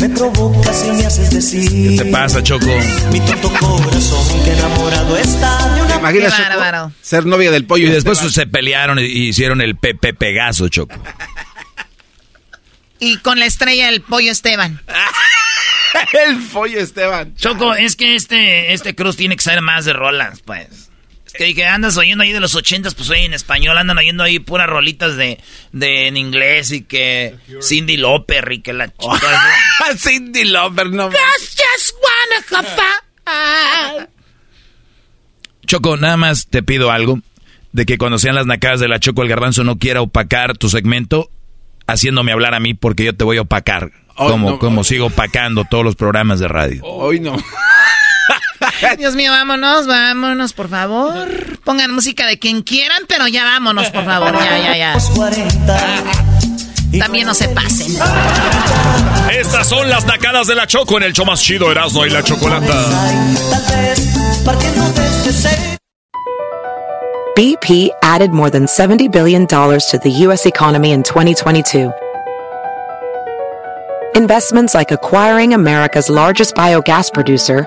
Me provocas y me haces decir. ¿Qué te pasa, Choco? Mi tonto corazón que enamorado está de una. ¿Te imaginas, Qué Choco, bárbaro. ser novia del Pollo Y después se pelearon y hicieron el Pepe Pegaso, Choco. Y con la estrella el pollo Esteban. el Pollo Esteban. Choco, es que este, este Cruz tiene que saber más de rolas, pues. Que, que andas oyendo ahí de los ochentas, pues oye en español, andan oyendo ahí puras rolitas de, de en inglés y que Cindy Lauper y que la chica... Cindy Lauper, no. just wanna have Choco, nada más te pido algo. De que cuando sean las nacadas de la Choco el Garbanzo no quiera opacar tu segmento haciéndome hablar a mí porque yo te voy a opacar. Oh, como, no. como sigo opacando todos los programas de radio. Hoy no. Dios mío, vámonos, vámonos, por favor. Pongan música de quien quieran, pero ya vámonos, por favor. Ya, ya, ya. También no se pasen. Estas son las nacadas de la Choco en el show más chido Erasmo y la Chocolata. BP added more than $70 billion to the U.S. economy in 2022. Investments like acquiring America's largest biogas producer,